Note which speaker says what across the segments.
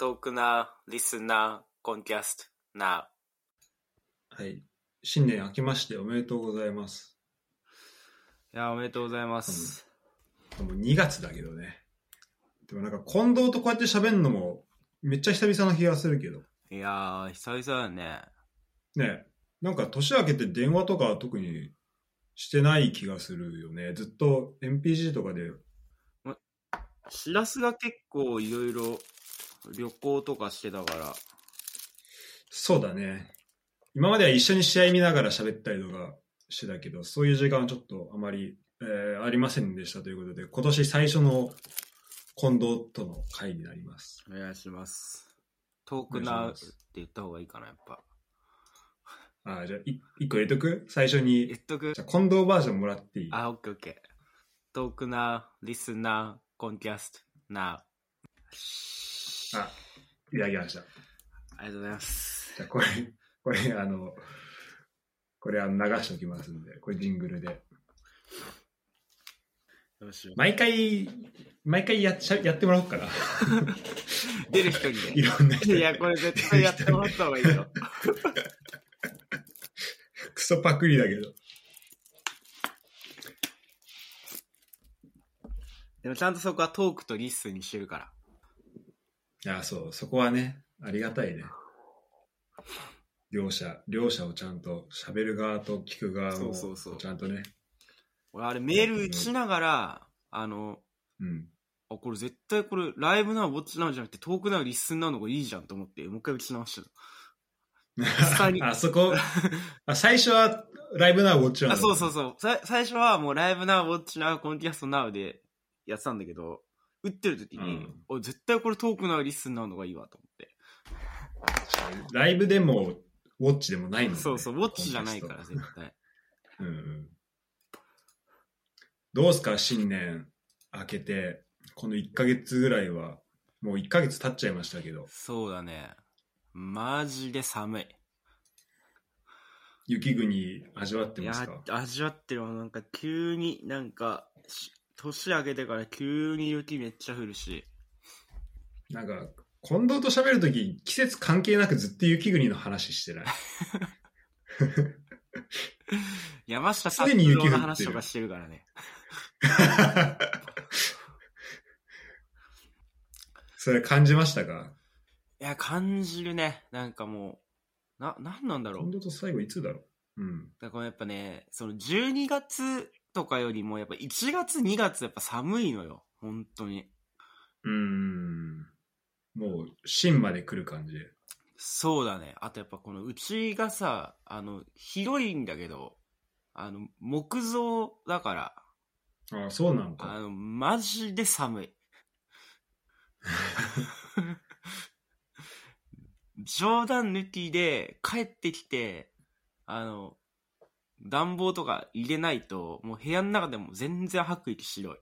Speaker 1: トークナー、リスナー、コンキャスト、ナ
Speaker 2: はい。新年明けましておめでとうございます。
Speaker 1: ー。いや、おめでとうございます。
Speaker 2: もう2月だけどね。でもなんか近藤とこうやって喋るのもめっちゃ久々な気がするけど。
Speaker 1: いやー、久々だね。
Speaker 2: ねなんか年明けて電話とかは特にしてない気がするよね。ずっと MPG とかで。
Speaker 1: しらすが結構いろいろ旅行とかしてたから、
Speaker 2: そうだね。今までは一緒に試合見ながら喋ったりとかしてたけど、そういう時間はちょっとあまり、えーありませんでしたということで、今年最初の近藤との会になります。
Speaker 1: お願いします。トークナーって言った方がいいかな、やっぱ。
Speaker 2: あーじゃあ、い一個入れとく？最初に
Speaker 1: 言。っとく？
Speaker 2: じゃあ、近藤バージョンもらっていい？
Speaker 1: あ、オッケーオッケー。トークナー、リスナー、コンキャスト、ナー。
Speaker 2: あ、いただきました。
Speaker 1: ありがとうございます。
Speaker 2: じゃあ、これ、これ、あの、これあの流しておきますんで、これジングルで。毎回、毎回やっちゃやってもらおうかな。
Speaker 1: 出る人に
Speaker 2: い
Speaker 1: ね。
Speaker 2: ろんな人に
Speaker 1: いや、これ絶対やってもらった方がいいよ。
Speaker 2: クソパクリだけど。
Speaker 1: でもちゃんとそこはトークと listen にしてるから。
Speaker 2: いや、そう、そこはね、ありがたいね。両者、両者をちゃんと喋る側と聞く側も
Speaker 1: そうそうそう
Speaker 2: ちゃんとね。
Speaker 1: 俺、あれメール打ちながら、あの、
Speaker 2: うん。
Speaker 1: あ、これ絶対これ、 live and watch なのじゃなくて、 talk and listen なのがいいじゃんと思って、もう一回打ち直した。際に
Speaker 2: あそこあ、最初は live and watch なの？
Speaker 1: あ、そうそうそう。さ最初はもう live and watch なコンキャストナウでやってたんだけど、打ってる時に、
Speaker 2: うん
Speaker 1: お絶対これ talk and listen なのがいいわと思って。
Speaker 2: ライブでも watch でもないもんね。
Speaker 1: そうそう、 watch じゃないから、絶対。
Speaker 2: トうんうん。どうすか、新年明けて、この1ヶ月ぐらいは、もう1ヶ月経っちゃいましたけど、
Speaker 1: そうだね。マジで寒い。
Speaker 2: 雪国味わって
Speaker 1: いや
Speaker 2: ますか、
Speaker 1: 味わってるわ。なんか急になんか、し年明けてから急に雪めっちゃ降るし。
Speaker 2: なんか、近藤と喋るとき、季節関係なくずっと雪国の話してない？
Speaker 1: 山下
Speaker 2: 常に雪降ってる
Speaker 1: の話とかしてるからね。
Speaker 2: それ感じましたか？
Speaker 1: いや、感じるね。なんかもう、な、なんなんだろう
Speaker 2: 近。藤と最後いつだろう？うん。
Speaker 1: だからやっぱね、その12月とかよりもやっぱ1月2月やっぱ寒いのよ。本当に。
Speaker 2: うーん。もう、芯まで来る感じで。
Speaker 1: そうだね。あとやっぱこのうちがさ、あの、広いんだけど、あの、木造だから、
Speaker 2: ああ、そうなん
Speaker 1: あ
Speaker 2: か。
Speaker 1: の、マジで寒い。冗談抜きで帰ってきて、あの、暖房とか入れないと、もう部屋の中でも全然吐く息白い。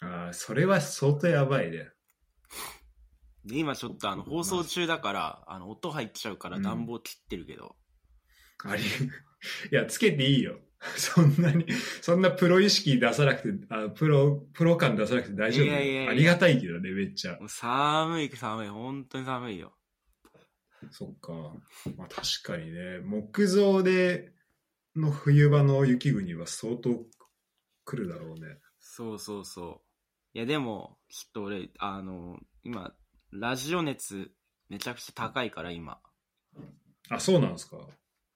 Speaker 2: ああ、それは相当やばいね。
Speaker 1: で、今ちょっとあの、放送中だから、あの、音入っちゃうから
Speaker 2: うん
Speaker 1: 暖房切ってるけど、
Speaker 2: あり、いや、つけていいよ。そんなに、そんなプロ意識出さなくて、あプロ、プロ感出さなくて大丈夫
Speaker 1: いやいや
Speaker 2: ありがたいけどね、めっちゃ。
Speaker 1: 寒い寒い、本当に寒いよ。
Speaker 2: そっか。まあ確かにね、木造での冬場の雪国は相当来るだろうね。
Speaker 1: そうそうそう。いや、でも、きっと俺、あの、今、ラジオ熱、めちゃくちゃ高いから、今。
Speaker 2: あ、そうなんですか？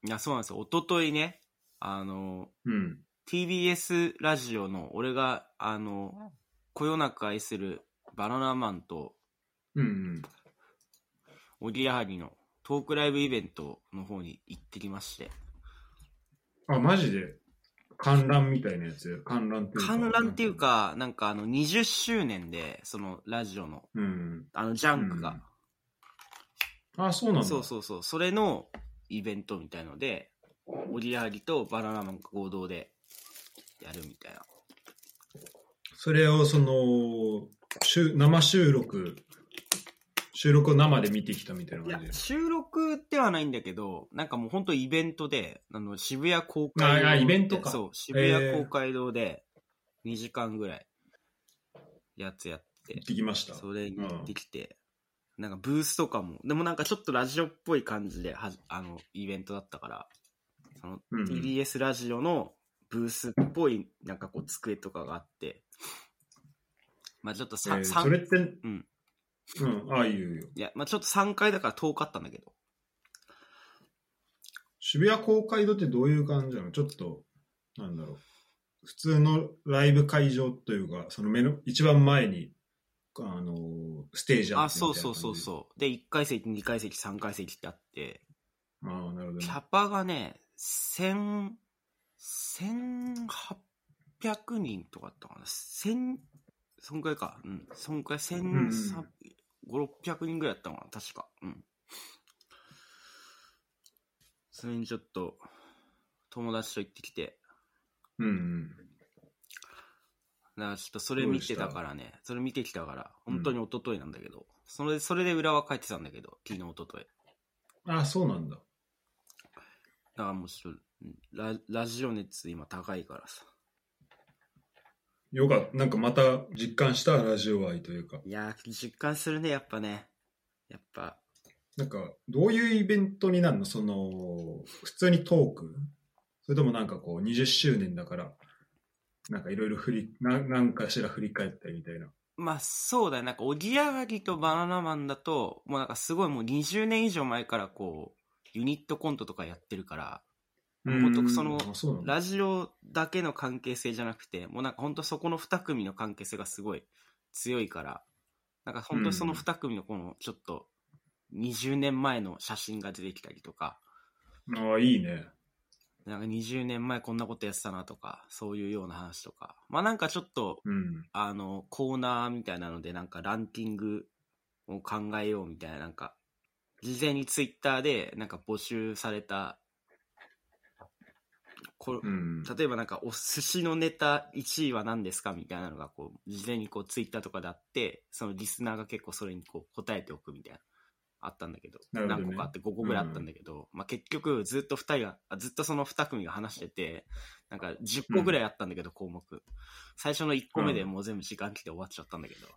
Speaker 1: いや、そうなんですよ。一昨日ね、あの、
Speaker 2: うん。
Speaker 1: TBS ラジオの、俺が、あの、こよなく愛するバナナマンと、
Speaker 2: うんうん。
Speaker 1: おぎやはぎのトークライブイベントの方に行ってきまして。
Speaker 2: あ、マジで？観覧みたいなやつ？観覧っていうか。
Speaker 1: 観覧っていうか、なんかあの、20周年で、そのラジオの、
Speaker 2: うん。
Speaker 1: あの、ジャンクが、
Speaker 2: あ、そうなんだ。
Speaker 1: そうそうそう、それのイベントみたいので、おぎやはぎとバナナマンが合同でやるみたいな。
Speaker 2: それをその、収生収録、収録を生で見てきたみたいな感じで。
Speaker 1: 収録ではないんだけど、なんかもう本当イベントで、あの、渋谷公会堂
Speaker 2: ああイベントか
Speaker 1: そう、渋谷公会堂で2時間ぐらいやつやって、
Speaker 2: 行ってきました。
Speaker 1: それに行ってきて、なんかブースとかも、でもなんかちょっとラジオっぽい感じではじ、あの、イベントだったから、その
Speaker 2: うん
Speaker 1: TBS ラジオのブースっぽい、なんかこう机とかがあって、まあちょっと
Speaker 2: え
Speaker 1: さ、さん
Speaker 2: ーそれって、
Speaker 1: うん。
Speaker 2: うん、ああいうよ。
Speaker 1: いや、まあちょっと3階だから遠かったんだけど、
Speaker 2: 渋谷公会堂ってどういう感じなの？ちょっと、なんだろう。普通のライブ会場というか、その目の、一番前に、あのーステージあ
Speaker 1: あ、
Speaker 2: って
Speaker 1: そうそうそうそう。で、1階席、2階席、3階席ってあって、
Speaker 2: う。ああ、なるほどね
Speaker 1: キ。ャパがね、1000、1800人とかだったかな？1000、そんくらいか。うん。そんくらい、
Speaker 2: ん
Speaker 1: 1300、600人ぐらいだったのかな。確か。うん。それにちょっと、友達と行ってきて、
Speaker 2: うんうん。
Speaker 1: だからちょっとそれ見てたからね、それ見てきたから、本当に一昨日なんだけど、それそれで裏は書いてたんだけど、昨日、一昨日
Speaker 2: ああ、そうなんだ。
Speaker 1: だからもうちょっと、うんララジオ熱今高いからさ。
Speaker 2: よかった。なんかまた実感したラジオ愛というか。
Speaker 1: いやー、実感するね、やっぱね。やっぱ、
Speaker 2: なんか、どういうイベントになるの？その、普通にトーク？それともなんかこう、20周年だから、なんかいろいろ振り、ななんかしら振り返ったりみたいな。
Speaker 1: まあそうだよ。なんか、おぎやはぎとバナナマンだと、もうなんかすごいもう20年以上前からこう、ユニットコントとかやってるから、もうほんとそのラジオだけの関係性じゃなくて、もうなんかほんとそこの2組の関係性がすごい強いから、なんか本当にその2組のこのちょっと20年前の写真が出てきたりとか、
Speaker 2: ああ、いいね。
Speaker 1: なんか20年前こんなことやってたなとか、そういうような話とか、まあなんかちょっと、
Speaker 2: うん。
Speaker 1: あの、コーナーみたいなので、なんかランキングを考えようみたいな、なんか、事前にツイッターで、なんか募集された、こ
Speaker 2: うん。
Speaker 1: 例えばなんか、お寿司のネタ1位は何ですかみたいなのが、こう、事前にこう、ツイッターとかであって、そのリスナーが結構それにこう、答えておくみたいな、あったんだけど、
Speaker 2: どね
Speaker 1: 何個かあって5個ぐらいあったんだけど、まあ結局、ずっと2人が、あずっとその2組が話してて、なんか10個ぐらいあったんだけど、項目。最初の1個目でもう全部時間来て終わっちゃったんだけど、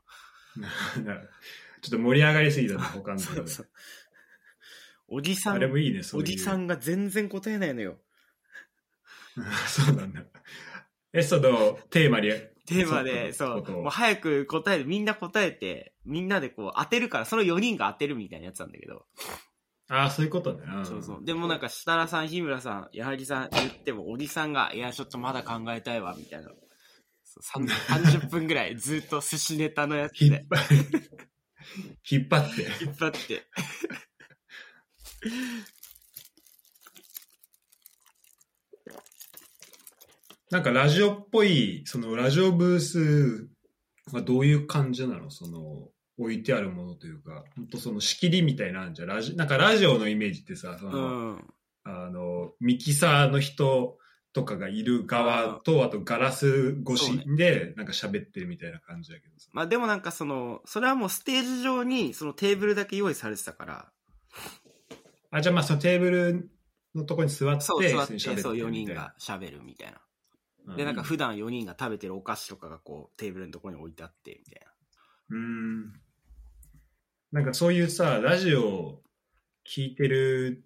Speaker 2: なちょっと盛り上がりすぎたね、他の
Speaker 1: そうそう。おじさん、
Speaker 2: あれもいいね。
Speaker 1: おじさんが全然答えないのよ。
Speaker 2: そうなんだ。え、その、テーマに。
Speaker 1: テーマで、そう、もう早く答える、みんな答えて、みんなでこう当てるから、その4人が当てるみたいなやつなんだけど、
Speaker 2: ああ、そういうことね。ん
Speaker 1: そうそう。でもなんか、設楽さん、日村さん、矢作さん言っても、おじさんが、いや、ちょっとまだ考えたいわ、みたいな。そう30 分ぐらいずっと寿司ネタのやつで
Speaker 2: 引っ張って。
Speaker 1: 引っ張って。
Speaker 2: なんかラジオっぽい、そのラジオブースはどういう感じなの？その、置いてあるものというか、本当その仕切りみたいなんじゃん。ラジなんかラジオのイメージってさ、そうの、
Speaker 1: ん。
Speaker 2: あの、ミキサーの人とかがいる側と、あとガラス越しで、なんか喋ってるみたいな感じだけどさ。
Speaker 1: まあでもなんかその、それはもうステージ上にそのテーブルだけ用意されてたから、
Speaker 2: あ、じゃあまあそのテーブルのとこに座って、
Speaker 1: そう座って、そう4
Speaker 2: るみたいな
Speaker 1: 人が喋るみたいな。
Speaker 2: う
Speaker 1: で、なんか普段4人が食べてるお菓子とかがこうテーブルのところに置いてあって、みたいな。
Speaker 2: うーん。なんかそういうさ、ラジオ聞いてる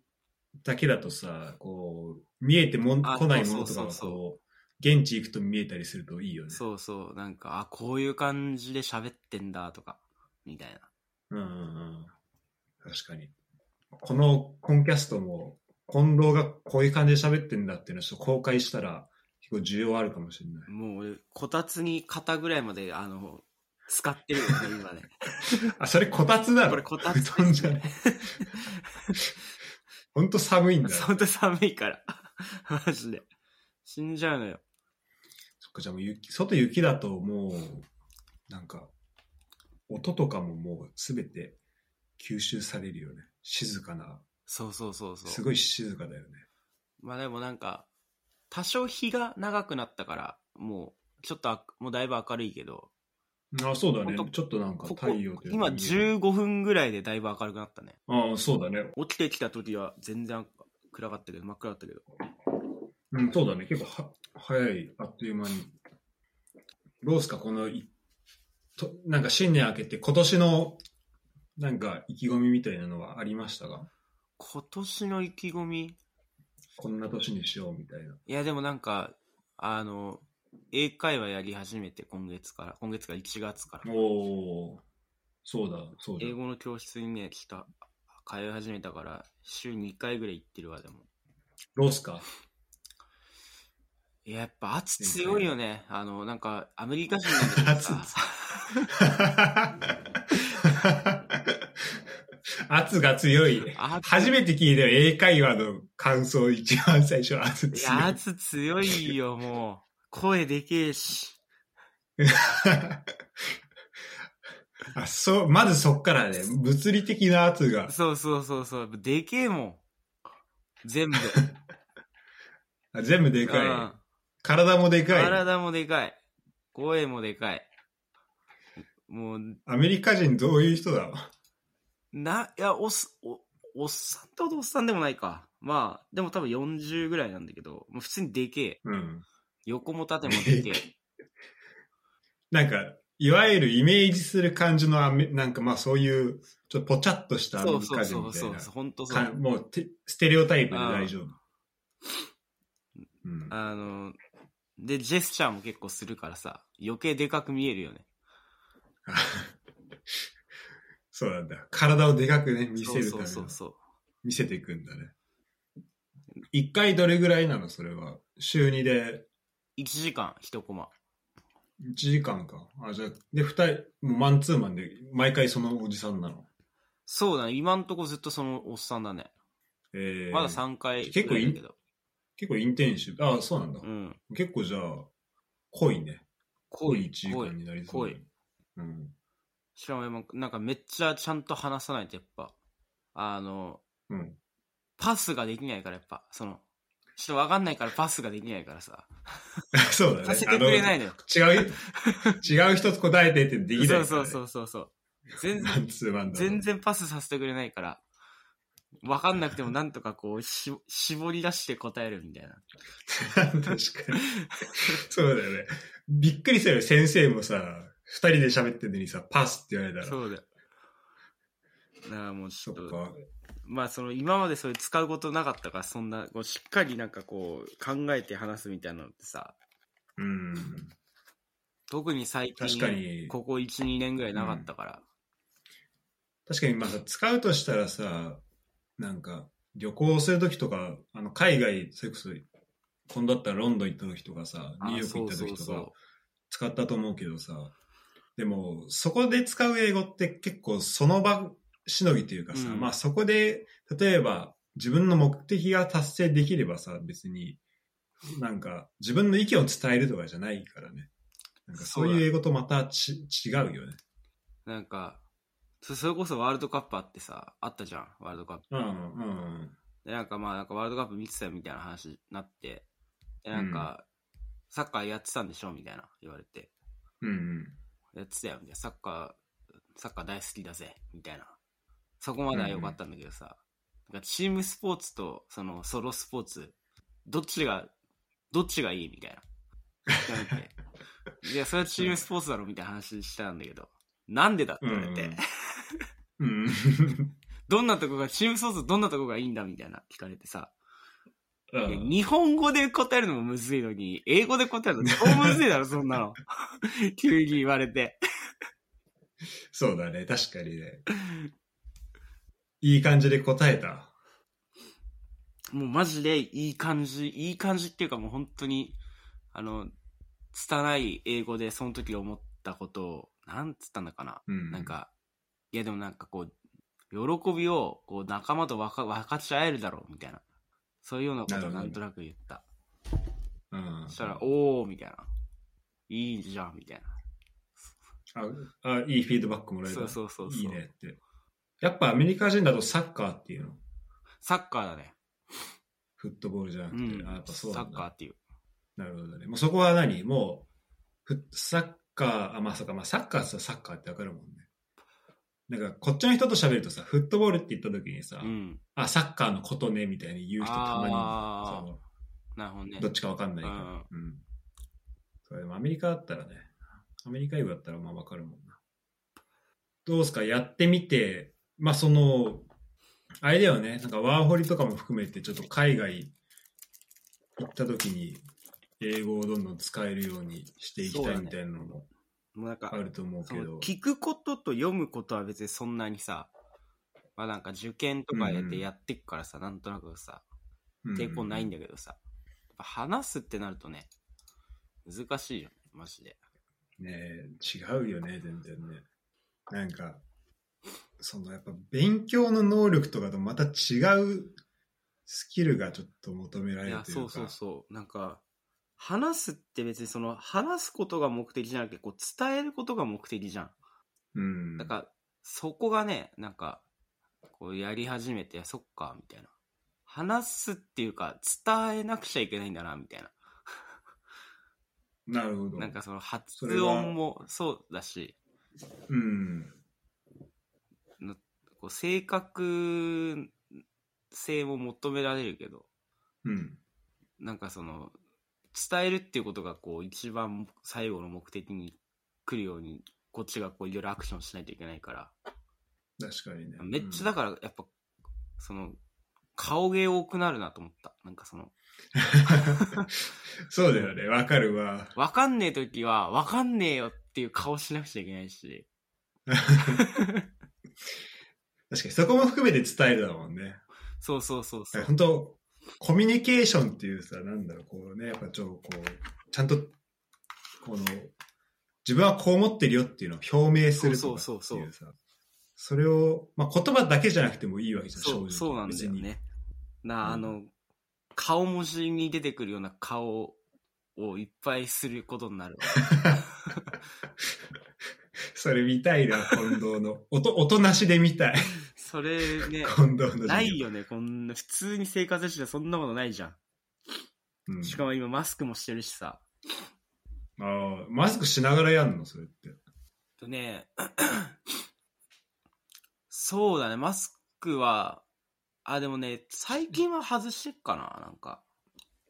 Speaker 2: だけだとさ、こう、見えても来ないものとかがこう、現地行くと見えたりするといいよね。
Speaker 1: そうそう、なんか、あ、こういう感じで喋ってんだとか、みたいな。
Speaker 2: うんうんうん。確かに。このコンキャストも、近藤がこういう感じで喋ってんだっていうのを公開したら、結構需要あるかもしれない。
Speaker 1: もう俺、こたつに肩ぐらいまで、あの、使ってるよね、今ね。
Speaker 2: あ、それこたつだろ
Speaker 1: これこたつ
Speaker 2: 布団じゃない。ほんと寒いんだ。そ
Speaker 1: 本当寒いから。マジで。死んじゃうのよ。
Speaker 2: っか、じゃあもう雪、外雪だともう、なんか、音とかももうすべて吸収されるよね。静かな、
Speaker 1: そうそうそうそう。
Speaker 2: すごい静かだよね。
Speaker 1: まあでもなんか、多少日が長くなったから、もう、ちょっとあ、もうだいぶ明るいけど、
Speaker 2: あ、そうだねちょっとなんか太陽というか
Speaker 1: 今
Speaker 2: 見える
Speaker 1: 15分ぐらいでだいぶ明るくなったね。
Speaker 2: ああ、そうだね。
Speaker 1: 起きてきた時は全然暗かったけど、真っ暗だったけど。
Speaker 2: うん、そうだね。結構は早い、あっという間に。どうすか、このいと、なんか新年明けて、今年のなんか意気込みみたいなのはありましたか？
Speaker 1: 今年の意気込み？
Speaker 2: こんな年にしようみたいな。
Speaker 1: いや、でもなんか、あの、英会話やり始めて今月から、今月から1月から。
Speaker 2: おおそうだ、そうだ
Speaker 1: 英。語の教室にね、来た、通い始めたから、週2回ぐらい行ってるわ、でも。
Speaker 2: どうすか？
Speaker 1: いや、やっぱ圧強いよね。あの、なんか、アメリカ人なんだけどさ。
Speaker 2: 圧が強い。
Speaker 1: 圧
Speaker 2: 初めて聞いたよ、英会話の感想、一番最初、圧
Speaker 1: い
Speaker 2: 強い。
Speaker 1: や、圧強いよ、もう。声でけえし。
Speaker 2: あそう、まずそっからね、物理的な圧が。
Speaker 1: そうそうそうそう。でけえもん。全部。
Speaker 2: あ全部でかい。
Speaker 1: うん
Speaker 2: 体もでかい。
Speaker 1: 体もでかい。声もでかい。もう、
Speaker 2: アメリカ人どういう人だ？
Speaker 1: な、いや、おっす、お、おっさんってほどおっさんでもないか。まあ、でも多分40ぐらいなんだけど、もう普通にでけえ。
Speaker 2: うん。
Speaker 1: 横も縦もでけえ。
Speaker 2: なんか、いわゆるイメージする感じのなんかまあそういう、ちょっとぽちゃっとしたアメリ
Speaker 1: そうそう
Speaker 2: カ人みたいな
Speaker 1: そうそうそう、。本当そ
Speaker 2: か
Speaker 1: う。
Speaker 2: もうてステレオタイプで大丈夫。うん、
Speaker 1: あの、で、ジェスチャーも結構するからさ、余計でかく見えるよね。
Speaker 2: そうなんだ。体をでかくね、見せるための
Speaker 1: そうそうそう。
Speaker 2: 見せていくんだね。一回どれぐらいなの？それは。週2で
Speaker 1: 1時間、1コマ。
Speaker 2: 1時間か。あ、じゃあ、で、二人、もうマンツーマンで、毎回そのおじさんなの？
Speaker 1: そうだね、今んとこずっとそのおっさんだね。
Speaker 2: えー、
Speaker 1: まだ3回
Speaker 2: 結構い
Speaker 1: ぐらいだけど。
Speaker 2: 結構インテンシブ。あ、そうなんだ。
Speaker 1: うん。
Speaker 2: 結構じゃあ、濃いね。濃
Speaker 1: 濃い
Speaker 2: い1時間になりそうだね。うん。
Speaker 1: しかも今なんかめっちゃちゃんと話さないとやっぱ、あの、
Speaker 2: うん。
Speaker 1: パスができないからやっぱ、その、ちょっとわかんないからパスができないからさ、
Speaker 2: そうだね。
Speaker 1: させてくれないのよ。
Speaker 2: 違う、違う人と答えてってできないね。
Speaker 1: そうそうそうそうそう。全然。全。然パスさせてくれないから、わかんなくてもなんとかこうし、絞り出して答えるみたいな。
Speaker 2: 確かに。そうだよね。びっくりするよ。先生もさ、二人で喋ってるのにさ、パスって言われたら。
Speaker 1: そうだよ。だからもうちょっと、
Speaker 2: そっか。
Speaker 1: まあその今までそれ使うことなかったから、そんな、こうしっかりなんかこう考えて話すみたいなのってさ、
Speaker 2: うん。
Speaker 1: 特に最近、
Speaker 2: 確かに
Speaker 1: ここ1、2年ぐらいなかったから。
Speaker 2: 確かにまあさ、使うとしたらさ、なんか、旅行するときとか、あの、海外、それこそ、今度だったらロンドン行ったときとかさ、ニューヨーク行ったときとか使ったと思うけどさ、でも、そこで使う英語って結構その場しのぎというかさ、
Speaker 1: うん
Speaker 2: まあそこで、例えば自分の目的が達成できればさ、別に、なんか自分の意見を伝えるとかじゃないからね。なんかそういう英語とまたち違うよね。
Speaker 1: なんか、そそれこそワールドカップあってさ、あったじゃん、ワールドカップ。
Speaker 2: うん、うん。
Speaker 1: で、なんかまあ、なんかワールドカップ見てたよみたいな話になって、で、なんか、サッカーやってたんでしょみたいな言われて、
Speaker 2: うん、うん。
Speaker 1: やってたよみたいな、サッカー、サッカー大好きだぜ。みたいな。そこまでは良かったんだけどさ、なんかチームスポーツとそのソロスポーツ、どっちが、どっちがいい？みたいな。いや、それはチームスポーツだろみたいな話したんだけど、なんでだって言われて、
Speaker 2: うん。
Speaker 1: どんなとこが、チームスポーツどんなとこがいいんだ？みたいな聞かれてさ、日本語で答えるのもむずいのに、英語で答えるの超むずいだろ、そんなの。急に言われて。
Speaker 2: そうだね、確かにね。いい感じで答えた？
Speaker 1: もうマジでいい感じ、いい感じっていうかもう本当に、あの、拙い英語でその時思ったことを、なんつったんだかな。
Speaker 2: うん。
Speaker 1: なん、か、いやでもなんかこう、喜びをこう仲間と分か分かち合えるだろうみたいな。そういうようなことをなんとなく言った。
Speaker 2: うん。
Speaker 1: そしたら、おーみたいな。いいじゃんみたいな。
Speaker 2: ああ、いいフィードバックもらえた。
Speaker 1: そうそうそうそう
Speaker 2: いいねって。やっぱアメリカ人だとサッカーっていうの？
Speaker 1: サッカーだね。
Speaker 2: フットボールじゃなく
Speaker 1: う
Speaker 2: て。
Speaker 1: ん。
Speaker 2: あやっぱそう
Speaker 1: サ。ッカーっていう。
Speaker 2: なるほどね。もうそこは何？もう、フサッカー、あ、まあそうか、まあサッカーってさサッカーってわかるもんね。なんか、こっちの人と喋るとさ、フットボールって言った時にさ、
Speaker 1: うん。
Speaker 2: あ、サッカーのことね、みたいに言う人たまに、
Speaker 1: なるほどね
Speaker 2: う。どっちかわかんないから。
Speaker 1: うん
Speaker 2: うん。それでもアメリカだったらね、アメリカ英語だったらまあわかるもんな。どうですかやってみて、まあその、あれだよね、なんかワーホリとかも含めて、ちょっと海外行った時に、英語をどんどん使えるようにしていきたいみたいなのも
Speaker 1: もうなんか
Speaker 2: あると思うけど。
Speaker 1: 聞くことと読むことは別にそんなにさ、まあなんか受験とかやってやってくからさ、なんとなくさ、抵抗ないん
Speaker 2: だ。
Speaker 1: だけどさ、やっぱ話すってなるとね、難しいよね、マジで。
Speaker 2: ねえ違うよね、全然ね。なんか、そのやっぱ勉強の能力とかとまた違うスキルがちょっと求めら
Speaker 1: いや、
Speaker 2: れるというか。
Speaker 1: そうそうそう。なんか、話すって別にその、話すことが目的じゃなくて、こう、伝えることが目的じゃん。
Speaker 2: うん。
Speaker 1: だから、そこがね、なんか、こう、やり始めて、そっか、みたいな。話すっていうか、伝えなくちゃいけないんだな、みたいな。
Speaker 2: なるほど。
Speaker 1: なんかその発音もそうだし、
Speaker 2: うん。
Speaker 1: こう正確性も求められるけど、
Speaker 2: うん。
Speaker 1: なんかその、伝えるっていうことがこう一番最後の目的に来るように、こっちがこういろいろアクションしないといけないから、
Speaker 2: 確かにね。
Speaker 1: めっちゃだからやっぱ、その、顔芸多くなるなと思った。なんかその、
Speaker 2: そうだよね。わかるわ。
Speaker 1: わかんねえ時は、わかんねえよっていう顔しなくちゃいけないし、
Speaker 2: 確かにそこも含めて伝えるだもんね。
Speaker 1: そうそうそうそう。
Speaker 2: 本当コミュニケーションっていうさ、なんだろう、こうね、やっぱちょ、こう、ちゃんと、この、自分はこう思ってるよっていうのを表明するとかって
Speaker 1: そうそうそう
Speaker 2: いうさ、それを、まあ言葉だけじゃなくてもいいわけじゃん、
Speaker 1: そう、そうなんだよ
Speaker 2: 別に
Speaker 1: ね。な、
Speaker 2: うん
Speaker 1: あの、顔文字に出てくるような顔をいっぱいすることになる。
Speaker 2: それ見たいな、近藤の。音、音なしで見たい。
Speaker 1: それね。ないよね、こんな、普通に生活してたらそんなことないじゃ
Speaker 2: うん
Speaker 1: ん。しかも今マスクもしてるしさ。
Speaker 2: ああ、マスクしながらやんの？それって。
Speaker 1: とね、そうだね、マスクは、あ、でもね、最近は外してっかな、なんか。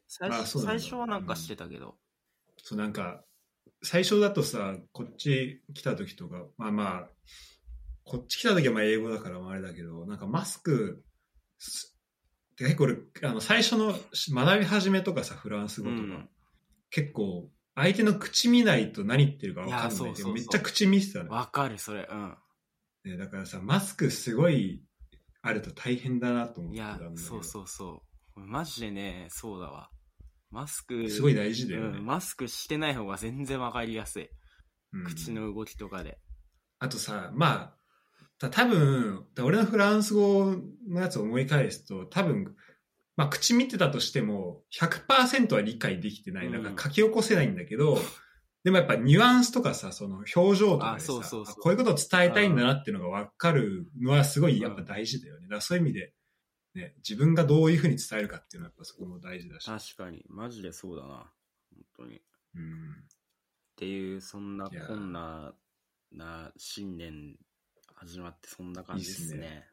Speaker 1: 最初最初はなんかしてたけど。
Speaker 2: そう、なんか、最初だとさ、こっち来た時とか、まあまあ、こっち来た時はまあ英語だからまああれだけど、なんかマスク、す結構俺、あの、最初の学び始めとかさ、フランス語とか、
Speaker 1: うん
Speaker 2: 結構、相手の口見ないと何言ってるか分かんない
Speaker 1: いやそうそうそう
Speaker 2: めっちゃ口見せたの、
Speaker 1: わかる、それ。うん。
Speaker 2: ね。だからさ、マスクすごいあると大変だなと思っ
Speaker 1: いや
Speaker 2: てたんだけ、ど。
Speaker 1: そうそうそう。マジでね、そうだわ。マスク、
Speaker 2: すごい大事だよね。
Speaker 1: うん、マスクしてない方が全然わかりやすい。
Speaker 2: うん
Speaker 1: 口の動きとかで。
Speaker 2: あとさ、まあ、た多分、俺のフランス語のやつを思い返すと、多分、まあ、口見てたとしても、100%は理解できてない。
Speaker 1: うん
Speaker 2: なんか書き起こせないんだけど、でもやっぱニュアンスとかさ、その表情とかでさ、
Speaker 1: あそうそうそう
Speaker 2: あこういうことを伝えたいんだなっていうのが分かるのはすごいやっぱ大事だよね。だからそういう意味で、ね、自分がどういうふうに伝えるかっていうのはやっぱそこも大事だし。
Speaker 1: 確かに。マジでそうだな。本当に。っ
Speaker 2: うん。
Speaker 1: ていう、そんなこんな、な、新年始まってそんな感じですね。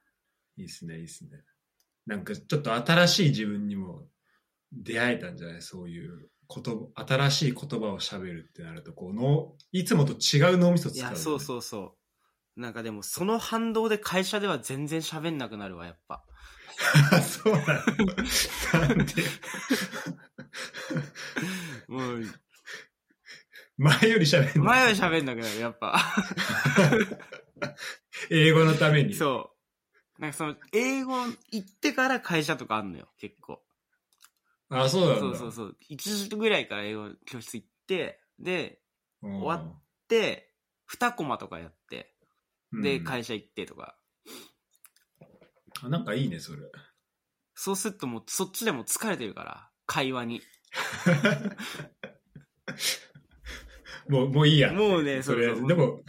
Speaker 2: いいっすねいいっすね。なんかちょっと新しい自分にも出会えたんじゃない？そういう言葉、新しい言葉を喋るってなると、こうの、いつもと違う脳みそ使う、
Speaker 1: いや、そうそうそう。なんかでも、その反動で会社では全然喋んなくなるわ、やっぱ。
Speaker 2: う。そうなの。なんで、
Speaker 1: もう、
Speaker 2: 前より喋るの
Speaker 1: 前は喋んなくなる、やっぱ。
Speaker 2: 英語のために。
Speaker 1: そう。なんかその、英語行ってから会社とかあんのよ、結構。
Speaker 2: あ、そうなんだ。
Speaker 1: そうそうそう。1時ぐらいから英語教室行って、で、
Speaker 2: うん
Speaker 1: 終わで、2コマとかやって、で、
Speaker 2: うん
Speaker 1: 会社行ってとか。
Speaker 2: あなんかいいね、それ。
Speaker 1: そうするともう、そっちでも疲れてるから、会話に。
Speaker 2: もう、もういいや。
Speaker 1: もうね、
Speaker 2: それ、でも、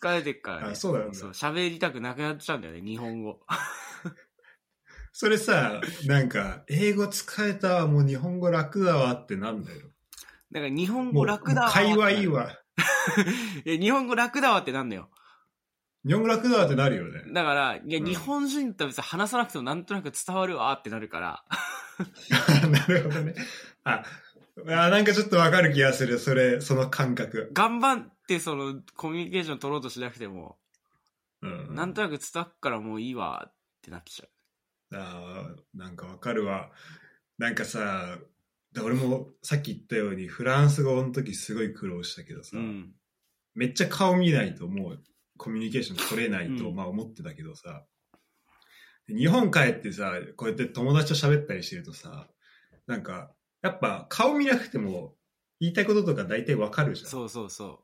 Speaker 1: 疲れてるからね。
Speaker 2: あそうだよね
Speaker 1: そう、喋りたくなくなっちゃうんだよね、日本語。
Speaker 2: それさ、なんか、英語使えたわ、もう日本語楽だわってなんだよ。
Speaker 1: だから日本語楽だわ。
Speaker 2: 会話いい。わ。
Speaker 1: いや、日本語楽だわってなんだよ。
Speaker 2: 日本語楽だわってなるよね。
Speaker 1: だから、いや、
Speaker 2: うん
Speaker 1: 日本人とは別に話さなくてもなんとなく伝わるわってなるから。
Speaker 2: なるほどね。あ、あなんかちょっとわかる気がする、それ、その感覚。
Speaker 1: 頑張っってそのコミュニケーション取ろうとしなくても、
Speaker 2: うん。
Speaker 1: なんとなく伝わっからもういいわってなっちゃ
Speaker 2: あーなんかわかるわ。なんかさ、で俺もさっき言ったようにフランス語の時すごい苦労したけど
Speaker 1: う。
Speaker 2: さ、
Speaker 1: うん。
Speaker 2: めっちゃ顔見ないともうコミュニケーション取れないと、
Speaker 1: うん
Speaker 2: まあ思ってたけどさ、日本帰ってさ、こうやって友達と喋ったりしてるとさ、なんか、やっぱ顔見なくても言いたいこととか大体わかるじゃん。
Speaker 1: そうそうそ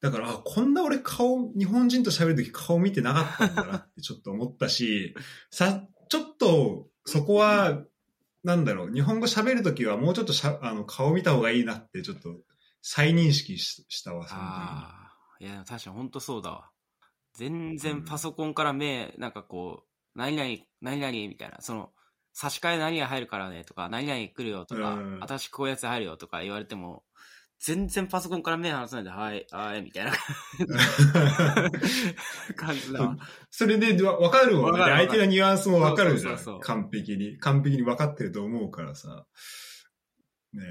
Speaker 2: だから、あ、こんな俺顔、日本人と喋るとき顔見てなかったんだなってちょっと思ったし、さ、ちょっと、そこは、なんだろう、日本語喋るときはもうちょっとしゃあの顔見た方がいいなってちょっと再認識ししたわ、
Speaker 1: う。
Speaker 2: その時に。
Speaker 1: ああ。いや、確かに本当そうだわ。全然パソコンから目、なんかこう、何々、何々みたいな、その、差し替え何が入るからねとか、何々来るよとか、
Speaker 2: うん
Speaker 1: 新しくこういうやつ入るよとか言われても、全然パソコンから目離さないで、はい、はい、みたいな 感じだわ。
Speaker 2: それでわわかる。
Speaker 1: わかるわかる
Speaker 2: 相手のニュアンスもわかるじゃん。完璧に。完璧に分かってると思うからさ。ね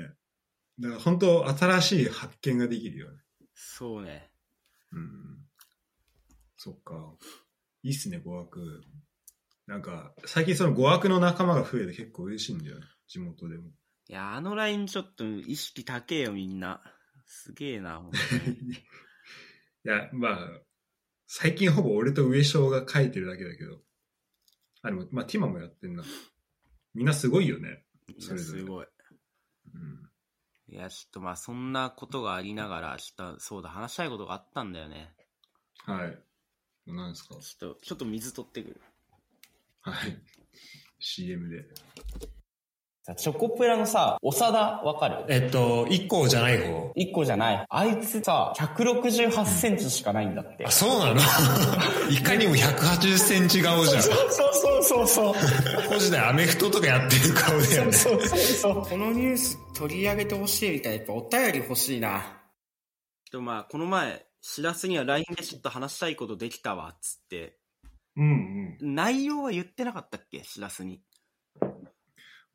Speaker 2: だから本当新しい発見ができるよね。
Speaker 1: そうね。
Speaker 2: うん。そっか。いいっすね、語学。なんか、最近その語学の仲間が増えて結構嬉しいんだよね。地元でも。
Speaker 1: いや、あのラインちょっと意識高えよ、みんな。すげえな、
Speaker 2: いや、まあ、最近ほぼ俺と上昇が書いてるだけだけど。あ、でも、まあ、ティマもやってんな。みんなすごいよね。それぞれ
Speaker 1: すごい。
Speaker 2: うん。
Speaker 1: いや、ちょっとまあ、そんなことがありながら、ちょっと、そうだ、話したいことがあったんだよね。
Speaker 2: はい。何ですか？
Speaker 1: ちょっと、ちょっと水取ってくる。
Speaker 2: はい。CM で。
Speaker 1: チョコプラのさ、長田わかる？
Speaker 2: えっと、1個じゃない方。
Speaker 1: 1個じゃない。あいつさ、168センチしかないんだって。
Speaker 2: そうなの？いかにも180センチ顔じゃん。
Speaker 1: そうそうそうそう。
Speaker 2: 高時代アメフトとかやってる顔だよね。
Speaker 1: そうそうそう。このニュース取り上げてほしいみたいな、やっぱお便り欲しいな。とまあ、この前、しらすには LINE でちょっと話したいことできたわ、つって。
Speaker 2: うんうん。
Speaker 1: 内容は言ってなかったっけ？しらすに。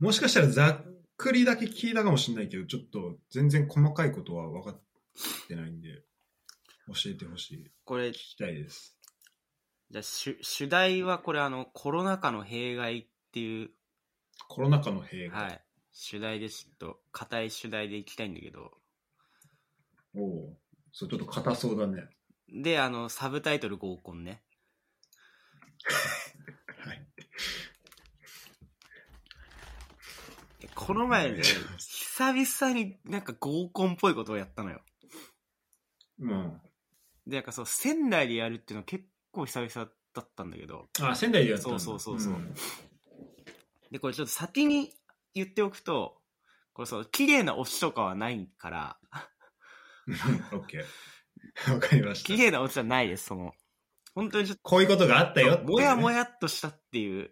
Speaker 2: もしかしたらざっくりだけ聞いたかもしれないけど、ちょっと全然細かいことは分かってないんで、教えてほしい。
Speaker 1: これ、
Speaker 2: 聞きたいです。
Speaker 1: じゃあ主、主題はこれあの、コロナ禍の弊害っていう、
Speaker 2: コロナ禍の弊害。
Speaker 1: はい。主題でちょっと、硬い主題でいきたいんだけど。
Speaker 2: おお。そう、ちょっと硬そうだね。
Speaker 1: で、あの、サブタイトル合コンね。
Speaker 2: はい。
Speaker 1: この前ね、久々になんか合コンっぽいことをやったのよ。
Speaker 2: うん。
Speaker 1: で、なんかそう、仙台でやるっていうのは結構久々だったんだけど、
Speaker 2: あ、仙台でやったんだ。
Speaker 1: そうそうそうそう。
Speaker 2: うん。
Speaker 1: で、これちょっと先に言っておくと、これそう、綺麗な推しとかはないから、
Speaker 2: オッケー。わかりました。
Speaker 1: 綺。麗な推しはないです、その、本当にちょっ
Speaker 2: こういうことがあったよ
Speaker 1: と、もやもやっとしたっていう、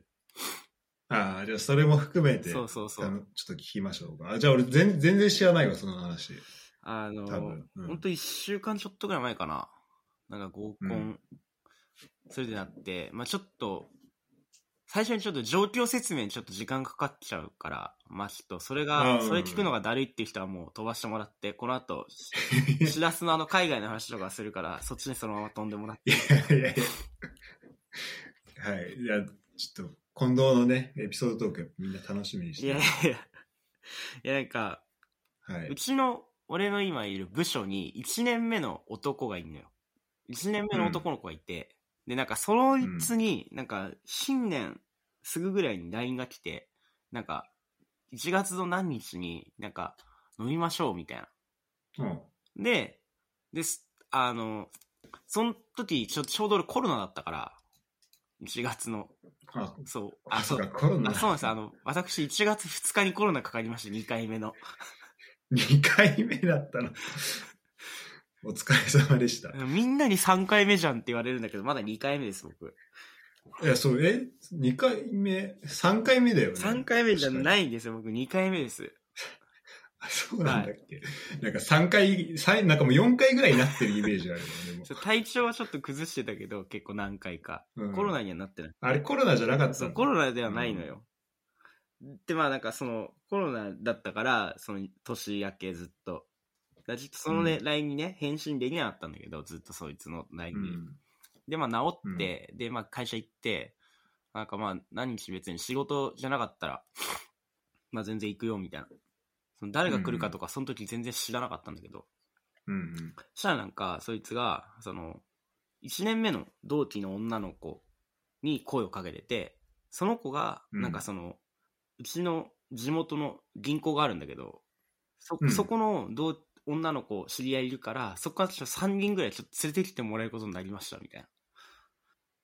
Speaker 2: ああ、じゃあそれも含めて、
Speaker 1: そうそうそう。
Speaker 2: ちょっと聞きましょうか。あじゃあ俺全全然知らないわ、その話。
Speaker 1: あの、本当一週間ちょっとぐらい前かな。なんか合コン、
Speaker 2: うん
Speaker 1: それでなって、まあちょっと、最初にちょっと状況説明にちょっと時間かかっちゃうから、まあちょっとそれ
Speaker 2: あ
Speaker 1: が、
Speaker 2: ー
Speaker 1: それ聞くのがだるいっていう人はもう飛ばしてもらって、この後、しらすのあの海外の話とかするから、そっちにそのまま飛んでもらって。
Speaker 2: いやいやいや。はい。いや、ちょっと、近藤のね、エピソードトークみんな楽しみにして
Speaker 1: いやいやいや、いやなんか、
Speaker 2: は
Speaker 1: う
Speaker 2: い。
Speaker 1: ちの、俺の今いる部署に1年目の男がいるのよ。1年目の男の子がいて、で、なんかそいつに、なんか新年すぐぐらいに LINE が来て、なんか1月の何日になんか飲みましょうみたいな。
Speaker 2: うん。
Speaker 1: で、です、あの、その時ちょちょうど俺コロナだったから、1月の、
Speaker 2: あ、
Speaker 1: そう、
Speaker 2: あ、そうか、コロナ。
Speaker 1: あそうなんですあの、私1月2日にコロナかかりまして、2回目の。
Speaker 2: 2回目だったの。お疲れ様でした。
Speaker 1: みんなに3回目じゃんって言われるんだけど、まだ2回目です、僕。
Speaker 2: いや、そう、え ?2 回目 ?3 回目だよね。
Speaker 1: 3回目じゃ
Speaker 2: い。
Speaker 1: ないんですよ、僕2回目です。
Speaker 2: あそうなんだっけ、なんか3回、三なんかもう4回ぐらいになってるイメージあるよね。
Speaker 1: 体調はちょっと崩してたけど、結構何回か。
Speaker 2: うん
Speaker 1: コロナにはなってない。
Speaker 2: あれコロナじゃなかった
Speaker 1: コロナではないのよ。で、まあなんかその、コロナだったから、その、年明けずっと。だちょっとそのね、
Speaker 2: うん
Speaker 1: LINE にね、返信できなかったんだけど、ずっとそいつの LINE に。
Speaker 2: うん。
Speaker 1: で、まあ治って、で、まあ会社行って、なんかまあ何日別に仕事じゃなかったら、まあ全然行くよみたいな。その誰が来るかとか、その時全然知らなかったんだけど、
Speaker 2: うんうん。
Speaker 1: そしたらなんか、そいつが、その、1年目の同期の女の子に声をかけてて、その子が、
Speaker 2: うん
Speaker 1: なんかその、うちの地元の銀行があるんだけど、そ、
Speaker 2: うん
Speaker 1: そこの同女の子知り合いいるから、そこからちょっと3人ぐらいちょっと連れてきてもらえることになりました、みたい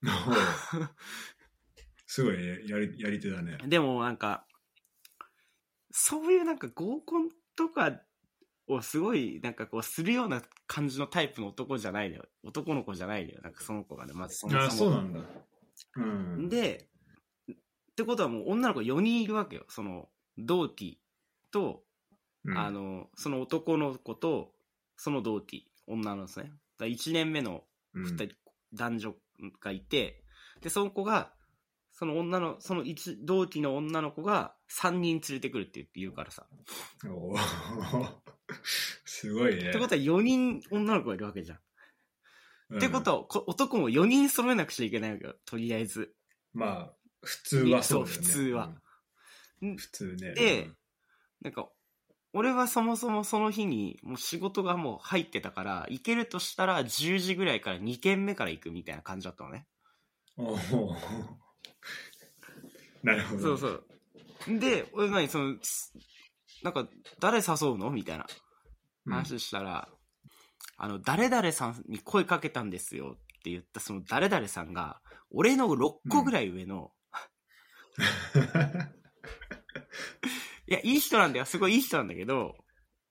Speaker 2: おうすごいね、やり、やり手だね。
Speaker 1: な。でもなんか、そういうなんか合コンとかをすごいなんかこうするような感じのタイプの男じゃないのよ。男の子じゃないのよ。なんかその子がね、まずそもそも。
Speaker 2: あ、そうなんだ。うん。
Speaker 1: で、ってことはもう女の子4人いるわけよ。その、同期と、
Speaker 2: うん
Speaker 1: あ、の、その男の子と、その同期、女の子ですね。だ1年目の
Speaker 2: うん
Speaker 1: 2人、男女がいて、で、その子が、その女の、その一同期の女の子が3人連れてくるって言って言うからさ。
Speaker 2: おー すごいね。
Speaker 1: ってことは4人女の子がいるわけじゃん。
Speaker 2: うん
Speaker 1: ってことは、こ男も4人揃えなくちゃいけないわけよ。とりあえず。
Speaker 2: まあ、普通はそうね。
Speaker 1: そう普通は
Speaker 2: うん普通ね。
Speaker 1: で、なんか、俺はそもそもその日にもう仕事がもう入ってたから、行けるとしたら10時ぐらいから2軒目から行くみたいな感じだったのね。
Speaker 2: うんおー なるほど。
Speaker 1: そうそう。で、俺何その、すなんか、誰誘うの？みたいな
Speaker 2: うん。
Speaker 1: 話したら、あの、誰々さんに声かけたんですよって言ったその誰々さんが、俺の6個ぐらい上の、いや、いい人なんだよ。すごいいい人なんだけど、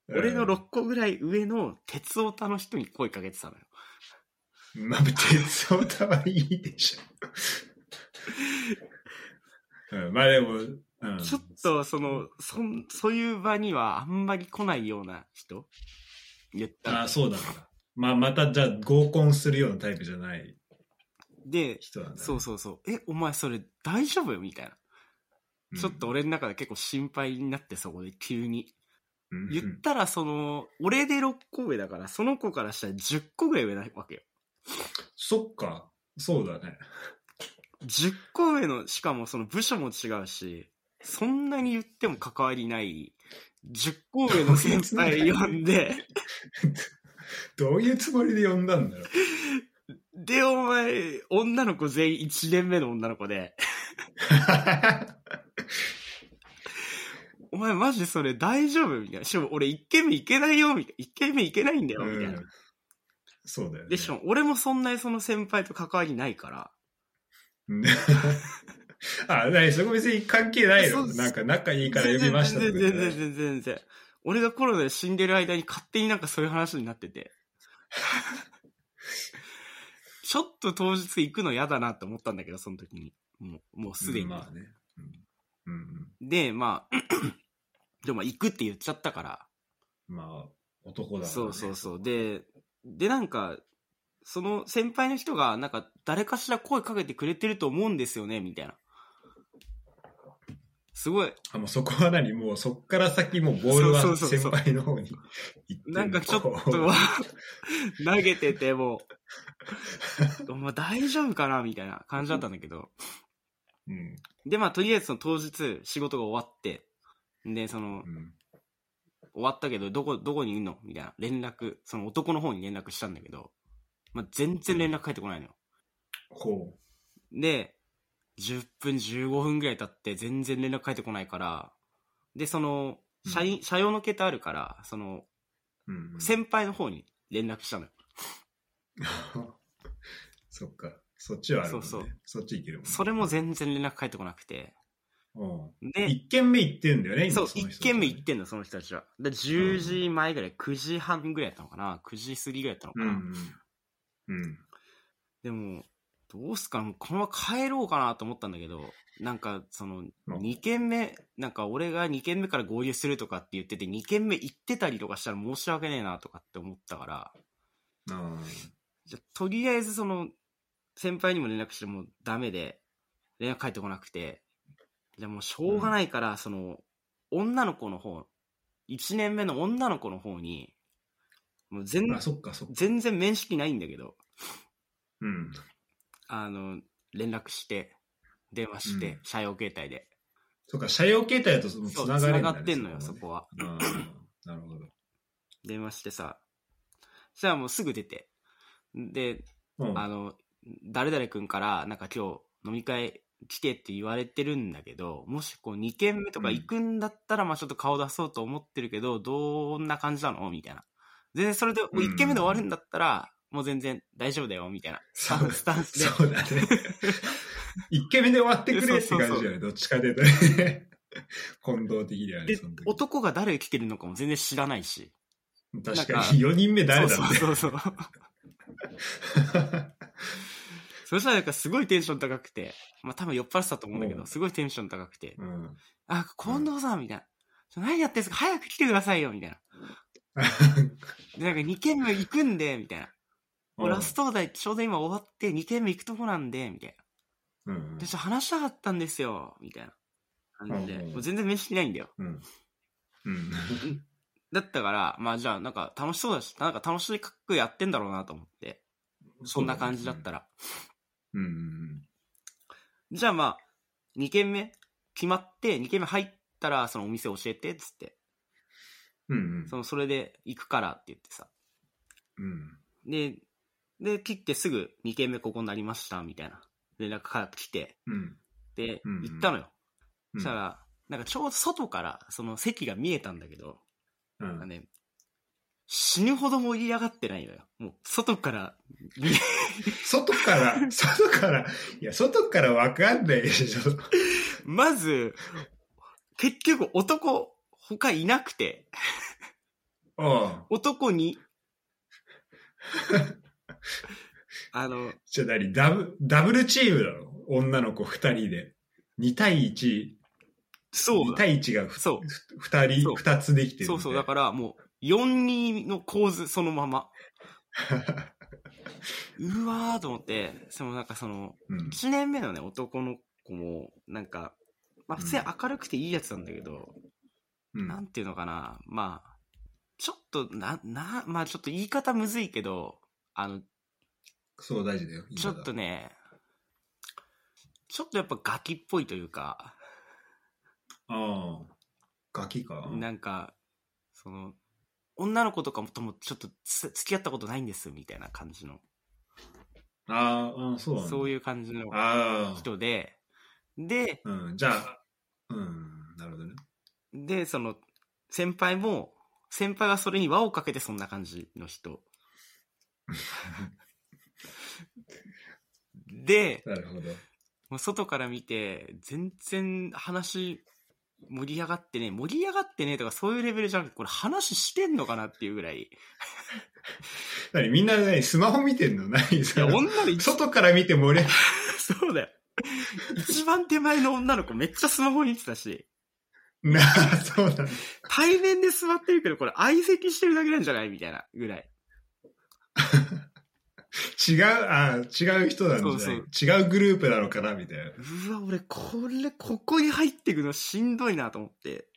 Speaker 1: 俺の6個ぐらい上の鉄オタの人に声かけてたのよ。
Speaker 2: まあ、鉄オタはいいでしょ。うん、まあでも、うん、
Speaker 1: ちょっと、その、そん、そういう場にはあんまり来ないような人？言ったら
Speaker 2: ああ、そうだ。まあ、またじゃあ合コンするようなタイプじゃない
Speaker 1: で、
Speaker 2: 人なんだ、ね。
Speaker 1: そうそうそう。え、お前それ大丈夫みたいな。
Speaker 2: うん
Speaker 1: ちょっと俺の中で結構心配になってそこで急に。
Speaker 2: うん
Speaker 1: 言ったらその、俺で6個上だから、その子からしたら10個ぐらい上なわけよ。
Speaker 2: そっか。そうだね。
Speaker 1: 10個上の、しかもその部署も違うし、そんなに言っても関わりない、10個上の先輩呼んで、
Speaker 2: どういうつもりで呼んだんだろう。
Speaker 1: で、お前、女の子全員1年目の女の子で、お前マジそれ大丈夫みたいな。しかも俺1軒目行けないよみたいな。1軒目行けないんだよみたいな。
Speaker 2: うんそうだよね。
Speaker 1: で、しかも俺もそんなにその先輩と関わりないから、
Speaker 2: うん あ、なにそこ別に関係ないの？なんか仲いいから呼びましたとか
Speaker 1: 全然全然全然。俺がコロナで死んでる間に勝手になんかそういう話になってて。ちょっと当日行くの嫌だなって思ったんだけど、その時に。もう、もうすでに。
Speaker 2: うんまあね。うん。うん
Speaker 1: で、まあ、でもまあ行くって言っちゃったから。
Speaker 2: うん。まあ、男だから、ね。
Speaker 1: そうそうそう。で、で、なんか、その先輩の人が、なんか、誰かしら声かけてくれてると思うんですよね、みたいな。すごい、
Speaker 2: あ、もうそこは何もうそっから先もうボールは先輩の方に行ってる
Speaker 1: なんかちょっと投げてても、お前大丈夫かなみたいな感じだったんだけど。
Speaker 2: うん。
Speaker 1: で、まあ、とりあえずその当日仕事が終わって、で、その
Speaker 2: う、ん。
Speaker 1: 終わったけど、どこ、どこにいるの？みたいな連絡、その男の方に連絡したんだけど、まあ、全然連絡返ってこないのよ。
Speaker 2: ほ
Speaker 1: で、10分、15分ぐらい経って全然連絡返ってこないから、で、その、社員、社用の携帯あるから、その、
Speaker 2: う。うん。
Speaker 1: 先輩の方に連絡したのよ。
Speaker 2: そっか。そっちはあるもんね。
Speaker 1: そうそう
Speaker 2: そっち行けるもんね。
Speaker 1: それも全然連絡返ってこなくて。
Speaker 2: うん。
Speaker 1: で、
Speaker 2: 一軒目行ってんだよね、
Speaker 1: そう、
Speaker 2: 今の人
Speaker 1: 一軒目行ってんの、その人たちは。で、10時前ぐらい、9時半ぐらいやったのかな ?9 時過ぎぐらいやったのかな、
Speaker 2: うん。うん。
Speaker 1: でも、どうすか、このまま帰ろうかなと思ったんだけど、なんか、その、2軒目、なんか俺が2軒目から合流するとかって言ってて、2軒目行ってたりとかしたら申し訳ねえなとかって思ったから、
Speaker 2: あ
Speaker 1: じゃとりあえずその、先輩にも連絡してもダメで、連絡返ってこなくて、じゃあもうしょうがないから、その、女の子の方、1年目の女の子の方に、もう全
Speaker 2: あ、そっかそっか。
Speaker 1: 全然面識ないんだけど、
Speaker 2: うん。
Speaker 1: あの、連絡して、電話して、
Speaker 2: うん
Speaker 1: 社用携帯で。
Speaker 2: そっか、車用携帯だとその
Speaker 1: そう、
Speaker 2: 繋がれるんだ
Speaker 1: がってんのよ、そ
Speaker 2: こ
Speaker 1: こは。
Speaker 2: はね。うん。なるほど。
Speaker 1: 電話してさ。そしたらもうすぐ出て。で、
Speaker 2: うん。
Speaker 1: あの、誰々君から、なんか今日飲み会来てって言われてるんだけど、もしこう2軒目とか行くんだったら、まあちょっと顔出そうと思ってるけど、どんな感じなの？みたいな。全然それで、もう1軒目で終わるんだったら、もう全然大丈夫だよ、みたいな。スタンスタンスで。
Speaker 2: そうだね。一軒目で終わってくれって感じだよね。どっちかでね。近藤的にはね、
Speaker 1: で男が誰来てるのかも全然知らないし。
Speaker 2: 確かに4人目誰だろうね。
Speaker 1: そうそうそうそう。そしたらなんかすごいテンション高くて、まあ多分酔っ払ってたと思うんだけど、
Speaker 2: うん
Speaker 1: すごいテンション高くて、
Speaker 2: うん。
Speaker 1: あ、近藤さんみたいな。何やってんすか？早く来てくださいよみたいな。で、なんか2軒目行くんで、みたいな。もうラスト台ちょうど今終わって2軒目行くとこなんで、みたいな。
Speaker 2: うん
Speaker 1: で、ちょっと話したかったんですよ、みたいな感じで。
Speaker 2: うん
Speaker 1: もう全然面識ないんだよ。
Speaker 2: うん。うん。
Speaker 1: だったから、まあじゃあなんか楽しそうだし、なんか楽しくやってんだろうなと思って。そんな感じだったら。
Speaker 2: うん。うん。
Speaker 1: じゃあまあ、2軒目決まって、2軒目入ったらそのお店教えて、っつって。
Speaker 2: うん。
Speaker 1: その、それで行くからって言ってさ。
Speaker 2: うん。
Speaker 1: で、で、切ってすぐ2軒目ここになりました、みたいな。連絡が来て、
Speaker 2: うん。
Speaker 1: で、
Speaker 2: うん
Speaker 1: 行ったのよ。
Speaker 2: うん
Speaker 1: そしたら、なんかちょうど外からその席が見えたんだけど、
Speaker 2: うん
Speaker 1: なんかね、死ぬほど盛り上がってないのよ。もう、外から
Speaker 2: 外から、外から、いや、外からわかんないでしょ。
Speaker 1: まず、結局男、他いなくて、
Speaker 2: うん。
Speaker 1: 男に、あの、
Speaker 2: じゃあ何？ダブ、ダブルチームなの？女の子二人で。2対1、2
Speaker 1: そうだ。
Speaker 2: 対1がふ
Speaker 1: そう
Speaker 2: ふ二人、
Speaker 1: そう
Speaker 2: 二つできてる。
Speaker 1: そうそう、だからもう、4-2の構図そのまま。うわーと思って、そのなんかその、
Speaker 2: うん。
Speaker 1: 1年目のね、男の子も、なんか、まあ普通に明るくていいやつなんだけど、
Speaker 2: うん
Speaker 1: なんていうのかな、まあ、ちょっと、な、な、まあちょっと言い方むずいけど、あの、
Speaker 2: そう大事だよ。
Speaker 1: ちょっとね、ちょっとやっぱガキっぽいというか、
Speaker 2: ああ。ガキか。
Speaker 1: なんか、その、女の子とかもともちょっとつ付き合ったことないんです、みたいな感じの、
Speaker 2: あーあー、そうなんだ。
Speaker 1: そういう感じの
Speaker 2: ああ。
Speaker 1: 人で、で、
Speaker 2: うん。じゃあ、うん。
Speaker 1: で、その、先輩も、先輩はそれに輪をかけてそんな感じの人。で、
Speaker 2: なるほど。
Speaker 1: もう外から見て、全然話盛り上がってね、盛り上がってねとかそういうレベルじゃなくて、これ話してんのかなっていうぐらい。い
Speaker 2: 何みんな何スマホ見てんの？何そ
Speaker 1: や、
Speaker 2: れ
Speaker 1: 女の一、
Speaker 2: 外から見て盛り
Speaker 1: そうだよ。一番手前の女の子めっちゃスマホ見てたし、
Speaker 2: なあ、そうだ。
Speaker 1: 対面で座ってるけど、これ相席してるだけなんじゃない？みたいなぐらい。
Speaker 2: 違う、ああ、違う人なんじゃない？
Speaker 1: そう
Speaker 2: 違うグループなのかな？みたいな。
Speaker 1: うわ、俺、これ、ここに入ってくのしんどいなと思って、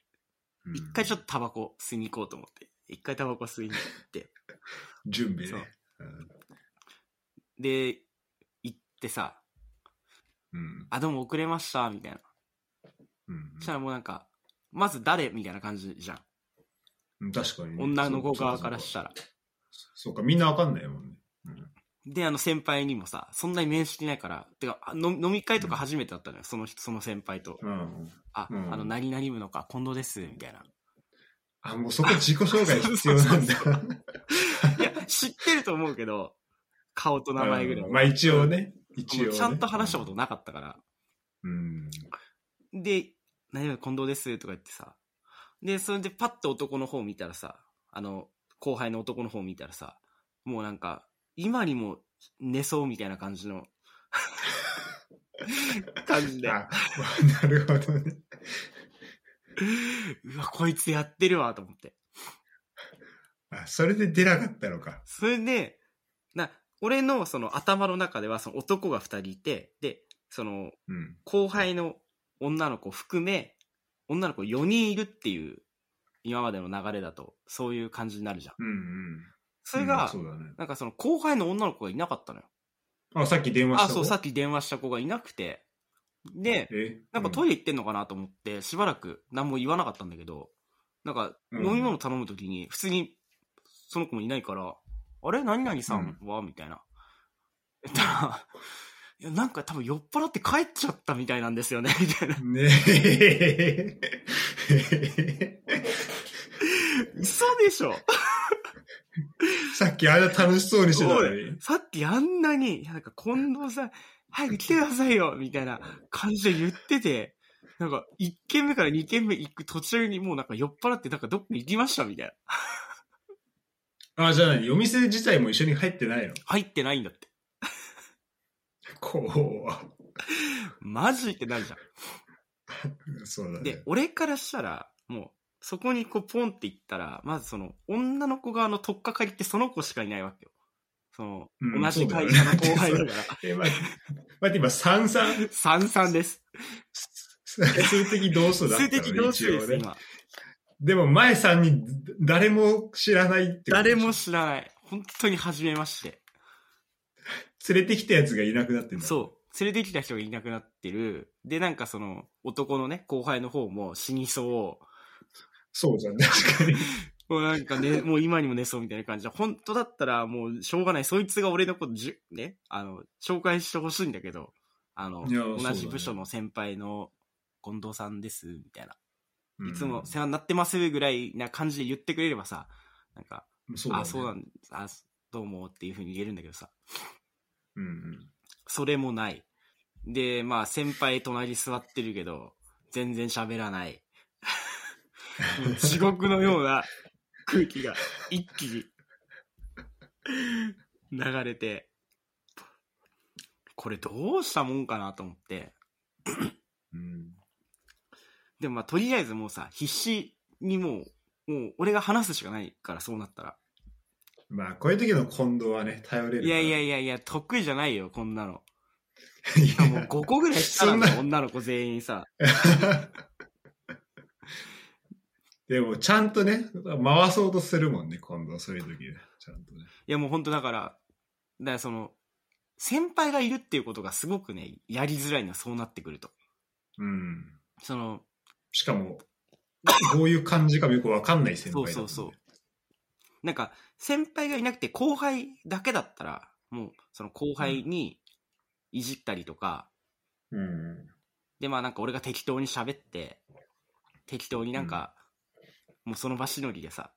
Speaker 2: うん
Speaker 1: 一回ちょっとタバコ吸いに行こうと思って、一回タバコ吸いに行って、
Speaker 2: 準備
Speaker 1: そう
Speaker 2: ね。うん
Speaker 1: で、行ってさ、
Speaker 2: うん。
Speaker 1: あ、どうも遅れました、みたいな。
Speaker 2: うん
Speaker 1: そしたらもうなんか、まず誰みたいな感じじゃん。
Speaker 2: うん。確かにね。
Speaker 1: 女の子側からしたら。
Speaker 2: そうか、みんなわかんないもんね。うん
Speaker 1: で、あの先輩にもさ、そんなに面識ないから、てか、あ飲飲み会とか初めてだったのよ、その人、その先輩と。
Speaker 2: うん。
Speaker 1: あ、
Speaker 2: うん
Speaker 1: あの、何々部のか、近藤です、みたいな。
Speaker 2: あ、もうそこ自己紹介必要なんだ。
Speaker 1: いや、知ってると思うけど、顔と名前ぐらいは。
Speaker 2: うんまあ一応ね。一応ね。
Speaker 1: ちゃんと話したことなかったから。
Speaker 2: うん。
Speaker 1: で、何々近藤です、とか言ってさ。で、それでパッと男の方見たらさ、あの、後輩の男の方見たらさ、もうなんか、今にも寝そうみたいな感じの、感じで。
Speaker 2: あ、なるほどね。
Speaker 1: うわ、こいつやってるわ、と思って。
Speaker 2: あ、それで出なかったのか。
Speaker 1: それで、な、俺のその頭の中ではその男が二人いて、で、その
Speaker 2: うん。
Speaker 1: 後輩の女の子含め、女の子4人いるっていう、今までの流れだと、そういう感じになるじゃん。
Speaker 2: うんうん。
Speaker 1: それが、
Speaker 2: うんそうだね。
Speaker 1: なんかその後輩の女の子がいなかったのよ。
Speaker 2: あ、さっき電話した
Speaker 1: あ、
Speaker 2: 子
Speaker 1: そう、さっき電話した子がいなくて、で、
Speaker 2: え？
Speaker 1: なんかトイレ行ってんのかなと思って、しばらく何も言わなかったんだけど、なんか
Speaker 2: うん
Speaker 1: 飲み物頼むときに、普通にその子もいないから、あれ？何々さんは、みたいな。言ったら、いや、なんか多分酔っ払って帰っちゃったみたいなんですよね、みたいな。
Speaker 2: ねえ。
Speaker 1: 嘘でしょ
Speaker 2: さっきあんな楽しそうにしてたのに。
Speaker 1: さっきあんなに、いやなんか近藤さん、早く来てくださいよみたいな感じで言ってて、なんか1軒目から2軒目行く途中にもうなんか酔っ払ってなんかどっか行きましたみたいな。
Speaker 2: あ、じゃあ何？お店自体も一緒に入ってないの？
Speaker 1: 入ってないんだって。
Speaker 2: こ
Speaker 1: マジってなるじゃ
Speaker 2: う。そうだ
Speaker 1: ん。
Speaker 2: ね。
Speaker 1: で、俺からしたら、もう、そこにこうポンって行ったら、まずその、女の子側の取っかかりってその子しかいないわけよ。その、
Speaker 2: うん
Speaker 1: 同じ会社の後輩だから。
Speaker 2: え、待って、待って、今、三三？
Speaker 1: 三々です。
Speaker 2: 数的同数だったの
Speaker 1: 数的同数です、
Speaker 2: ね。
Speaker 1: 今。
Speaker 2: でも、前さんに誰も知らないって
Speaker 1: 誰も知らない。本当に初めまして。
Speaker 2: 連れてきたやつがいなくなってんだ。
Speaker 1: そう。連れてきた人がいなくなってる。で、なんかその、男のね、後輩の方も死にそう。
Speaker 2: そうじゃん、確かに。
Speaker 1: もうなんかね、もう今にも寝そうみたいな感じで、本当だったらもうしょうがない。そいつが俺のことじゅ、ね、あの、紹介してほしいんだけど、あの、同じ部署の先輩の近藤さんです、みたいな。
Speaker 2: うん
Speaker 1: いつも世話になってますぐらいな感じで言ってくれればさ、なんか、
Speaker 2: ね
Speaker 1: あ、そうなんあ、どうもっていう風に言えるんだけどさ、
Speaker 2: うんうん。
Speaker 1: それもない。で、まあ先輩隣に座ってるけど、全然喋らない。地獄のような空気が一気に流れて、これどうしたもんかなと思って。
Speaker 2: うん
Speaker 1: でもまあとりあえずもうさ、必死にもう、もう俺が話すしかないからそうなったら。
Speaker 2: まあ、こういう時の近藤はね、頼れる。
Speaker 1: いやいや
Speaker 2: い
Speaker 1: いやいや、得意じゃないよ、こんなの。
Speaker 2: や。
Speaker 1: もう5個ぐらい下なんだよ、女の子全員さ。
Speaker 2: でも、ちゃんとね、回そうとするもんね、今度、そういう時ね。ちゃんとね。
Speaker 1: いやもう本当だから、だからその、先輩がいるっていうことがすごくね、やりづらいのはそうなってくると。
Speaker 2: うん。
Speaker 1: その、
Speaker 2: しかも、どういう感じかもよくわかんない先輩ね
Speaker 1: そうそうそう。なんか、先輩がいなくて後輩だけだったら、もう、その後輩にいじったりとか、
Speaker 2: うん。
Speaker 1: で、まあなんか俺が適当に喋って、適当になんか、もうその場しのぎでさ、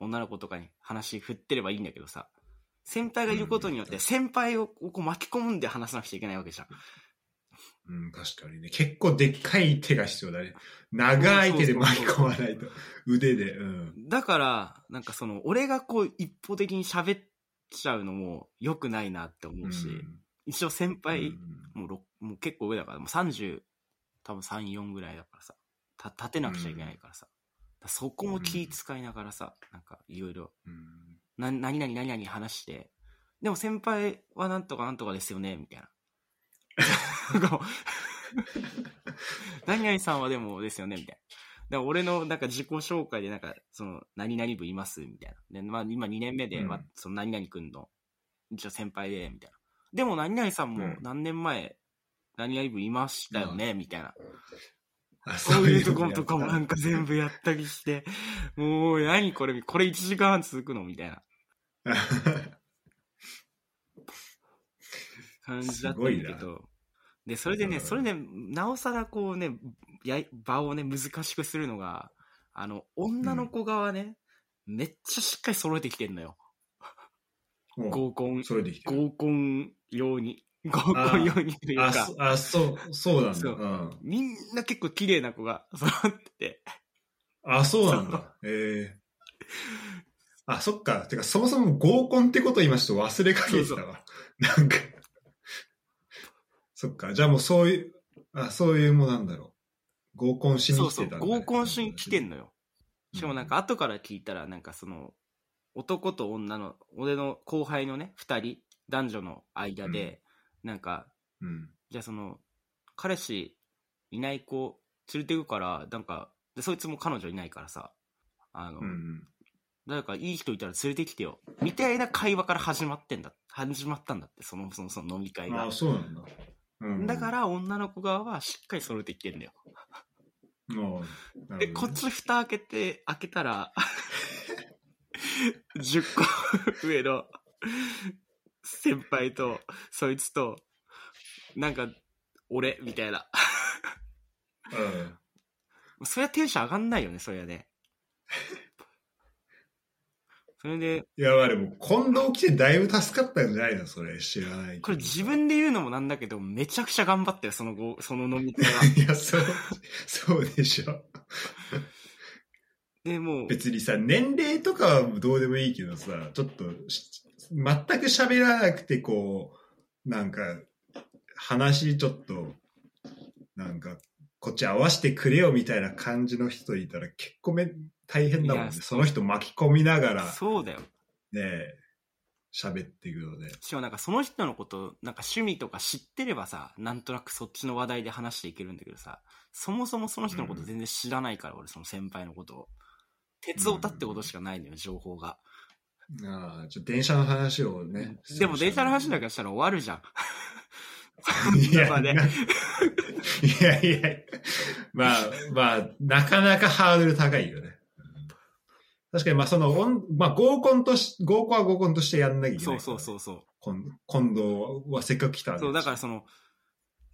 Speaker 1: 女の子とかに話振ってればいいんだけどさ、先輩がいることによって先輩をこう巻き込んで話さなくちゃいけないわけじゃん。
Speaker 2: うん、確かにね。結構でっかい手が必要だね。長い手で巻き込まないと。腕で。うん。
Speaker 1: だから、なんかその、俺がこう一方的に喋っちゃうのも良くないなって思うし、一応先輩、
Speaker 2: うん
Speaker 1: もうろもう結構上だから、もう30、多分3、4ぐらいだからさ、た立てなくちゃいけないからさ、だそこも気使いながらさ、なんかいろいろ、
Speaker 2: うん
Speaker 1: な、何々何々話して、でも先輩はなんとかなんとかですよね、みたいな。何々さんはでもですよね、みたいな。だ俺のなんか自己紹介でなんか、その、何々部いますみたいな。で、まあ今2年目で、
Speaker 2: うん
Speaker 1: まあその何々くんの、一応先輩で、みたいな。でも何々さんも
Speaker 2: うん
Speaker 1: 何年前、何々部いましたよね、みたいな。
Speaker 2: あ
Speaker 1: そういうところとかもなんか全部やったりして、もう何これ、これ1時間半続くのみたいな
Speaker 2: た
Speaker 1: 感じだったんだけど。で、それでね、
Speaker 2: うん
Speaker 1: それで、なおさらこうね、やい場をね、難しくするのが、あの、女の子側ね、めっちゃしっかり揃えてきてんのよ。合コン。合コン用に。合コン用にという
Speaker 2: あ、
Speaker 1: か
Speaker 2: そ、あ、そう、そうなんだ。
Speaker 1: そう
Speaker 2: うん。
Speaker 1: みんな結構綺麗な子が揃ってて、
Speaker 2: あ、そうなんだ。ええあ、そっか。てか、そもそも合コンってこと今ちょっと忘れかけてたわ。なんか。そっか。じゃあもうそういう、あ、そういうもんなんだろう。合コンしに
Speaker 1: そうそう、
Speaker 2: 来てたんだね
Speaker 1: 合コンしに来てんのよ。しかもなんか
Speaker 2: う
Speaker 1: 後から聞いたら、なんかその、男と女の、俺の後輩のね、二人、男女の間で、なんか、
Speaker 2: うん。
Speaker 1: じゃあその、彼氏いない子連れてくから、なんか、でそいつも彼女いないからさ、あの、
Speaker 2: うん。
Speaker 1: 誰かいい人いたら連れてきてよ。みたいな会話から始まってんだ。始まったんだって、その、その、その飲み会が
Speaker 2: ああ、。そうなんだ。うん、
Speaker 1: だから女の子側はしっかり揃えてきてんだよ。で、こっち蓋開けて、開けたら、10個上の先輩と、そいつと、なんか、俺、みたいな。
Speaker 2: うん。
Speaker 1: そりゃテンション上がんないよね、そりゃね。それで、
Speaker 2: いや、まあでも、近藤来てだいぶ助かったんじゃないの？それ、知らない。
Speaker 1: これ自分で言うのもなんだけど、めちゃくちゃ頑張ったよ、その後、その飲み会は。
Speaker 2: いや、そう、そうでしょ。
Speaker 1: で、もう、
Speaker 2: 別にさ、年齢とかはどうでもいいけどさ、ちょっとし、全く喋らなくて、こう、なんか、話ちょっと、なんか、こっち合わせてくれよみたいな感じの人いたら結構め大変だもんね。その人巻き込みながら、
Speaker 1: そうだよ。
Speaker 2: ね、喋っていくので。
Speaker 1: しかもなんかその人のこと、なんか趣味とか知ってればさ、なんとなくそっちの話題で話していけるんだけどさ、そもそもその人のこと全然知らないから、俺その先輩のことを。鉄をたってことしかないのよ、情報が。
Speaker 2: ああ、ちょっと電車の話をね。
Speaker 1: でも電車の話だけしたら終わるじゃん。
Speaker 2: いや、
Speaker 1: まあね
Speaker 2: ないやいや、まあ、まあ、なかなかハードル高いよね。確かに、まあ、その、おんまあ、合コンとし、合コンは合コンとしてやんなきゃいけない。
Speaker 1: そうそうそうそう。
Speaker 2: 今今度はせっかく来た
Speaker 1: そう、だからその、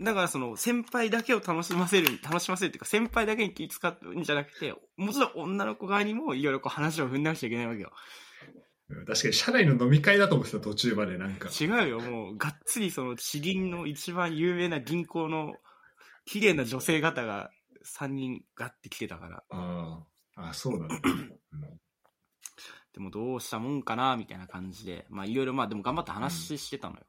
Speaker 1: だからその先輩だけを楽しませる、楽しませるっていうか先輩だけに気使うんじゃなくて、もちろん女の子側にもいろいろこう話を踏んでなくちゃいけないわけよ。
Speaker 2: うん確かに、社内の飲み会だと思ってた、途中までなんか。
Speaker 1: 違うよ、もうがっつりその地銀の一番有名な銀行の綺麗な女性方が3人ガッて来てたから、
Speaker 2: ああ、あそうなんだ。うん
Speaker 1: でもどうしたもんかな、みたいな感じで、まあいろいろまあでも頑張って話してたのよ。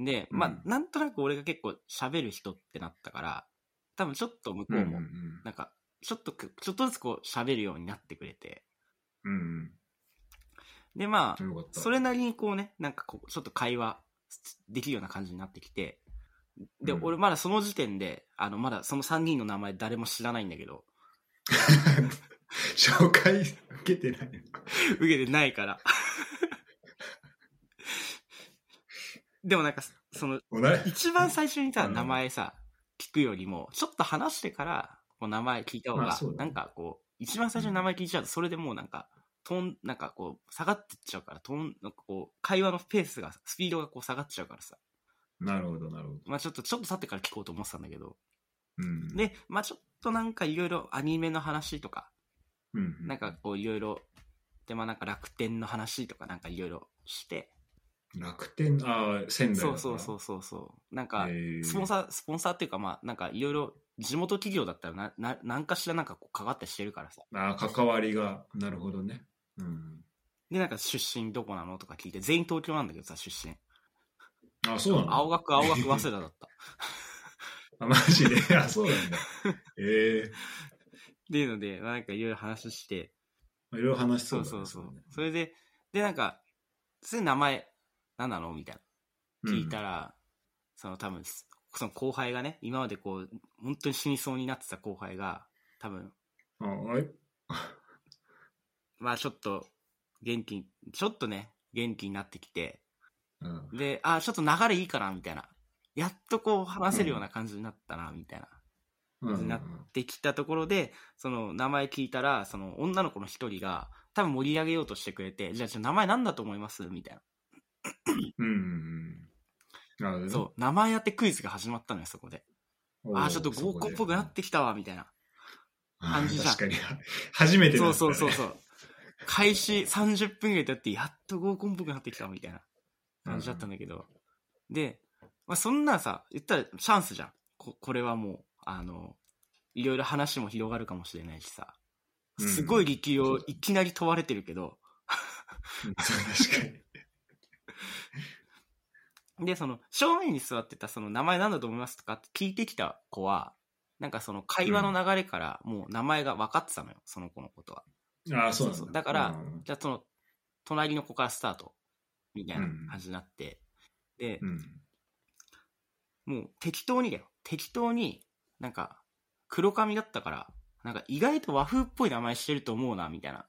Speaker 1: で、ま
Speaker 2: うん
Speaker 1: あなんとなく俺が結構喋る人ってなったから、多分ちょっと向こうも、なんか、ちょっとく、ちょっとずつこう喋るようになってくれて、
Speaker 2: うんうん。
Speaker 1: で、ま。あ、それなりにこうね、なんかこう、ちょっと会話できるような感じになってきて、で、
Speaker 2: うん
Speaker 1: 俺まだその時点で、あの、まだその3人の名前誰も知らないんだけど、
Speaker 2: 紹介受けてない。
Speaker 1: 受けてないから。でもなんか、その、一番最初にさ、
Speaker 2: うん
Speaker 1: 名前さ、聞くよりも、ちょっと話してから、こう名前聞いた方が、なんかこう、一番最初に名前聞いちゃうと、それでもうなんか、トーン、なんかこう、下がってっちゃうから、トーン、なんかこう、会話のペースが、スピードがこう下がっちゃうからさ。
Speaker 2: なるほど、なるほど。
Speaker 1: まあちょっと、ちょっと経ってから聞こうと思ってたんだけど。
Speaker 2: うん。
Speaker 1: で、まあちょっとなんかいろいろアニメの話とか、
Speaker 2: うん、
Speaker 1: なんかこういろいろ、で、まあなんか楽天の話とかなんかいろいろして、
Speaker 2: 楽天、ああ、仙台
Speaker 1: そうそうそううそうそう。なんか、スポンサー、スポンサーっていうか、まあ、なんかいろいろ、地元企業だったらな、な、なんかしらなんかこう、かかったりしてるからさ。
Speaker 2: ああ、関わりが、なるほどね。うん。
Speaker 1: で、なんか出身どこなのとか聞いて、全員東京なんだけどさ、出身。
Speaker 2: あそうなんだ。
Speaker 1: 青学、青学、早稲田だった。
Speaker 2: あ、マジで？あ、そうなんだ。ええ
Speaker 1: っていうので、なんかいろいろ話して、
Speaker 2: いろいろ話しそ
Speaker 1: そうう
Speaker 2: だね
Speaker 1: そうそう。それで、で、なんか、それ名前、何なのみたいな。聞いたら、その多分、その後輩がね、今までこう、本当に死にそうになってた後輩が、多分、
Speaker 2: うん、ああれ？
Speaker 1: まあちょっと、元気に、ちょっとね、元気になってきて、
Speaker 2: うん。
Speaker 1: で、あ、ちょっと流れいいかな、みたいな。やっとこう話せるような感じになったな、みたいな。
Speaker 2: うん。
Speaker 1: なってきたところで、その名前聞いたら、その女の子の一人が、多分盛り上げようとしてくれて、じゃあ、じゃあ名前なんだと思います？みたい
Speaker 2: うんうんうん。なるほど
Speaker 1: な。
Speaker 2: ね
Speaker 1: そう、名前やってクイズが始まったのよ、そこで。
Speaker 2: おー
Speaker 1: あ、ちょっと合コンっぽくなってきたわ、みたいな。感じじゃん
Speaker 2: 確かに。初めてだ
Speaker 1: そうそうそうそう。開始30分ぐらい経って、やっと合コンっぽくなってきたみたいな感じだったんだけど。で、まあ、そんなさ、言ったらチャンスじゃん。ここれはもう、あの、いろいろ話も広がるかもしれないしさ。
Speaker 2: うん
Speaker 1: すごい力量をいきなり問われてるけど、
Speaker 2: 確かに。
Speaker 1: で、その、正面に座ってた、その、名前なんだと思いますとかって聞いてきた子は、なんかその、会話の流れから、もう名前が分かってたのよ、その子のことは。
Speaker 2: ああ、そう
Speaker 1: そうだから
Speaker 2: うん
Speaker 1: じゃあ、その、隣の子からスタート、みたいな感じになって、で、
Speaker 2: うん。
Speaker 1: もう適当にだよ。適当に、なんか、黒髪だったから、なんか意外と和風っぽい名前してると思うな、みたいな。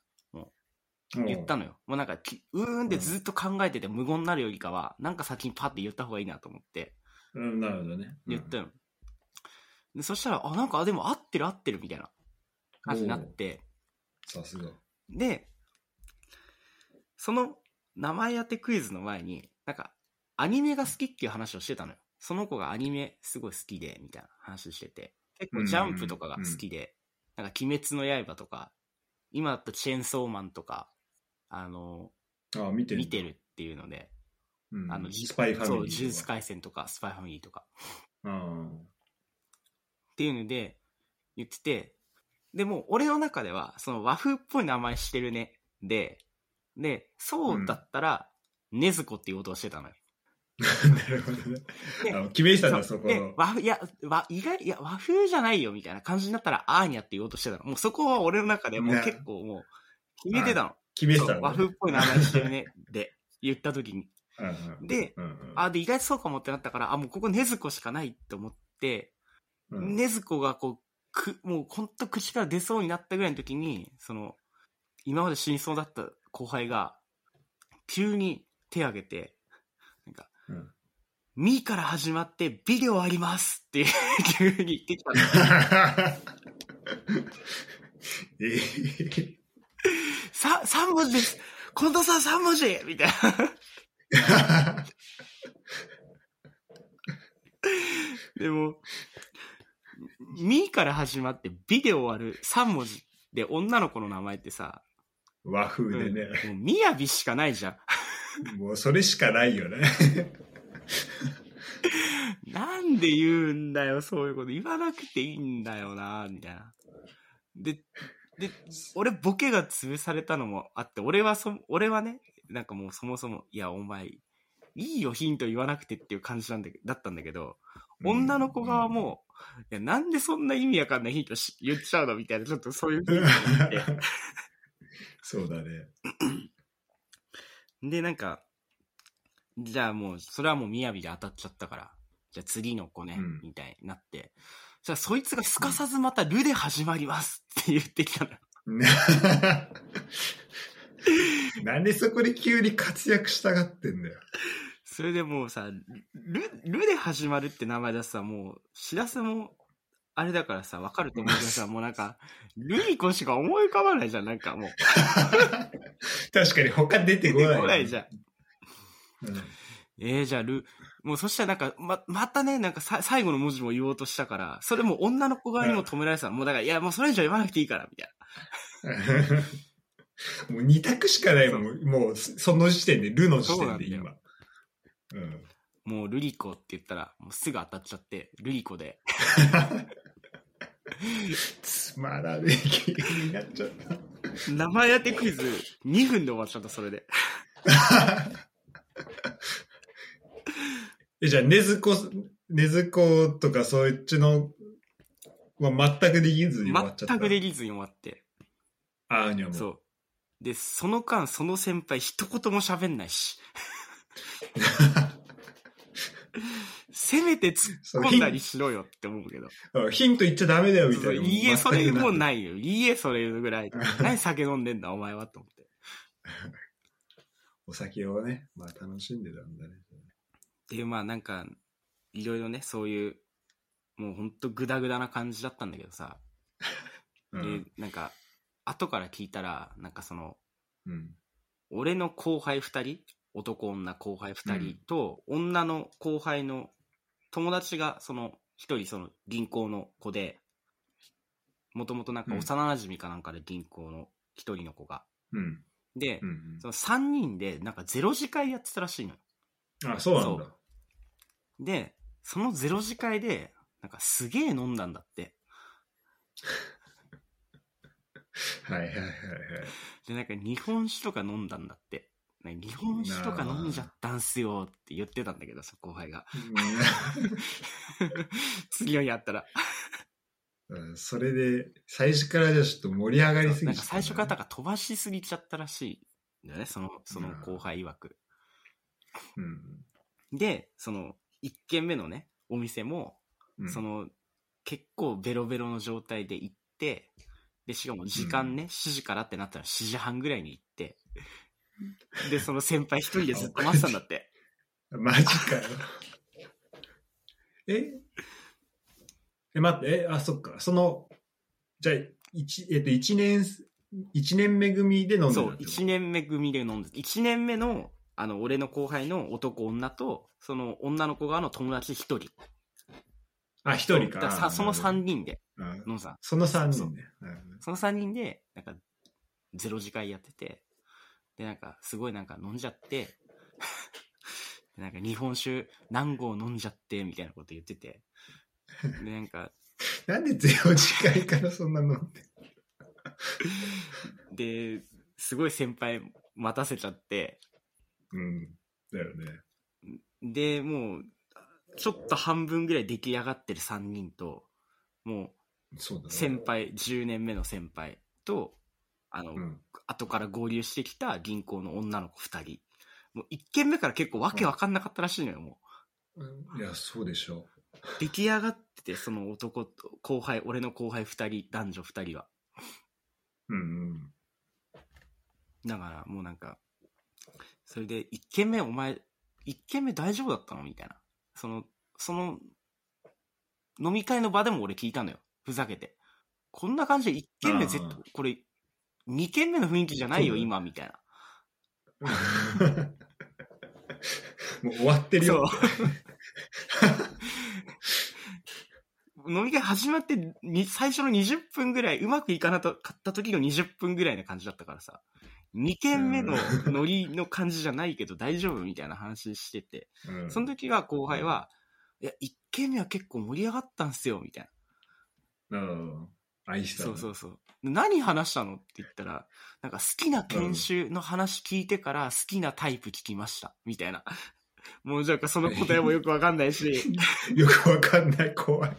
Speaker 1: も言ったのよ。もうなんかき、うーんってずっと考えてて無言になるよりかは、なんか先にパッて言った方がいいなと思って、
Speaker 2: うん、なるほどね。
Speaker 1: 言ったの。でそしたら、あ、なんか、あ、でも合ってる合ってるみたいな感じになって、
Speaker 2: さすが。
Speaker 1: で、その名前当てクイズの前に、なんか、アニメが好きっていう話をしてたのよ。その子がアニメすごい好きで、みたいな話してて。結構ジャンプとかが好きで、なんか鬼滅の刃とか、今だとチェーンソーマンとか、あの、
Speaker 2: あ、見てる。
Speaker 1: 見てるっていうので、
Speaker 2: うん。
Speaker 1: あの、じ
Speaker 2: スパイファミリーとか。
Speaker 1: そう、呪術廻戦とか、スパイファミリーとか、
Speaker 2: うん。
Speaker 1: っていうので、言ってて、でも、俺の中では、その和風っぽい名前してるね。で、で、そうだったら、ねずこっていうことをしてたのよ。
Speaker 2: なるほどね。
Speaker 1: で
Speaker 2: あの決めてたんだ、
Speaker 1: そ
Speaker 2: こ
Speaker 1: 和風、いや、和、意外、いや、和風じゃないよ、みたいな感じになったら、アーニャって言おうとしてたの。もうそこは俺の中でもう
Speaker 2: ね
Speaker 1: 結構もう、決めてたの。
Speaker 2: 決めてたの、
Speaker 1: そう和風っぽい名前してるね。で、言った時に。で、
Speaker 2: うんうん
Speaker 1: あ、で、意外とそうかもってなったから、あ、もうここねずこしかないって思って、
Speaker 2: うん
Speaker 1: ねずこがこう、く、もうほんと口から出そうになったぐらいの時に、その、今まで死にそうだった後輩が、急に手挙げて、
Speaker 2: うん
Speaker 1: ミーから始まってビデオありますって急に言ってきたの。
Speaker 2: え ー
Speaker 1: さ、3文字です近藤さん3文字みたいな。でも、ミーから始まってビデオ終わる3文字で女の子の名前ってさ、
Speaker 2: 和風でね、
Speaker 1: もうみやびしかないじゃん。
Speaker 2: もうそれしかないよね。
Speaker 1: なんで言うんだよ、そういうこと。言わなくていいんだよな、みたいな。で、で、俺ボケが潰されたのもあって、俺はそ、俺はね、なんかもうそもそも、いや、お前、いいよ、ヒント言わなくてっていう感じなんだけだったんだけど、女の子側も、いや、なんでそんな意味わかんないヒントし言っちゃうのみたいな、ちょっとそういう。
Speaker 2: そうだね。
Speaker 1: で、なんか、じゃあもう、それはもう雅で当たっちゃったから、じゃあ次の子ね、
Speaker 2: うん
Speaker 1: みたいになって、じゃあそいつがすかさずまたルで始まりますって言ってきたのよ。
Speaker 2: なんでそこで急に活躍したがってんだよ。
Speaker 1: それでもうさ、ル、ルで始まるって名前だとさ、もう、しらすも、あれだからさ、わかると思うけどさ、もうなんか、ルリコしか思い浮かばないじゃん、なんかもう。
Speaker 2: 確かに他出てこない。
Speaker 1: 来ないじゃん。
Speaker 2: うん
Speaker 1: えー、じゃあ、ル、もうそしたらなんか、ま、またね、なんかさ最後の文字も言おうとしたから、それも女の子側にも止められてたの。もうだから、いや、もうそれ以上言わなくていいから、みたいな。
Speaker 2: もう二択しかないもん。もうその時点で、ルの時点で今。うん。
Speaker 1: もうルリコって言ったら、もうすぐ当たっちゃって、ルリコで。
Speaker 2: つまらねえ気になっちゃった。
Speaker 1: 名前当てクイズ2分で終わっちゃった、それで。
Speaker 2: え、じゃあ、ねずこ、ねずことかそっちの、まあ、全くできずに終わっちゃった。
Speaker 1: 全くできずに終わって。
Speaker 2: あーにゃもう。
Speaker 1: そう。で、その間、その先輩一言も喋んないし。せめて突っ込んだりしろよって思うけど。
Speaker 2: あヒント言っちゃダメだよ、みたいな。
Speaker 1: いいえ、それもう
Speaker 2: い。
Speaker 1: ないよ。いいえ、それぐらい。何酒飲んでんだ、お前は、と思って。
Speaker 2: お酒をね、まあ楽しんでたんだね。
Speaker 1: で、まあなんか、いろいろね、そういう、もうほんとグダグダな感じだったんだけどさ。で
Speaker 2: うん。、
Speaker 1: なんか、後から聞いたら、なんかその、
Speaker 2: うん。
Speaker 1: 俺の後輩二人、男女後輩二人と、女の後輩の友達が、その、一人その銀行の子で、もともとなんか幼馴染かなんかで銀行の一人の子が。
Speaker 2: うん。
Speaker 1: で、
Speaker 2: うん
Speaker 1: その三人でなんかゼロ次会やってたらしいのよ。
Speaker 2: うん。あ、そうなんだ。
Speaker 1: で、そのゼロ次会で、なんかすげえ飲んだんだって。
Speaker 2: はいはいはいはい。
Speaker 1: で、なんか日本酒とか飲んだんだって。なんか日本酒とか飲んじゃったんすよって言ってたんだけどさ、後輩が。次の日会ったら。
Speaker 2: うんそれで、最初からじゃあちょっと盛り上がりすぎちゃった
Speaker 1: なんか最初から飛ばしすぎちゃったらしいんだよね、その、その後輩曰く。
Speaker 2: うん。
Speaker 1: で、その、1軒目のね、お店も、
Speaker 2: うん
Speaker 1: そ、の、結構ベロベロの状態で行って、で、しかも時間ね、7時からってなったら7時半ぐらいに行っって、で、その先輩一人でずっと待ってたんだって。
Speaker 2: マジかよ。え？え、待って、え、あ、そっか。その、じゃあ、一、えっと、一年、一年目組で飲んでた
Speaker 1: そう、
Speaker 2: ってこと
Speaker 1: ？1年目組で飲んで、1年目の、あの、俺の後輩の男女と、その女の子側の友達一人。
Speaker 2: あ、一人か。
Speaker 1: だらさその
Speaker 2: 三
Speaker 1: 3人で
Speaker 2: あ
Speaker 1: 飲んでた。
Speaker 2: その三人ね。なるほど
Speaker 1: その3人で、なんか、ゼロ次会やってて、で、なんか、すごいなんか飲んじゃって、でなんか日本酒何合飲んじゃって、みたいなこと言ってて、で、なんか、
Speaker 2: なんでゼロ次会からそんな飲んで
Speaker 1: で、すごい先輩待たせちゃって、
Speaker 2: うん。だよね。
Speaker 1: で、もう、ちょっと半分ぐらい出来上がってる3人と、も。
Speaker 2: う
Speaker 1: 先輩、10年目の先輩と、あの、
Speaker 2: うん。
Speaker 1: 後から合流してきた銀行の女の子2人。もう1軒目から結構わけわかんなかったらしいのよ、も
Speaker 2: いや、そうでしょ
Speaker 1: う。出来上がってて、その男と、後輩、俺の後輩2人、男女2人は。
Speaker 2: う。うんうん。
Speaker 1: だから、もうなんか、それで、1軒目お前、1軒目大丈夫だったのみたいな。その、その、飲み会の場でも俺聞いたのよ。ふざけて。こんな感じで1軒目絶対、これ、2軒目の雰囲気じゃないよ、今、みたいな。
Speaker 2: もう終わってるよ。
Speaker 1: 飲み会始まってに、最初の20分ぐらい、うまくいかなかった時の20分ぐらいな感じだったからさ、2軒目のノリの感じじゃないけど大丈夫みたいな話してて、
Speaker 2: うん
Speaker 1: その時は後輩は、いや、1軒目は結構盛り上がったんすよ、みたいな。
Speaker 2: うん。愛したの
Speaker 1: そうそうそう。何話したの？って言ったら、なんか好きな研修の話聞いてから好きなタイプ聞きました、みたいな。もうじゃあその答えもよくわかんないし、
Speaker 2: よくわかんない、怖い。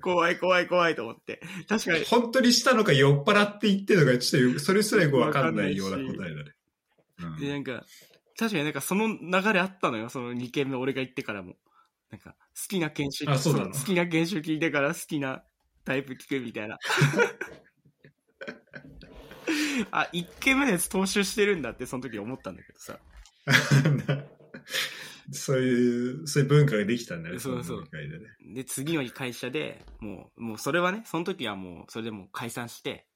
Speaker 1: 怖い怖い怖いと思って。確かに、
Speaker 2: 本当にしたのか酔っ払って言ってるのか、ちょっとよそれすらよくわかんないような答えだね。うん
Speaker 1: で、なんか、確かになんかその流れあったのよ、その2件目俺が行ってからも。なんか、好きな研修
Speaker 2: あそうなの
Speaker 1: 好きな研修聞いてから好きなタイプ聞くみたいな。あ、1件目のやつ踏襲してるんだってその時思ったんだけどさ。
Speaker 2: そういう、そういう文化ができたんだね、
Speaker 1: そうそう
Speaker 2: でね。
Speaker 1: で、次の会社でもう、もうそれはね、その時はもう、それでもう解散して、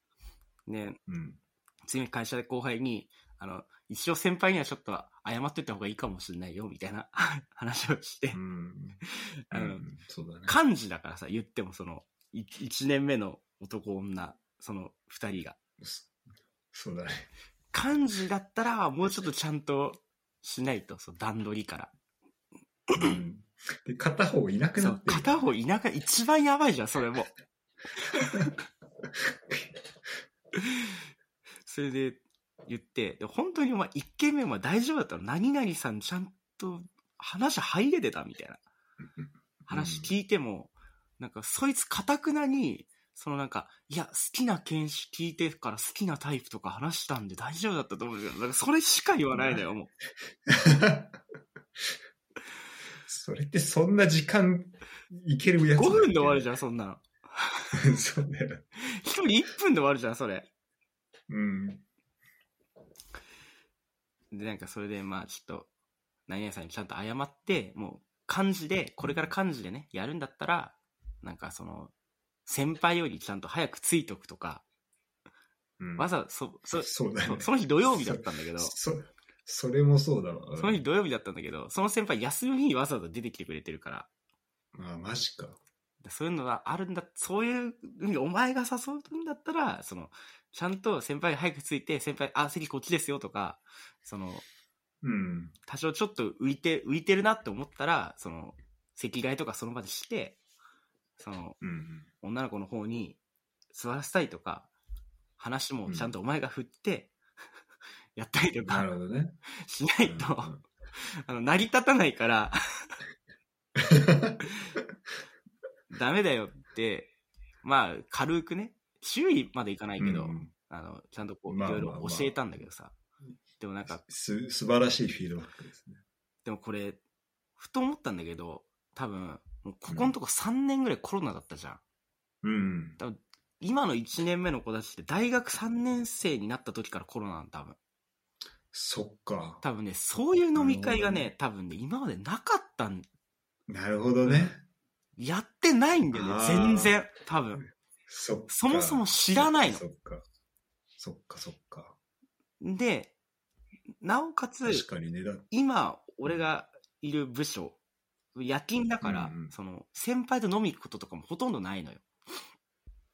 Speaker 1: で、
Speaker 2: うん。
Speaker 1: 次の会社で後輩に、あの、一応先輩にはちょっと謝ってった方がいいかもしれないよ、みたいな 話をして
Speaker 2: う、ん。
Speaker 1: あの
Speaker 2: うんそうだね。
Speaker 1: 漢字だからさ、言ってもその、い一年目の男女、その二人が。
Speaker 2: そうだね。
Speaker 1: 漢字だったら、もうちょっとちゃんとしないと、そう段取りから。
Speaker 2: うんで、片方いなくなっ、てる。
Speaker 1: 片方田舎一番やばいじゃん、それも。それで言って、で本当にお前一軒目は大丈夫だったの何々さんちゃんと話入れてたみたいな話聞いても、なんかそいつかたくなに、そのなんか、いや、好きな犬種聞いてから好きなタイプとか話したんで大丈夫だったと思うけど、なんかそれしか言わないのよ、もう。
Speaker 2: それってそんな時間いけるやつ
Speaker 1: 5分で終わる
Speaker 2: じ
Speaker 1: じゃん、そんなの。
Speaker 2: そうだよ。
Speaker 1: 一人1分で終わるじゃん、それ。
Speaker 2: うん。
Speaker 1: で、なんかそれで、まあちょっと、何々さんにちゃんと謝って、もう漢字で、これから漢字でね、やるんだったら、なんかその、先輩よりちゃんと早くついとくとか、
Speaker 2: うん
Speaker 1: わざわざ、そ、そ、
Speaker 2: そうだ
Speaker 1: そその日土曜日だったんだけど、
Speaker 2: そそれもそうだわ。
Speaker 1: その日土曜日だったんだけど、その先輩休みにわざわざ出てきてくれてるから、
Speaker 2: あ、マジか。
Speaker 1: そういうのがあるんだ、そういうお前が誘うんだったら、その、ちゃんと先輩が早くついて、先輩、あ、席こっちですよとか、その、
Speaker 2: うん。
Speaker 1: 多少ちょっと浮いて、浮いてるなって思ったら、その、席替えとかその場でして、その、
Speaker 2: うん。
Speaker 1: 女の子の方に座らせたいとか、話もちゃんとお前が振って、やったりと
Speaker 2: な
Speaker 1: か
Speaker 2: ね。
Speaker 1: しないと、
Speaker 2: うん
Speaker 1: あの、成り立たないから、ダメだよって、まあ、軽くね、注意までいかないけど、
Speaker 2: うん
Speaker 1: あの、ちゃんとこう、い
Speaker 2: まあ
Speaker 1: ろいろ
Speaker 2: まあまあ
Speaker 1: 教えたんだけどさ、でもなんか、
Speaker 2: す素晴らしいフィードバックですね。
Speaker 1: でもこれ、ふと思ったんだけど、多分、もうここのとこ3年ぐらいコロナだったじゃん。
Speaker 2: うん。
Speaker 1: 今の1年目の子たちって大学3年生になった時からコロナ多分。
Speaker 2: そっか。
Speaker 1: 多分ね、そういう飲み会がね、多分ね、今までなかったん、
Speaker 2: なるほどね。
Speaker 1: やってないんだよね全然。多分。
Speaker 2: そ。
Speaker 1: そもそも知らないの
Speaker 2: そっか。そっか、そっか。
Speaker 1: で、なおかつ、
Speaker 2: 確かにね。だ
Speaker 1: 今、俺がいる部署、夜勤だから、
Speaker 2: うんうん
Speaker 1: その、先輩と飲み行くこととかもほとんどないのよ。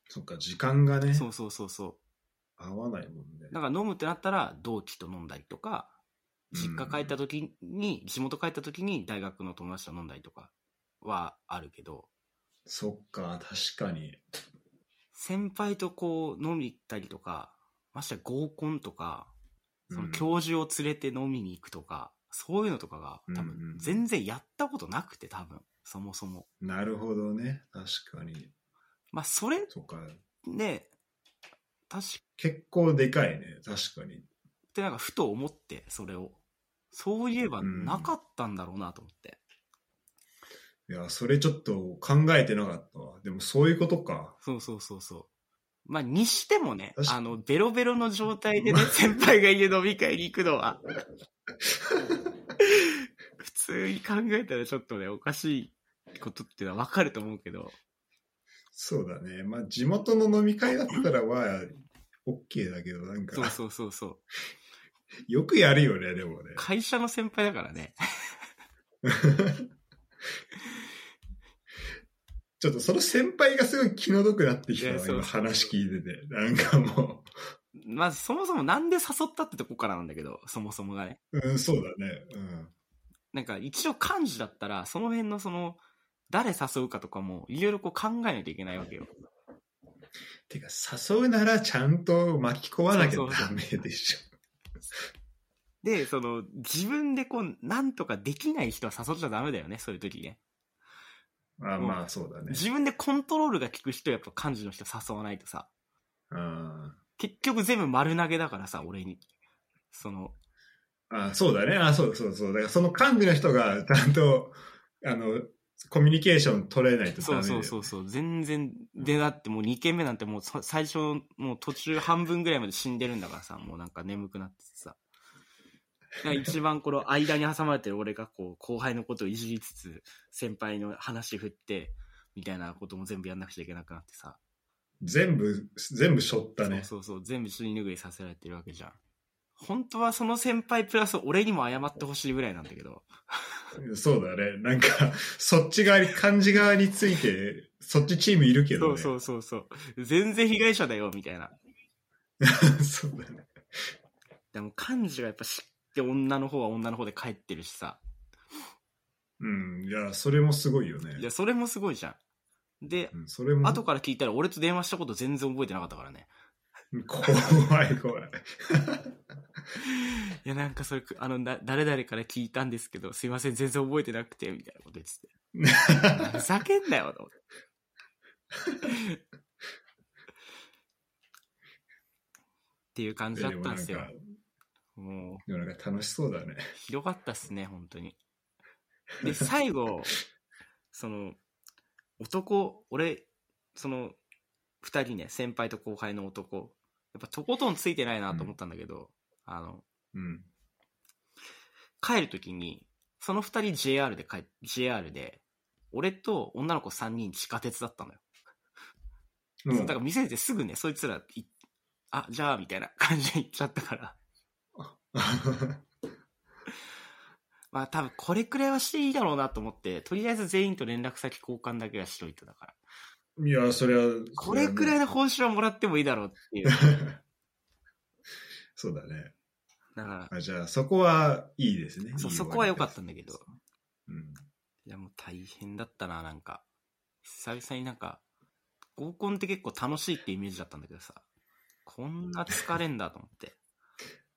Speaker 2: そっか、時間がね、
Speaker 1: そうそうそうそう。
Speaker 2: 合わないもんね。
Speaker 1: だから飲むってなったら、同期と飲んだりとか、実家帰った時に、地元帰った時に大学の友達と飲んだりとかはあるけど、
Speaker 2: そっか、確かに。
Speaker 1: 先輩とこう飲み行ったりとか、ましてや合コンとか、その
Speaker 2: うん
Speaker 1: 教授を連れて飲みに行くとか、そういうのとかが多分全然やったことなくて多分、そもそも。
Speaker 2: なるほどね。確かに。
Speaker 1: まあそれ
Speaker 2: そっか。
Speaker 1: で、確か
Speaker 2: 結構でかいね。確かに。
Speaker 1: ってなんかふと思って、それを。そういえば
Speaker 2: うん
Speaker 1: なかったんだろうなと思って。
Speaker 2: いや、それちょっと考えてなかったわ。でもそういうことか。
Speaker 1: そうそうそうそう。まあ、にしてもねあの、ベロベロの状態でね、先輩がいる飲み会に行くのは、普通に考えたらちょっとね、おかしいことっていうのはわかると思うけど、
Speaker 2: そうだね。まあ、地元の飲み会だったら、まあ、OK だけど、なんか、
Speaker 1: そうそうそうそう。
Speaker 2: よくやるよね、でもね。
Speaker 1: 会社の先輩だからね。
Speaker 2: ちょっとその先輩がすごい気の毒なってきたわ、今話聞いてて。なんかも
Speaker 1: まずそもそもなんで誘ったってとこからなんだけど、そもそもがね。
Speaker 2: う、うん、そうだね。うん。
Speaker 1: なんか一応幹事だったら、その辺のその、誰誘うかとかも、いろいろこう考えないといけないわけよ。
Speaker 2: てか、誘うならちゃんと巻き込まなきゃダメでしょ。
Speaker 1: で、その、自分でこう、なんとかできない人は誘っちゃダメだよね、そういう時ね。
Speaker 2: あまあ、そうだね。
Speaker 1: 自分でコントロールが効く人はやっぱ幹事の人誘わないとさ、
Speaker 2: あ
Speaker 1: 結局全部丸投げだからさ、俺に。その、
Speaker 2: あ、そうだね。あそうそうそう。だからその幹事の人がちゃんと、あの、コミュニケーション取れないとダ
Speaker 1: そう
Speaker 2: メだよ
Speaker 1: そうそうそう、全然、で、だってもう2軒目なんてもうそ最初、もう途中半分ぐらいまで死んでるんだからさ、もうなんか眠くなっててさ。一番この間に挟まれてる俺がこう、後輩のことをいじりつつ、先輩の話振って、みたいなことも全部やんなくちゃいけなくなってさ。
Speaker 2: 全部、全部しょったね。
Speaker 1: そうそうそう、全部尻拭いさせられてるわけじゃん。本当はその先輩プラス俺にも謝ってほしいぐらいなんだけど。
Speaker 2: そうだね。なんか、そっち側に、漢字側について、そっちチームいるけどね。
Speaker 1: そうそうそうそう。全然被害者だよ、みたいな。
Speaker 2: そうだね。
Speaker 1: でも幹事がやっぱ知って女の方は女の方で帰ってるしさ。
Speaker 2: うん。いや、それもすごいよね
Speaker 1: い。や、それもすごいじゃん。で、
Speaker 2: うん、それも、
Speaker 1: 後から聞いたら俺と電話したこと全然覚えてなかったからね。
Speaker 2: 怖い怖い。
Speaker 1: いや、なんかそれ、あの、だ誰々から聞いたんですけど、すいません、全然覚えてなくて、みたいなこと言ってて。ふざけんなよ、と思って。っていう感じだったんですよ
Speaker 2: でも
Speaker 1: う、
Speaker 2: なんか楽しそうだね。
Speaker 1: ひどかったっすね、本当に。で、最後、その、男、俺、その、二人ね、先輩と後輩の男、やっぱとことんついてないなと思ったんだけど、あの、
Speaker 2: うん。
Speaker 1: 帰るときに、その二人 JR で帰、JR で、俺と女の子三人地下鉄だったのよ。
Speaker 2: も
Speaker 1: だから見せてすぐね、そいつらい、あ、じゃあ、みたいな感じで言っちゃったから。まあ多分これくらいはしていいだろうなと思って、とりあえず全員と連絡先交換だけはしといてだから。
Speaker 2: いや、それは。
Speaker 1: これくらい
Speaker 2: い。
Speaker 1: の報酬はもらってもいいだろうっていう。
Speaker 2: そうだね。
Speaker 1: だか
Speaker 2: あじゃあ、そこはいいですね。
Speaker 1: ら、そうそこは良かったんだけど。
Speaker 2: うん。
Speaker 1: いやもう大変だったな、なんか。久々になんか、合コンって結構楽しいってイメージだったんだけどさ。こんな疲れんだと思って。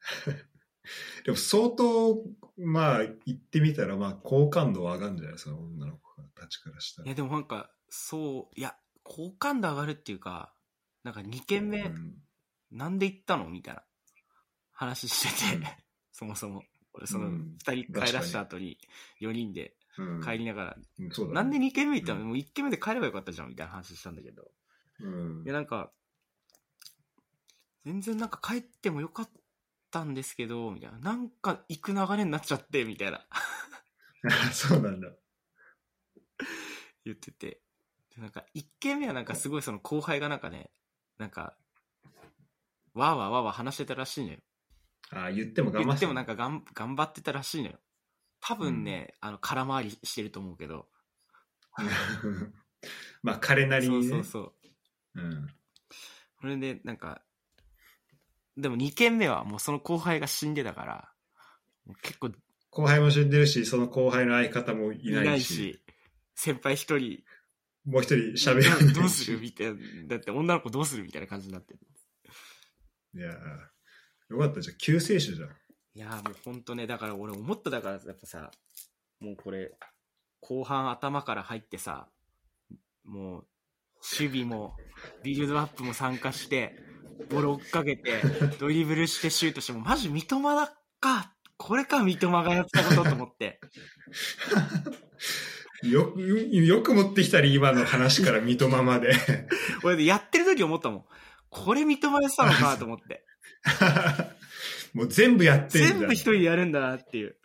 Speaker 2: でも相当、まあ、言ってみたら、まあ、好感度は上がるんじゃない？ですか、女の子たちからしたら。
Speaker 1: いやでもなんか、そう、いや、好感度上がるっていうか、なんか2軒目、
Speaker 2: うん。
Speaker 1: なんで行ったの？みたいな話してて、
Speaker 2: うん。
Speaker 1: そもそも。俺その
Speaker 2: うん。
Speaker 1: 2人帰らした後に4人で
Speaker 2: うん。
Speaker 1: 帰りながら、
Speaker 2: うんね。
Speaker 1: なんで2軒目行ったの、
Speaker 2: うん。
Speaker 1: もう1軒目で帰ればよかったじゃんみたいな話したんだけど、
Speaker 2: うん。
Speaker 1: で、なんか、全然なんか帰ってもよかったんですけど、みたいな。なんか行く流れになっちゃって、みたいな
Speaker 2: そうなんだ。
Speaker 1: 言ってて。でなんか、一軒目はなんかすごいその後輩がなんかね、なんか、わーわーわーわー話してたらしいのよ。
Speaker 2: あ言っても頑張って
Speaker 1: 言ってもなんかがん頑張ってたらしいのよ。多分ね、あの、空回りしてると思うけど。
Speaker 2: まあ彼なり
Speaker 1: そう
Speaker 2: にね。
Speaker 1: そうそう。
Speaker 2: うん。
Speaker 1: それで、なんか、でも2軒目はもうその後輩が死んでたから、結構
Speaker 2: 後輩も死んでるし、その後輩の相方もい
Speaker 1: い
Speaker 2: ないし、
Speaker 1: ないし、先輩一人、
Speaker 2: もう一人喋らないし。
Speaker 1: どうするみたいな。だって女の子どうするみたいな感じになってる。
Speaker 2: いやーよかったじゃん。救世主じゃん。
Speaker 1: いやーもうほんとね、だから俺思っただから、やっぱさ、もうこれ、後半頭から入ってさ、もう、守備も、ビルドアップも参加して、ボ追っかけて、ドリブルしてシュートして、もうマジ三笘だか、これか三笘がやったことと思って。
Speaker 2: よく、よく持ってきたり、今の話から三笘まで。
Speaker 1: 俺でやってる時思ったもん。これ三笘やってたのかと思って。
Speaker 2: もう全部やってんじゃん。
Speaker 1: 全部一人でやるんだなっていう。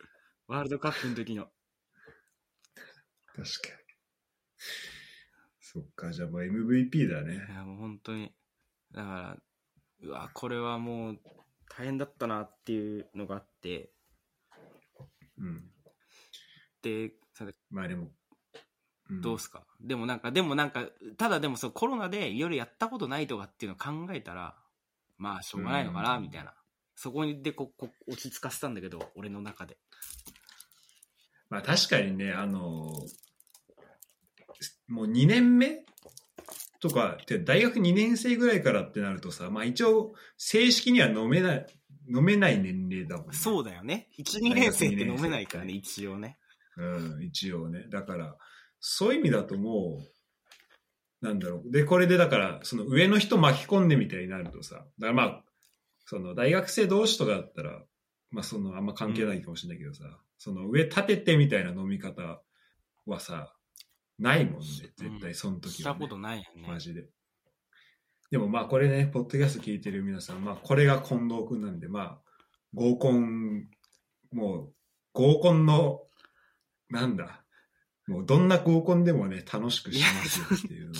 Speaker 1: ワールドカップの時の。
Speaker 2: 確かに。そっか、じゃあもう MVP だ
Speaker 1: い
Speaker 2: ね。
Speaker 1: やもう本当に。だから、うわ、これはもう大変だったなっていうのがあって、
Speaker 2: うん。
Speaker 1: で、さ
Speaker 2: まあでも、うん
Speaker 1: どうすか、でもなんか、でもなんか、ただでもそうコロナでいろいろやったことないとかっていうのを考えたら、まあしょうがないのかな、
Speaker 2: うん
Speaker 1: みたいな。そこにでここ落ち着かせたんだけど、俺の中で。
Speaker 2: まあ確かにね、あのもう2年目とか、て大学2年生ぐらいからってなるとさ、まあ一応、正式には飲めない、飲めない年齢だもんね。
Speaker 1: そうだよね。1、2年生って飲めないからね、一応ね。
Speaker 2: うん、一応ね。だから、そういう意味だともう、なんだろう。で、これでだから、その上の人巻き込んでみたいになるとさ、だからまあ、その大学生同士とかだったら、まあそのあんま関係ないかもしれないけどさ、その上立ててみたいな飲み方はさ、ないもんね、絶対その時は、ね
Speaker 1: したことないよね。
Speaker 2: マジで。でもまあこれね、ポッドキャスト聞いてる皆さん、まあこれが近藤くんなんで、まあ合コン、もう合コンの、なんだ、もうどんな合コンでもね、楽しくしますよっていう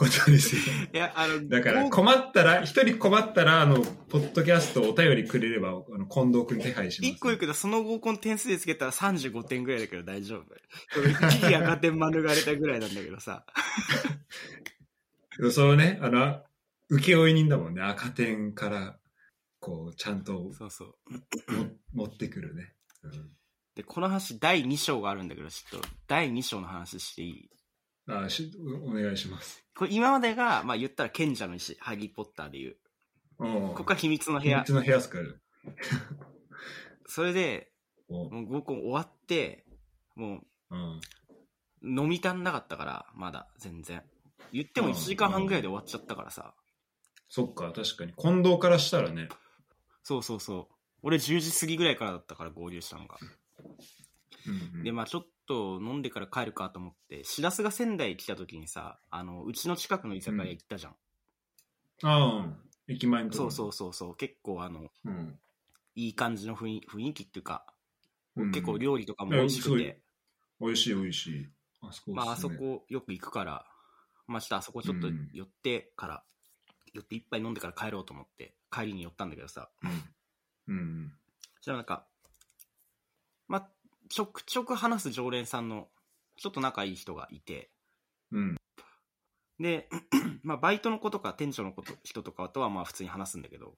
Speaker 2: ことですよ。
Speaker 1: いや、あの、
Speaker 2: だから困ったら、一人困ったら、あの、ポッドキャストお便りくれれば、あの、近藤くん手配します。
Speaker 1: 一個言うけど、その合コン点数でつけたら35点ぐらいだけど大丈夫。一時赤点免れたぐらいなんだけどさ。
Speaker 2: そのね、あの、請負人だもんね、赤点から、こう、ちゃんと
Speaker 1: そうそう。
Speaker 2: も持ってくるね。うん
Speaker 1: で、この話第2章があるんだけど、ちょっと第2章の話していい？
Speaker 2: あしおお願いします。
Speaker 1: これ今までが、まあ言ったら賢者の石、ハリーポッターでいう。
Speaker 2: こ
Speaker 1: ここが秘密の部屋
Speaker 2: 秘密。の部屋っすから。
Speaker 1: それで、
Speaker 2: お
Speaker 1: もう合コン終わって、も
Speaker 2: うん。
Speaker 1: う飲み足んなかったから、まだ全然。言っても1時間半ぐらいで終わっちゃったからさ。
Speaker 2: そっか、確かに。近藤からしたらね。
Speaker 1: そうそうそう。俺10時過ぎぐらいからだったから合流したのが。
Speaker 2: うんうん
Speaker 1: で、まあちょっと飲んでから帰るかと思って、しらすが仙台来た時にさ、あの、うちの近くの居酒屋行ったじゃん。
Speaker 2: ああ、駅前の
Speaker 1: そうそうそうそう。結構あの、
Speaker 2: う。うん。
Speaker 1: いい感じの雰囲雰囲気っていうか、
Speaker 2: うん
Speaker 1: 結構料理とかも美味しくて、
Speaker 2: 美味しい美味しい。あそこおすすめ
Speaker 1: まああそこよく行くから、まあちょっとあそこちょっと
Speaker 2: うん
Speaker 1: 寄ってから、寄って一杯飲んでから帰ろうと思って、帰りに寄ったんだけどさ、
Speaker 2: うん。うん。
Speaker 1: そしたらなんか、まあ、ちょくちょく話す常連さんの、ちょっと仲いい人がいて、
Speaker 2: うん。
Speaker 1: で、まあ、バイトの子とか店長の子と人とかとはまあ普通に話すんだけど、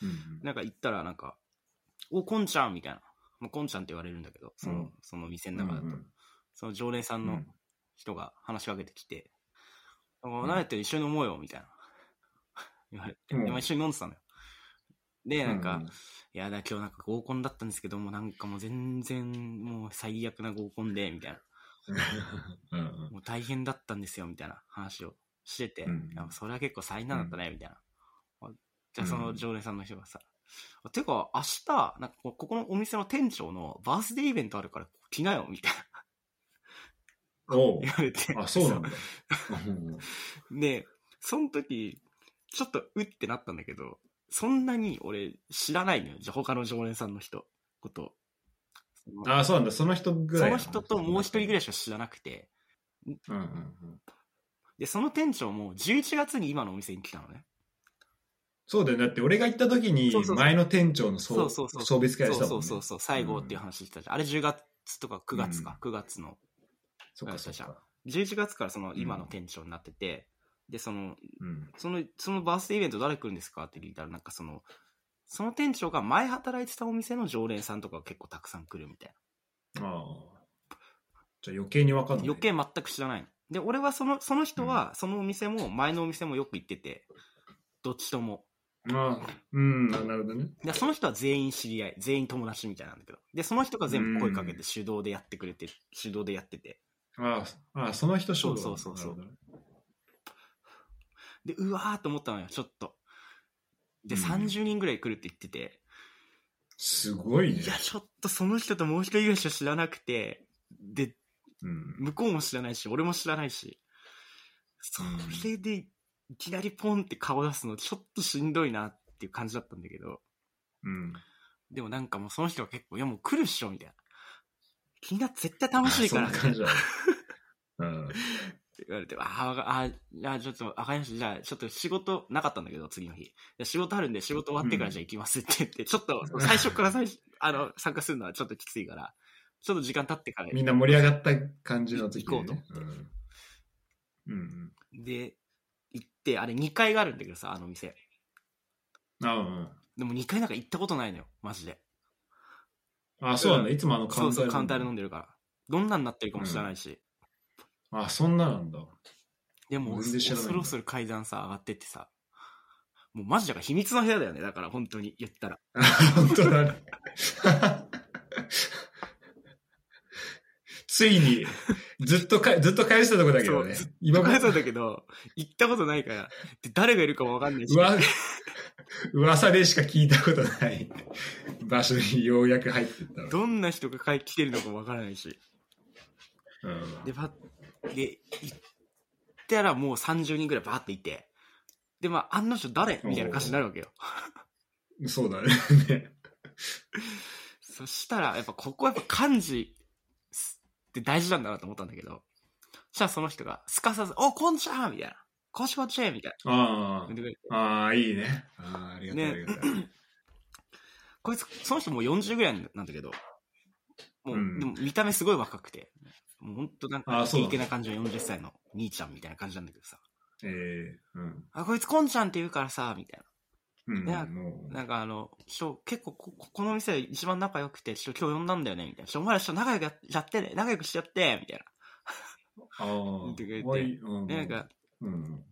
Speaker 2: うん。
Speaker 1: なんか行ったらなんか、お、こんちゃんみたいな。まあ、こんちゃんって言われるんだけど、その、
Speaker 2: うん
Speaker 1: その店の中だと。
Speaker 2: うん
Speaker 1: その常連さんの
Speaker 2: うん
Speaker 1: 人が話しかけてきて、あ何やってる一緒に飲もうよ、みたいな。言われて、
Speaker 2: うん
Speaker 1: 一緒に飲んでたのよ。で、なんか、
Speaker 2: うん
Speaker 1: いやだ、今日なんか合コンだったんですけども、なんかもう全然もう最悪な合コンで、みたいな。
Speaker 2: うん
Speaker 1: もう大変だったんですよ、みたいな話をしてて、
Speaker 2: うん
Speaker 1: それは結構災難だったね、みたいな。あじゃあその常連さんの人がさ、あてか明日、なんかこここのお店の店長のバースデーイベントあるから来なよ、みたいな
Speaker 2: おう
Speaker 1: 言われて。
Speaker 2: あ、そうなんだ。
Speaker 1: で、その時、ちょっとうってなったんだけど、そんなに俺知らないのよ。じゃ他の常連さんの人、こと。
Speaker 2: ああ、そうなんだ。その人ぐらいな
Speaker 1: その人ともう一人ぐらいしか知らなくて、
Speaker 2: うんうんうん。
Speaker 1: で、その店長も11月に今のお店に来たのね。
Speaker 2: そうだよ。だって俺が行った時に前の店長の送
Speaker 1: そうそ
Speaker 2: したもんね。
Speaker 1: そうそうそう、最後っていう話してたじゃん。あれ10月とか9月か、9月の。
Speaker 2: そっかそっか。
Speaker 1: 11月からその今の店長になってて、で、その、
Speaker 2: うん。
Speaker 1: その、そのバースデーイベント誰来るんですか？って聞いたら、なんかその、その店長が前働いてたお店の常連さんとかが結構たくさん来るみたい
Speaker 2: ああ。じゃあ余計に分かん
Speaker 1: な。
Speaker 2: ない。
Speaker 1: 余計全く知らないの。で、俺はその、その人は、そのお店も前のお店もよく行ってて、どっちとも。
Speaker 2: ああ。うん、ななるほどね。
Speaker 1: で、その人は全員知り合い、全員友達みたいなんだけど。で、その人が全部声かけて手動でやってくれて、手動でやってて。
Speaker 2: ああ、ああその人
Speaker 1: そうそうそうそうで、うわーと思ったのよ、ちょっと。で、
Speaker 2: うん
Speaker 1: 30人ぐらい来るって言ってて、
Speaker 2: すごいね
Speaker 1: い。や、ちょっとその人ともう一人ぐらいしか知らなくて、で、
Speaker 2: うん。
Speaker 1: 向こうも知らないし、俺も知らないし、それで、いきなりポンって顔出すのちょっとしんどいなっていう感じだったんだけど、
Speaker 2: うん。
Speaker 1: でもなんかもうその人は結構、いやもう来るっしょ、みたいな。気になって絶対楽しいから、
Speaker 2: そんな感じだね。うん。
Speaker 1: 言われて、ああー、じゃあちょっと、わかりました。じゃあちょっと仕事なかったんだけど、次の日。で仕事あるんで仕事終わってからじゃあ行きますって言って、ちょっと最初から最初、あの、参加するのはちょっときついから、ちょっと時間経ってから
Speaker 2: みんな盛り上がった感じの時に、ね。
Speaker 1: 行こうと思って
Speaker 2: うん。うん
Speaker 1: で、行って、あれ2階があるんだけどさ、あの店。
Speaker 2: うん。あ
Speaker 1: でも2階なんか行ったことないのよ、マジで。
Speaker 2: あ、あそうなんだ。いつもあのカウンター
Speaker 1: そうそう、カウンターで飲
Speaker 2: ん
Speaker 1: んでるから。どんなになってるかも知らないし。
Speaker 2: あ、そんななんだ。
Speaker 1: でも、
Speaker 2: 全然知らないんだ
Speaker 1: 恐る恐る階段さ、上がってってさ。もうマジだから秘密の部屋だよね、だから本当に言ったら。
Speaker 2: 本当だね。ついに、ずっとか、ずっと返したとこだけどね
Speaker 1: そう。
Speaker 2: 今まで
Speaker 1: そうだけど、行ったことないから、で誰がいるかもわかんないし。
Speaker 2: うわ、噂でしか聞いたことない場所にようやく入ってったの。
Speaker 1: どんな人が帰来てるのかもわからないし。
Speaker 2: うん
Speaker 1: で、ばで、行ったらもう30人ぐらいバーっていて。で、まあ、案の定誰？みたいな感じになるわけよ。
Speaker 2: そうだね。
Speaker 1: そしたら、やっぱここやっぱ漢字って大事なんだなと思ったんだけど、そしたらその人が、すかさず、お、こんちゃんみたいな。こしこっちみたい
Speaker 2: あ
Speaker 1: な。で
Speaker 2: あ、ああ、いいね。ああ、ありがたい、
Speaker 1: ね
Speaker 2: ありがたい。
Speaker 1: こいつ、その人もう40ぐらいなんだけど、もう、
Speaker 2: うん
Speaker 1: でも見た目すごい若くて、もうほんとなんか、
Speaker 2: あそう
Speaker 1: イケイケな感じの40歳の兄ちゃんみたいな感じなんだけどさ、
Speaker 2: ええうん。
Speaker 1: あ、こいつこんちゃんって言うからさ、みたい
Speaker 2: うん、
Speaker 1: な。なんかあの、ちょ結構こ、ここの店で一番仲良くて、今日呼んだんだよね、みたいな。ちょお前らちょっと仲良くややってね、仲良くしちゃって、みたいな。
Speaker 2: ああ、
Speaker 1: 言ってくれて
Speaker 2: うん、
Speaker 1: で、なんか、
Speaker 2: うん。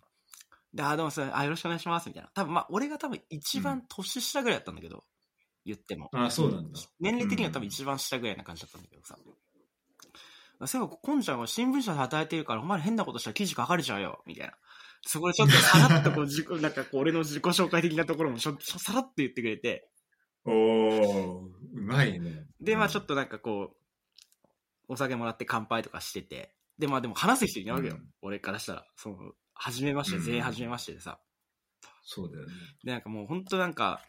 Speaker 1: で、あ、どうもそれ、あ、よろしくお願いします、みたいな。多分まあ、俺が多分一番年下ぐらいだったんだけど、言っても。
Speaker 2: あそうなんだ
Speaker 1: 年齢的には多分一番下ぐらいな感じだったんだけどさ。そういえば、こんちゃんは新聞社で働いてるから、お前ら変なことしたら記事書かれちゃうよ、みたいな。そこでちょっとさらっとこう、自己、なんかこう、俺の自己紹介的なところもちょっと さらっと言ってくれて、
Speaker 2: おおうまいね。
Speaker 1: で、まあちょっ
Speaker 2: と、
Speaker 1: となんかこう、お酒もらって乾杯とかしてて、で、まあでも話す人いないわけよ。
Speaker 2: うん
Speaker 1: 俺からしたら。その、初めまして、
Speaker 2: うん
Speaker 1: 全員初めましてでさ。
Speaker 2: そうだよね。
Speaker 1: で、なんかもう本当なんか、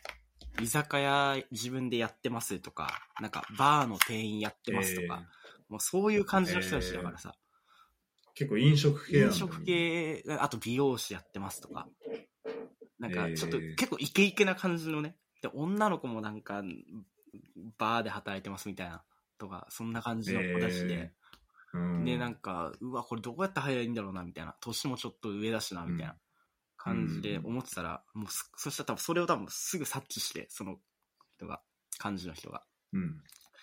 Speaker 1: 居酒屋自分でやってますとか、なんかバーの店員やってますとか、もうそういう感じの人たちだからさ、
Speaker 2: 結構飲食系
Speaker 1: 飲食系、あと美容師やってますとか、なんかちょっと
Speaker 2: えー
Speaker 1: 結構イケイケな感じのね、で、女の子もなんか、バーで働いてますみたいな、とか、そんな感じの子たちで、
Speaker 2: うん、
Speaker 1: で、なんか、うわ、これどうやって入ればいいんだろうな、みたいな。年もちょっと上だしな、みたいな感じで思ってたら、もうす、そしたら多分それを多分すぐ察知して、その人が、感じの人が。
Speaker 2: うん。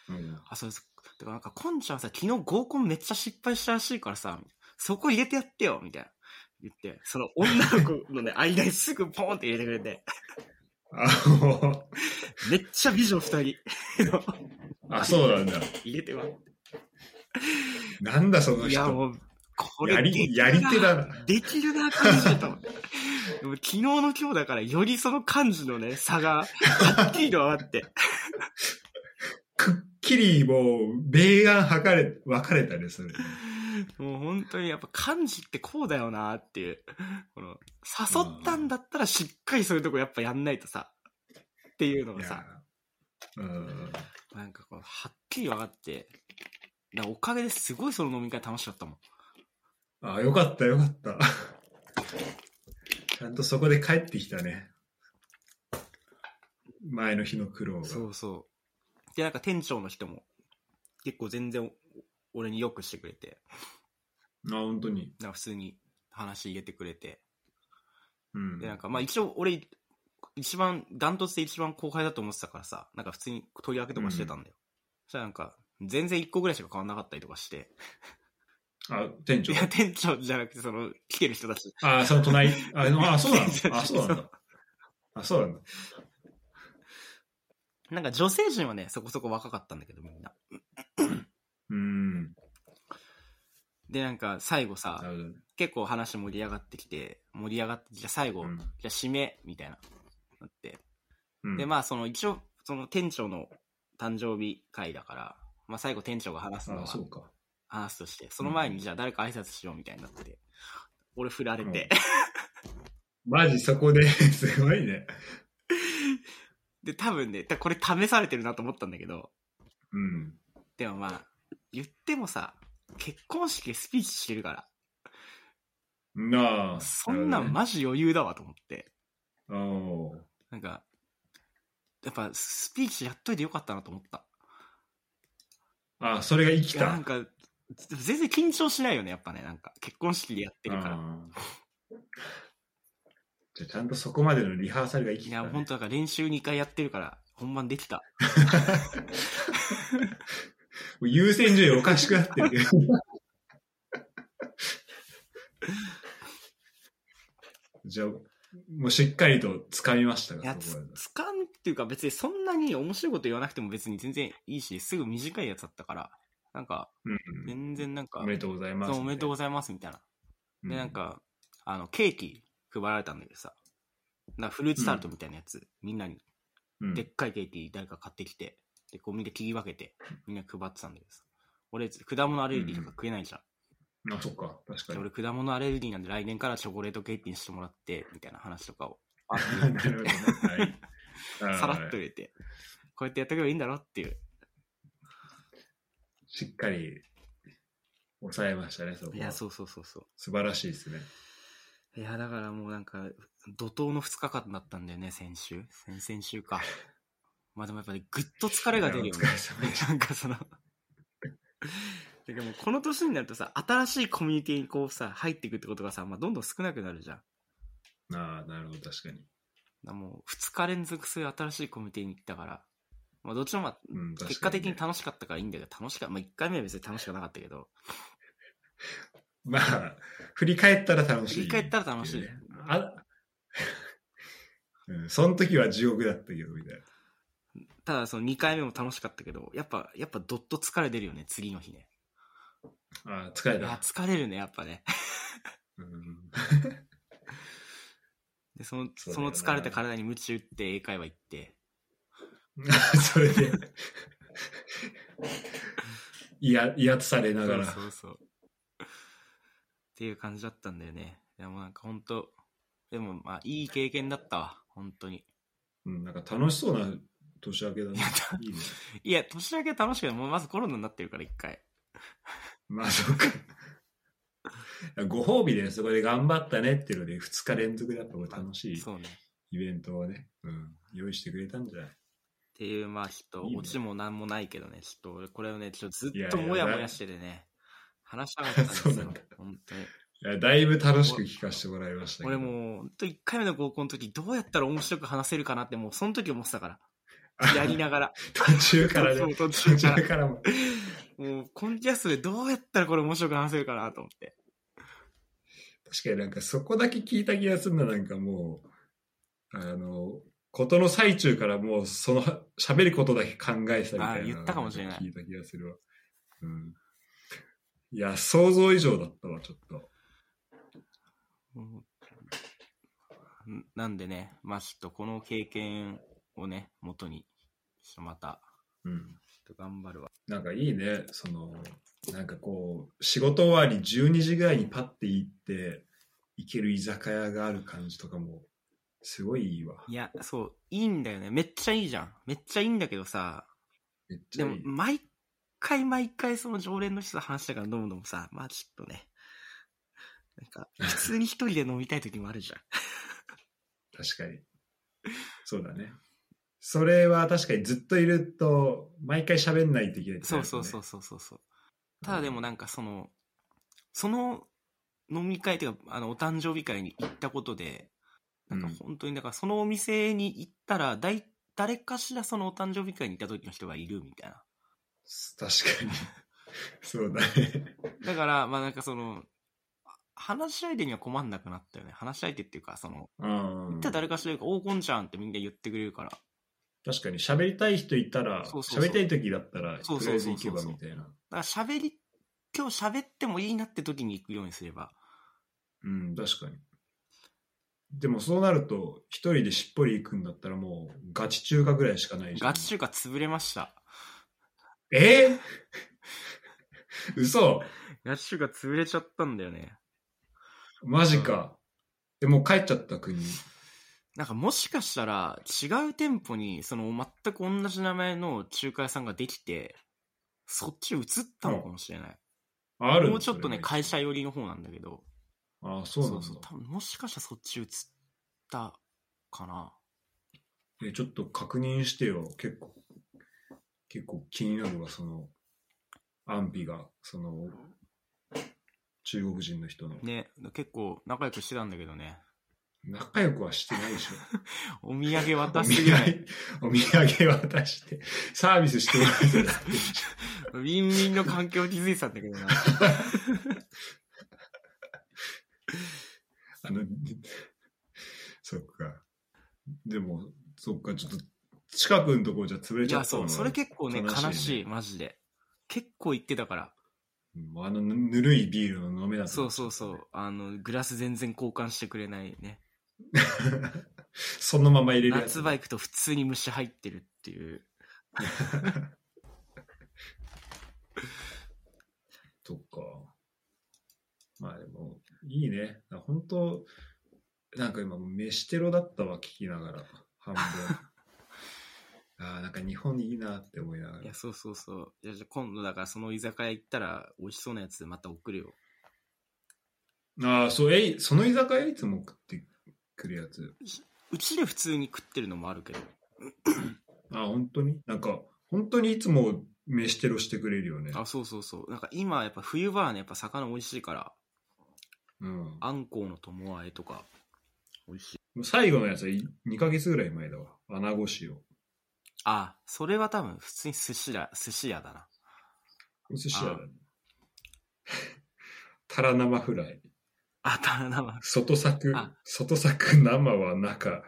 Speaker 2: うん。
Speaker 1: あ、そうです。だからなんか、こんちゃんさ、昨日合コンめっちゃ失敗したらしいからさ、そこ入れてやってよ、みたいな。言って、その女の子のね、間にすぐポンって入れてくれて、
Speaker 2: あも
Speaker 1: めっちゃ美女二人
Speaker 2: あ、そうなんだ。
Speaker 1: 入れては。
Speaker 2: なんだその
Speaker 1: いや、
Speaker 2: 人。
Speaker 1: もう、これ
Speaker 2: やり、
Speaker 1: できるな
Speaker 2: やり手だな。
Speaker 1: できるな、感じと思って。でも昨日の今日だから、よりその感じのね、差が、はっきりと分かって。
Speaker 2: く っきりもう、米眼測れ、分かれたね、それ。
Speaker 1: もう本当にやっぱ漢字ってこうだよなっていう。この、誘ったんだったらしっかりそういうとこやっぱやんないとさ、っていうの
Speaker 2: い
Speaker 1: がさ、
Speaker 2: やうん。
Speaker 1: なんかこう、はっきり分かって、だおかげですごいその飲み会楽しかったもん。
Speaker 2: あ、よかったよかった。ちゃんとそこで帰ってきたね。前の日の苦労が。
Speaker 1: そうそう。で、なんか店長の人も結構全然お俺によくしてくれて、
Speaker 2: あ、本当に。
Speaker 1: なんか普通に話入れてくれて、
Speaker 2: うん。
Speaker 1: で、なんかまあ一応俺、一番、ダントツで一番後輩だと思ってたからさ、なんか普通に取り分けとかしてたんだよ。そしたらなんか、全然一個ぐらいしか変わんなかったりとかして、
Speaker 2: あ、店長？
Speaker 1: い。や、店長じゃなくて、その、来てる人たち。
Speaker 2: あ、その隣？あ、あそうな
Speaker 1: そう
Speaker 2: の？あ、そうなんだ。あ、そうなんだ。
Speaker 1: なんか女性陣はね、そこそこ若かったんだけど、みんな。
Speaker 2: うん。
Speaker 1: で、なんか最後さ。結構話盛り上がってきて、盛り上がって、じゃあ最後、
Speaker 2: うん
Speaker 1: じゃあ締め、みたいな、なって。
Speaker 2: うん
Speaker 1: で、まあ、その、一応、その店長の誕生日会だから、まあ最後店長が話すの
Speaker 2: あ、
Speaker 1: は。話すとして、その前にじゃあ誰か挨拶しようみたいになって、俺振られて、
Speaker 2: マジそこで、すごいね。
Speaker 1: で、多分ね、これ試されてるなと思ったんだけど、
Speaker 2: うん。
Speaker 1: でもまあ、言ってもさ、結婚式でスピーチしてるから、
Speaker 2: なあ。
Speaker 1: そんなんマジ余裕だわと思って、
Speaker 2: ジ。おー
Speaker 1: なんか、やっぱスピーチやっといてよかったなと思った。
Speaker 2: あ、それが生きた。
Speaker 1: なんか、全然緊張しないよね、やっぱね、なんか、結婚式でやってるから。
Speaker 2: じゃあちゃんとそこまでのリハーサルが生きた、
Speaker 1: いや、
Speaker 2: ね。
Speaker 1: 本当だから練習2回やってるから、本番できた。
Speaker 2: 優先順位おかしくなってるけど。じゃあ、もうしっかりと掴みましたか
Speaker 1: いや、つ
Speaker 2: そこまで
Speaker 1: つかんっていうか別にそんなに面白いこと言わなくても別に全然いいし、すぐ短いやつだったから、なんか、
Speaker 2: うん
Speaker 1: 全然なんか、
Speaker 2: おめでとうございます、
Speaker 1: そうおめでとうございますみたいな。
Speaker 2: う
Speaker 1: で、なん、か、あの、ケーキ配られたんだけどさ、なフルーツタルトみたいなやつ、みんなに、
Speaker 2: うん、
Speaker 1: でっかいケーキ誰か買ってきて、で、こうみんな切り分けて、みんな配ってたんだけどさ、俺、果物アレルギーとか食えないじゃん。
Speaker 2: あ、そっか、確かに。
Speaker 1: で俺、果物アレルギーなんで来年からチョコレートケーキにしてもらって、みたいな話とかを、あ
Speaker 2: なるほどね。はい
Speaker 1: さらっと入れて、こうやってやっておけばいいんだろっていう。
Speaker 2: しっかり抑えましたね、そこ。
Speaker 1: いや、そうそうそうそう。
Speaker 2: 素晴らしいですね。
Speaker 1: いや、だからもうなんか、怒涛の2日間だったんだよね、先週。先 々週か。まあでもやっぱり、ぐっと疲れが出るよね。なんかその、でもこの年になるとさ、新しいコミュニティにこうさ、入っていくってことがさ、まあ、どんどん少なくなるじゃん。
Speaker 2: ああ、なるほど、確かに。
Speaker 1: らもう、2日連続そういう新しいコミュニティに行ったから、まあ、どっちもまあ、
Speaker 2: う
Speaker 1: 結果的に楽しかったからいいんだけど、楽しかった。まあ、1回目は別に楽しくなかったけど、
Speaker 2: まあ、振り返ったら楽しい、
Speaker 1: 振り返ったら楽しい
Speaker 2: ねあ、うん、その時は地獄だったけど、みたいな。
Speaker 1: ただその2回目も楽しかったけど、やっぱ、やっぱどっと疲れ出るよね、次の日ね。
Speaker 2: ああ、疲れた。
Speaker 1: 疲れるね、やっぱね。
Speaker 2: うん、
Speaker 1: で、その、
Speaker 2: そ
Speaker 1: の疲れた体に鞭打って英会話行って、
Speaker 2: それで、いや、威圧されながら。
Speaker 1: そうそうそう。っていう感じだったんだよね。でもなんか本当でもまあいい経験だったわ、本当に。
Speaker 2: うん、なんか楽しそうな年明けだね
Speaker 1: いや。
Speaker 2: いいね。
Speaker 1: いや、年明け楽しくない。もうまずコロナになってるから、一回。
Speaker 2: まあ、そうか。ご褒美でそこで頑張ったねっていうので、2日連続だと楽しい
Speaker 1: そうね。っ
Speaker 2: イベントをね、うん、用意してくれたんじゃない？
Speaker 1: ていう、まあちょっと、オチもなんもないけどね、ちょっと俺これをね、ちょっとずっともやもやしててね、話したかったんですよ。本当に。
Speaker 2: いや、だいぶ楽しく聞かせてもらいました。
Speaker 1: 俺もう、本当1回目の合コンの時、どうやったら面白く話せるかなって、もうその時思ってたから。やりながら。
Speaker 2: 途中からね、
Speaker 1: 途
Speaker 2: 途
Speaker 1: 中から
Speaker 2: 中からも。
Speaker 1: もう、コンキャストでどうやったらこれ面白く話せるかなと思って。
Speaker 2: 確かになんかそこだけ聞いた気がするのなんかもう、あの、ことの最中からもうその喋ることだけ考えてたみたいな。
Speaker 1: あ言ったかもしれない
Speaker 2: 聞いた気がするわ。うん。いや、想像以上だったわ、ちょっと。
Speaker 1: うんなんでね、まあちょっとこの経験をね、元に、ちょっとまた、
Speaker 2: うん。
Speaker 1: と頑張るわ。
Speaker 2: なんかいいね、その、なんかこう、仕事終わり12時ぐらいにパッて行って、行ける居酒屋がある感じとかも、すごいいいわ。
Speaker 1: いや、そう、いいんだよね。めっちゃいいじゃん。めっちゃいいんだけどさ、
Speaker 2: いい。、
Speaker 1: 毎回毎回その常連の人と話したから飲むのもさ、まあちょっとね、なんか、普通に一人で飲みたい時もあるじゃん。
Speaker 2: 確かに。そうだね。それは確かにずっといると、毎回喋んないといけないね、
Speaker 1: そうそうそうそうそうそう。ただでもなんかその、その飲み会というか、あの、お誕生日会に行ったことで、なんか
Speaker 2: うん
Speaker 1: 本当に、だからそのお店に行ったら、だい誰かしらそのお誕生日会に行った時の人がいるみたいな。
Speaker 2: 確かに。そうだね。
Speaker 1: だから、まあなんかその、話し相手には困んなくなったよね。話し相手っていうか、その、
Speaker 2: うん
Speaker 1: 行ったら誰かしらが、おーこんちゃんってみんな言ってくれるから。
Speaker 2: 確かに喋りたい人いたら、
Speaker 1: そうそうそう
Speaker 2: 喋りたい時だったら、とりあえず行けばみたいな。
Speaker 1: だから喋り、今日喋ってもいいなって時に行くようにすれば。
Speaker 2: うん、確かに。でもそうなると、一人でしっぽり行くんだったらもう、ガチ中華ぐらいしかないじゃん。
Speaker 1: ガチ中華潰れました。
Speaker 2: え？ー、嘘
Speaker 1: ガチ中華潰れちゃったんだよね。
Speaker 2: マジか。え、もう帰っちゃった国。
Speaker 1: なんかもしかしたら違う店舗にその全く同じ名前の中華屋さんができて、そっち移ったのかもしれない。
Speaker 2: ある
Speaker 1: もうちょっとね、会社寄りの方なんだけど。
Speaker 2: あそうなんだ。
Speaker 1: 多分もしかしたらそっち移ったかな。
Speaker 2: え、ちょっと確認してよ。結構、結構気になるわ、その、安否が、その、中国人の人の。
Speaker 1: ね、結構仲良くしてたんだけどね。
Speaker 2: 仲良くはしてないでしょ。
Speaker 1: お土産渡
Speaker 2: お土
Speaker 1: すぐらい。
Speaker 2: 産、お土産渡して、サービスしてもらってた
Speaker 1: ウィンウィンの環境を築いてたんだけどな。
Speaker 2: あの、そっか。でも、そっか、ちょっと、近くのところじゃ潰れ
Speaker 1: いや、そう、
Speaker 2: ちゃったのは
Speaker 1: それ結構ね、
Speaker 2: 悲
Speaker 1: 悲しい、
Speaker 2: ね
Speaker 1: マジで。結構言ってたから。
Speaker 2: うんあのぬぬるいビールの飲めな
Speaker 1: そうそうそう。あの、グラス全然交換してくれないね。
Speaker 2: そのまま入れる。
Speaker 1: 夏場行くと普通に虫入ってるっていう。
Speaker 2: そっか。まあでも、いいね。本当なんか今、飯テロだったわ、聞きながら。半分。ああ、なんか日本いいなって思いながら
Speaker 1: いや、。そうそうそう。いや、じゃあ今度だからその居酒屋行ったら美味しそうなやつまた送るよ。
Speaker 2: ああ、そう、え、その居酒屋いつも食ってくるやつ？
Speaker 1: うちで普通に食ってるのもあるけど。
Speaker 2: ああ、本当に？なんか、本当にいつも飯テロしてくれるよね。
Speaker 1: あ、そうそうそう。なんか今やっぱ冬場はね、やっぱ魚美味しいから、
Speaker 2: うん。
Speaker 1: あんこうの友あえとか、美味しい。
Speaker 2: 最後のやつは2ヶ月ぐらい前だわ。穴子塩。
Speaker 1: あ、それは多分普通に寿司だ、寿司屋だな。
Speaker 2: お寿司屋だね。タラ生フライ。
Speaker 1: あ、ただな、
Speaker 2: 外作
Speaker 1: あ、
Speaker 2: 外作生は中、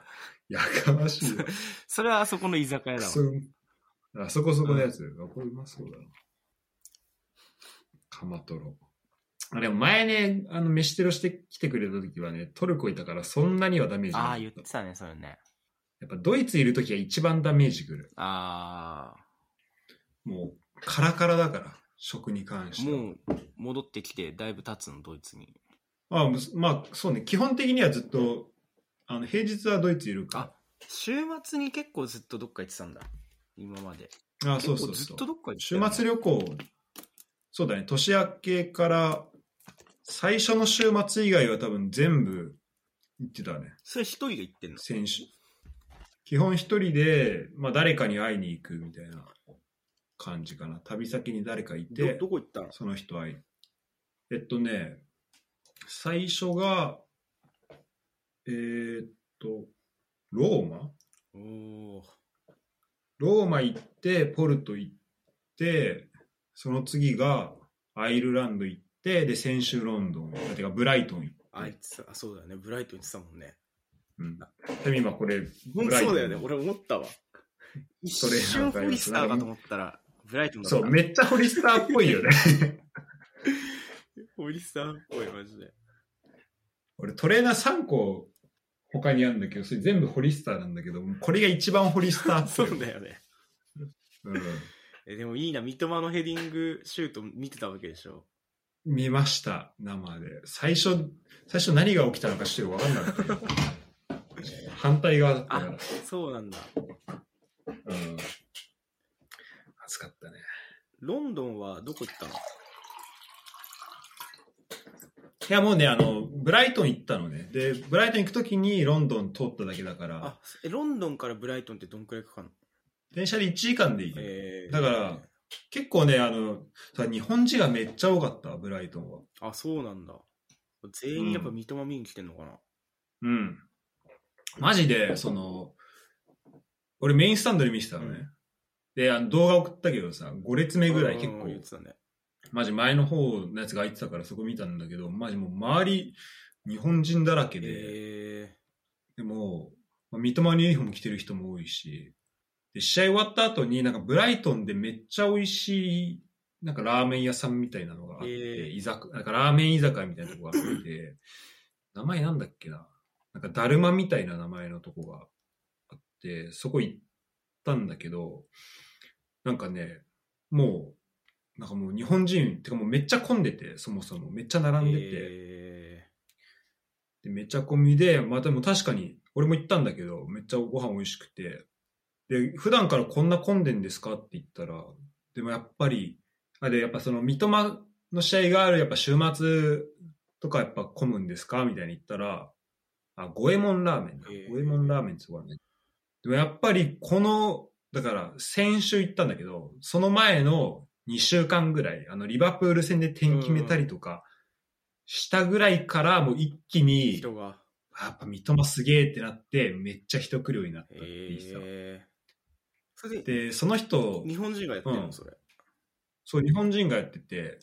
Speaker 2: やかましいわ。
Speaker 1: それはあそこの居酒屋だわ。
Speaker 2: あそこそこのやつ。あこれうまそうだな。カマトロ。あでも前ね、あの、飯テロしてきてくれた時はね、トルコいたからそんなにはダメージなか
Speaker 1: ああ、
Speaker 2: った
Speaker 1: 言ってたね、それね。
Speaker 2: やっぱドイツいる時が一番ダメージくる。
Speaker 1: あ
Speaker 2: もう、カラカラだから、食に関
Speaker 1: あ、
Speaker 2: しては。
Speaker 1: もう戻ってきてだいぶ経つの、ドイツに。
Speaker 2: あむすまあ、そうね、基本的にはずっと、あの、平日はドイツいるか
Speaker 1: 週末に結構ずっとどっか行ってたんだ。今まで。
Speaker 2: ら。あそうそう
Speaker 1: ずっ。とどっか行ってた
Speaker 2: 週末旅行、そうだね、年明けから、最初の週末以外は多分全部行ってたね、
Speaker 1: それ一人で行ってんの？
Speaker 2: 先週。基本一人で、まあ誰かに会いに行くみたいな感じかな。旅先に誰かいて、
Speaker 1: どどこ行ったの？
Speaker 2: その人会い。えっとね、最初が、えーっと、ローマ？
Speaker 1: お
Speaker 2: ローマ行って、ポルト行って、その次がアイルランド行って、で、先週ロンドン、てかブライトン行って。
Speaker 1: あいつ、あ、そうだよね。ブライトン行ってたもんね。
Speaker 2: うん。でも今これ、
Speaker 1: ほん
Speaker 2: ブライトン
Speaker 1: そうだよね。俺思ったわ。一瞬ホリスターかと思ったら、ブライトンだ。
Speaker 2: そう、めっちゃホリスターっぽいよね。
Speaker 1: ホリスターっぽい、マジで。
Speaker 2: 俺トレーナー3個他にあるんだけど、それ全部ホリスターなんだけど、これが一番ホリスターっぽい。
Speaker 1: そうだよね。
Speaker 2: うん。
Speaker 1: えでもいいな、三笘のヘディングシュート見てたわけでしょ。
Speaker 2: 見ました、生で。最初、最初何が起きたのかちょっと分かんなかった。反対側だったから
Speaker 1: あ。、そうなんだ。
Speaker 2: うん。暑かったね。
Speaker 1: ロンドンはどこ行ったの？
Speaker 2: いや、もうね、あの、ブライトン行ったのね。で、ブライトン行くときにロンドン通っただけだから
Speaker 1: あ、、え、ロンドンからブライトンってどんくらいかかるの？
Speaker 2: 電車で1時間でいい。
Speaker 1: えー、
Speaker 2: だから結構ね、あの、さ日本人がめっちゃ多かった、ブライトンは。
Speaker 1: あ、そうなんだ。全員やっぱ三笘見に来てんのかな、
Speaker 2: うん。マジで、その、俺メインスタンドで見てたのね。
Speaker 1: うん。
Speaker 2: で、あの動画送ったけどさ、5列目ぐらい結構。
Speaker 1: うん言ってたね。
Speaker 2: マジ前の方のやつが空いてたからそこ見たんだけど、マジもう周り日本人だらけで、
Speaker 1: え。
Speaker 2: でも、まあ、三笘のユニフォーム着てる人も多いし、で、試合終わった後になんかブライトンでめっちゃ美味しい、なんかラーメン屋さんみたいなのがあって、
Speaker 1: へー
Speaker 2: 居酒なんかラーメン居酒屋みたいなとこがあって、名前なんだっけななんかだるまみたいな名前のとこがあって、そこ行ったんだけど、なんかね、もう、なんかもう日本人、てかもうめっちゃ混んでて、そもそも。めっちゃ並んでて、
Speaker 1: え
Speaker 2: でめっちゃ混みで、まあでも確かに、俺も行ったんだけど、めっちゃご飯美味しくて、で、普段からこんな混んでんですかって言ったら、でもやっぱり、あ、で、やっぱその三笘の試合がある、やっぱ週末とかやっぱ混むんですかみたいに言ったら、あ、五右衛門ラーメンだ。五右衛門ラーメンってとこあるね。でもやっぱりこの、だから先週行ったんだけど、その前の2週間ぐらい、あの、リバプール戦で点決めたりとか、したぐらいからもう一気
Speaker 1: ー、
Speaker 2: に、
Speaker 1: 人が。
Speaker 2: やっぱ三笘すげえってなって、めっちゃ人来るようになったって言ってた。
Speaker 1: で、
Speaker 2: その人、
Speaker 1: 日本人がやってるの、
Speaker 2: うん
Speaker 1: それ。
Speaker 2: そう、日本人がやってて、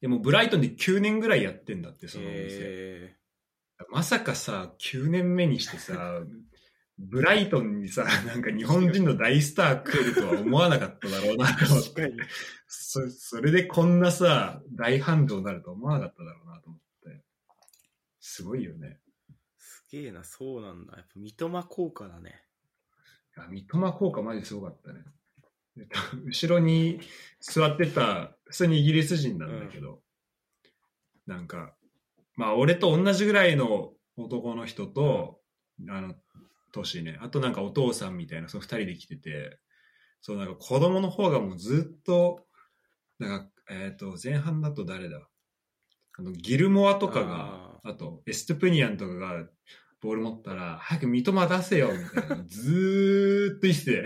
Speaker 2: でもブライトンで9年ぐらいやってんだって、そのお店。
Speaker 1: え
Speaker 2: まさかさ、9年目にしてさ、ブライトンにさ、なんか日本人の大スター来るとは思わなかっただろうなと
Speaker 1: ー、
Speaker 2: 思って。そそれでこんなさ、大繁盛になると思わなかっただろうなと思って。すごいよね。
Speaker 1: すげえな、そうなんだ。やっぱ三笘効果だね。
Speaker 2: あ三笘効果マジすごかったね。えっと後ろに座ってた、普通にイギリス人なんだけど、なんか、まあ俺と同じぐらいの男の人と、あの、年ね、あとなんかお父さんみたいな、その二人で来てて、そうなんか子供の方がもうずっと、なんか、えっ、と、前半だと誰だ？あの、ギルモアとかが、あと、エストゥプニアンとかが、ボール持ったら、早く三笘出せよ、みたいな。ずーっと言ってて、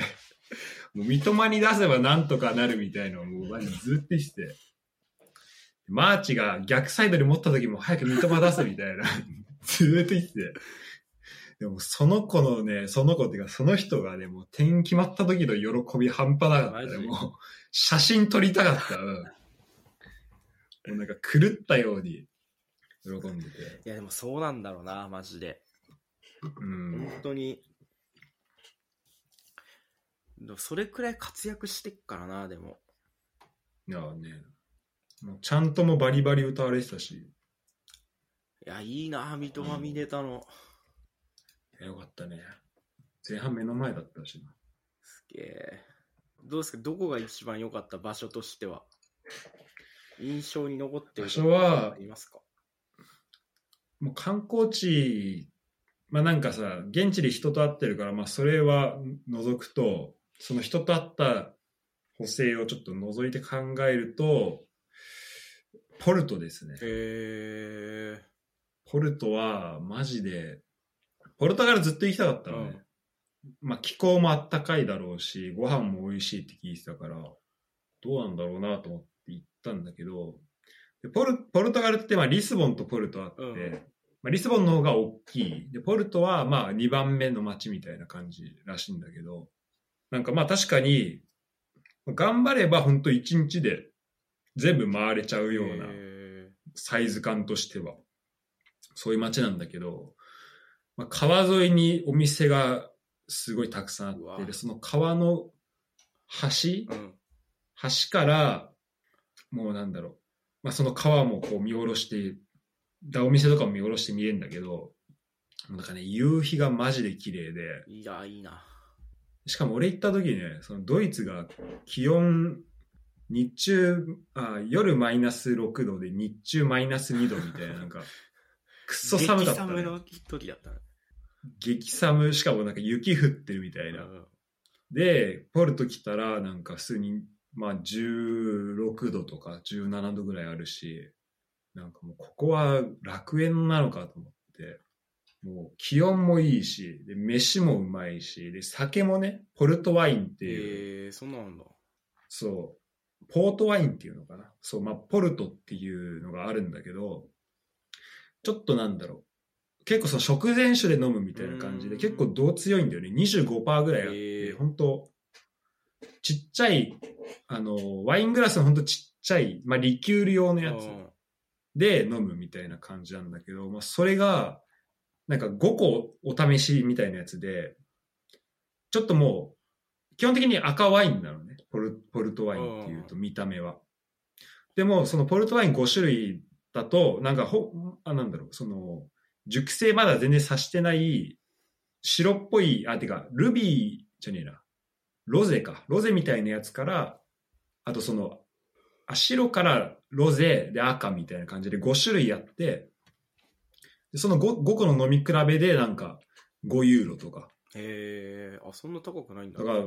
Speaker 2: もう三笘に出せばなんとかなるみたいなのをずーっと言ってて。マーチが逆サイドで持った時も早く三笘出せみたいな。ずーっと言ってて。でもその子のね、その子っていうかその人がね、もう点決まった時の喜び半端なかったもう写真撮りたかった。うん。もうなんか狂ったように喜んでて。
Speaker 1: いや、でもそうなんだろうな、マジで。
Speaker 2: うん。
Speaker 1: 本当に。それくらい活躍してっからな、でも。
Speaker 2: いやね、もうちゃんともバリバリ歌われてたし、
Speaker 1: いや、いいな、三笘見れたの。
Speaker 2: いやよかったね。前半目の前だったしな。
Speaker 1: すげえ。どうですか、どこが一番良かった場所としては？印象に残ってる
Speaker 2: 場所は
Speaker 1: ありますか？
Speaker 2: もう観光地、まあなんかさ、現地で人と会ってるから、まあそれは除くと、その人と会った補正をちょっと除いて考えると、ポルトですね。ポルトはマジで、ポルトガルずっと行きたかったのね。まあ気候もあったかいだろうし、ご飯も美味しいって聞いてたから、どうなんだろうなと思って行ったんだけど、でポルポルトガルってまあリスボンとポルトあって、
Speaker 1: うん
Speaker 2: まあ、リスボンの方が大きい。で、ポルトはまあ2番目の街みたいな感じらしいんだけど、なんかまあ確かに、頑張れば本当1日で全部回れちゃうような
Speaker 1: へ
Speaker 2: サイズ感としては、そういう街なんだけど、まあ、川沿いにお店がすごいたくさんあって、でその川の橋、
Speaker 1: ーうん。
Speaker 2: 橋から、もうなんだろう、まあ、その川もこう見下ろして、だお店とかも見下ろして見えるんだけど、なんかね、夕日がマジで綺麗で、
Speaker 1: いや、いいな。
Speaker 2: しかも俺行った時ね、そのドイツが気温、日中、あ夜マイナス6度で日中マイナス2度みたいな、なんか、くっそ寒かった、ね。
Speaker 1: 激寒の時だったね。
Speaker 2: 激寒、しかもなんか雪降ってるみたいな。
Speaker 1: うん
Speaker 2: で、ポルト来たら、なんか普通に、まあ16度とか17度ぐらいあるし、なんかもうここは楽園なのかと思って、もう気温もいいし、で、飯もうまいし、で、酒もね、ポルトワインっていう、
Speaker 1: えー、そんなんだ。
Speaker 2: そう、ポートワインっていうのかな？そう、まあ、ポルトっていうのがあるんだけど、ちょっとなんだろう。結構その食前酒で飲むみたいな感じで、
Speaker 1: うん
Speaker 2: 結構度強いんだよね。25%ぐらいあって、
Speaker 1: へー
Speaker 2: 本当ちっちゃい、あの、ワイングラスの本当ちっちゃい、まあ、リキュール用のやつ
Speaker 1: うん
Speaker 2: で飲むみたいな感じなんだけど、まあ、それが、なんか5個お試しみたいなやつで、ちょっともう、基本的に赤ワインなのね。ポルポルトワインっていうと見た目は。でも、そのポルトワイン5種類だと、なんかほ、あ、なんだろう、その、熟成まだ全然さしてない、白っぽい、あ、てか、ルビーじゃねえな。ロゼか。ロゼみたいなやつから、あとその、あ白からロゼで赤みたいな感じで5種類あって、でその 5, 5個の飲み比べでなんか5ユーロとか。
Speaker 1: えー、あ、そんな高くないんだ。
Speaker 2: だから、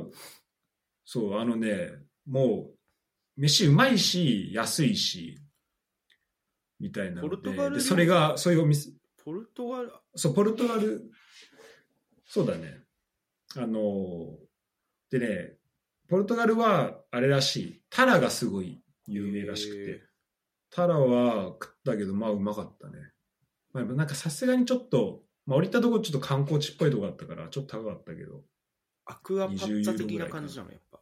Speaker 2: そう、あのね、もう、飯うまいし、安いし、みたいな
Speaker 1: ポルトガル
Speaker 2: でそれが、そういうお店、
Speaker 1: ポルトガル、
Speaker 2: そう、ポルトガル、そうだね。あの、でね、ポルトガルは、あれらしい、タラがすごい有名らしくて、タラは食ったけど、まあうまかったね。まあ、なんかさすがにちょっと、まあ降りたとこちょっと観光地っぽいとこだったから、ちょっと高かったけど、
Speaker 1: アクアパッツァ
Speaker 2: 20ユーロ
Speaker 1: 的
Speaker 2: な
Speaker 1: 感じなの、やっぱ。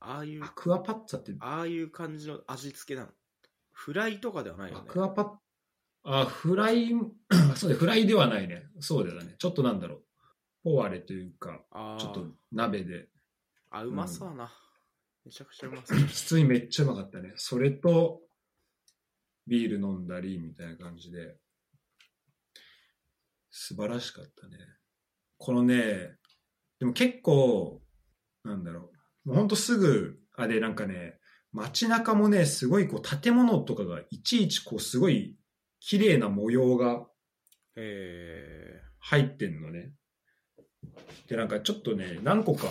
Speaker 1: ああいう
Speaker 2: ア、クアパッツァって、
Speaker 1: ああいう感じの味付けなの。フライとかではないよ
Speaker 2: ア
Speaker 1: ね。
Speaker 2: クアパッ、あ、フライ、そうだ、フライではないね。そうだよね。ちょっとなんだろう。ポワレというか、ちょっと鍋で、
Speaker 1: あ、うまそうだな。めちゃくちゃうまそう。
Speaker 2: 普通にめっちゃうまかったね。それと、ビール飲んだり、みたいな感じで、素晴らしかったね。このね、でも結構、なんだろう。もうほんとすぐ、あれなんかね、街中もね、すごいこう建物とかがいちいちこうすごい綺麗な模様が
Speaker 1: え
Speaker 2: 入ってんのね。で、なんかちょっとね、何個か。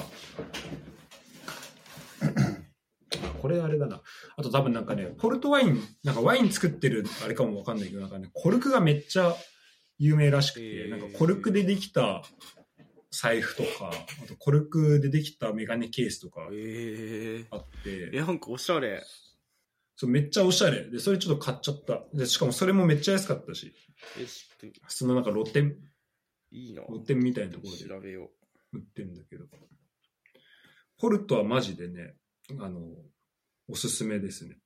Speaker 2: あこれあれだな。あと多分なんかね、ポルトワイン、なんかワイン作ってるあれかもわかんないけど、なんかね、コルクがめっちゃ有名らしくて、なんかコルクでできた財布とか、あとコルクでできたメガネケースとかあって
Speaker 1: ー、、え、なんかおしゃれ。
Speaker 2: そうめっちゃおしゃれ。で、それちょっと買っちゃった。で、しかもそれもめっちゃ安かったし、
Speaker 1: え、知って
Speaker 2: そのなんか露店、
Speaker 1: いいな。
Speaker 2: 露店みたいなところで
Speaker 1: 調べよ
Speaker 2: 売ってんだけど。ポルトはマジでね、あの、おすすめですね。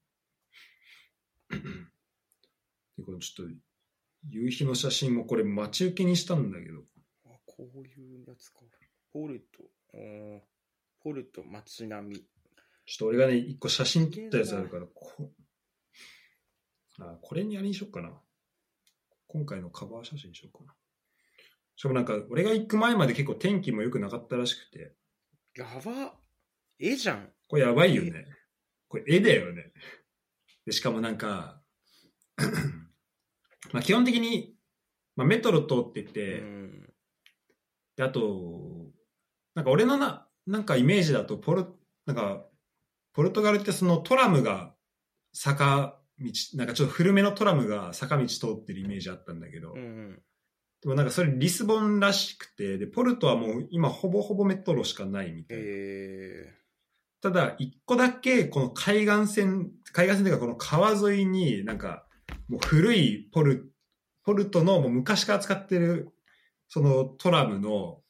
Speaker 2: で、これちょっと、夕日の写真もこれ待ち受けにしたんだけど、
Speaker 1: う。あ、こういうやつか。ポルト、うんポルト街並み。
Speaker 2: ちょっと俺がね、一個写真撮ったやつあるから、こあこれにあれにしよっかな。今回のカバー写真にしようかな。しかもなんか、俺が行く前まで結構天気も良くなかったらしくて、
Speaker 1: やば。絵じゃん。
Speaker 2: これやばいよね。これ絵だよね。で、しかもなんか、まあ基本的に、まあ、メトロ通って
Speaker 1: う
Speaker 2: て、
Speaker 1: ん。
Speaker 2: で、あと、なんか俺のな、なんかイメージだと、ポル、なんか、ポルトガルってそのトラムが坂道、なんかちょっと古めのトラムが坂道通ってるイメージあったんだけど、
Speaker 1: うん。
Speaker 2: でもなんかそれリスボンらしくて、で、ポルトはもう今ほぼほぼメトロしかないみたいな。
Speaker 1: え
Speaker 2: ただ、一個だけ、この海岸線、海岸線というかこの川沿いになんか、もう古いポル、ポルトのもう昔から使ってる、そのトラムの、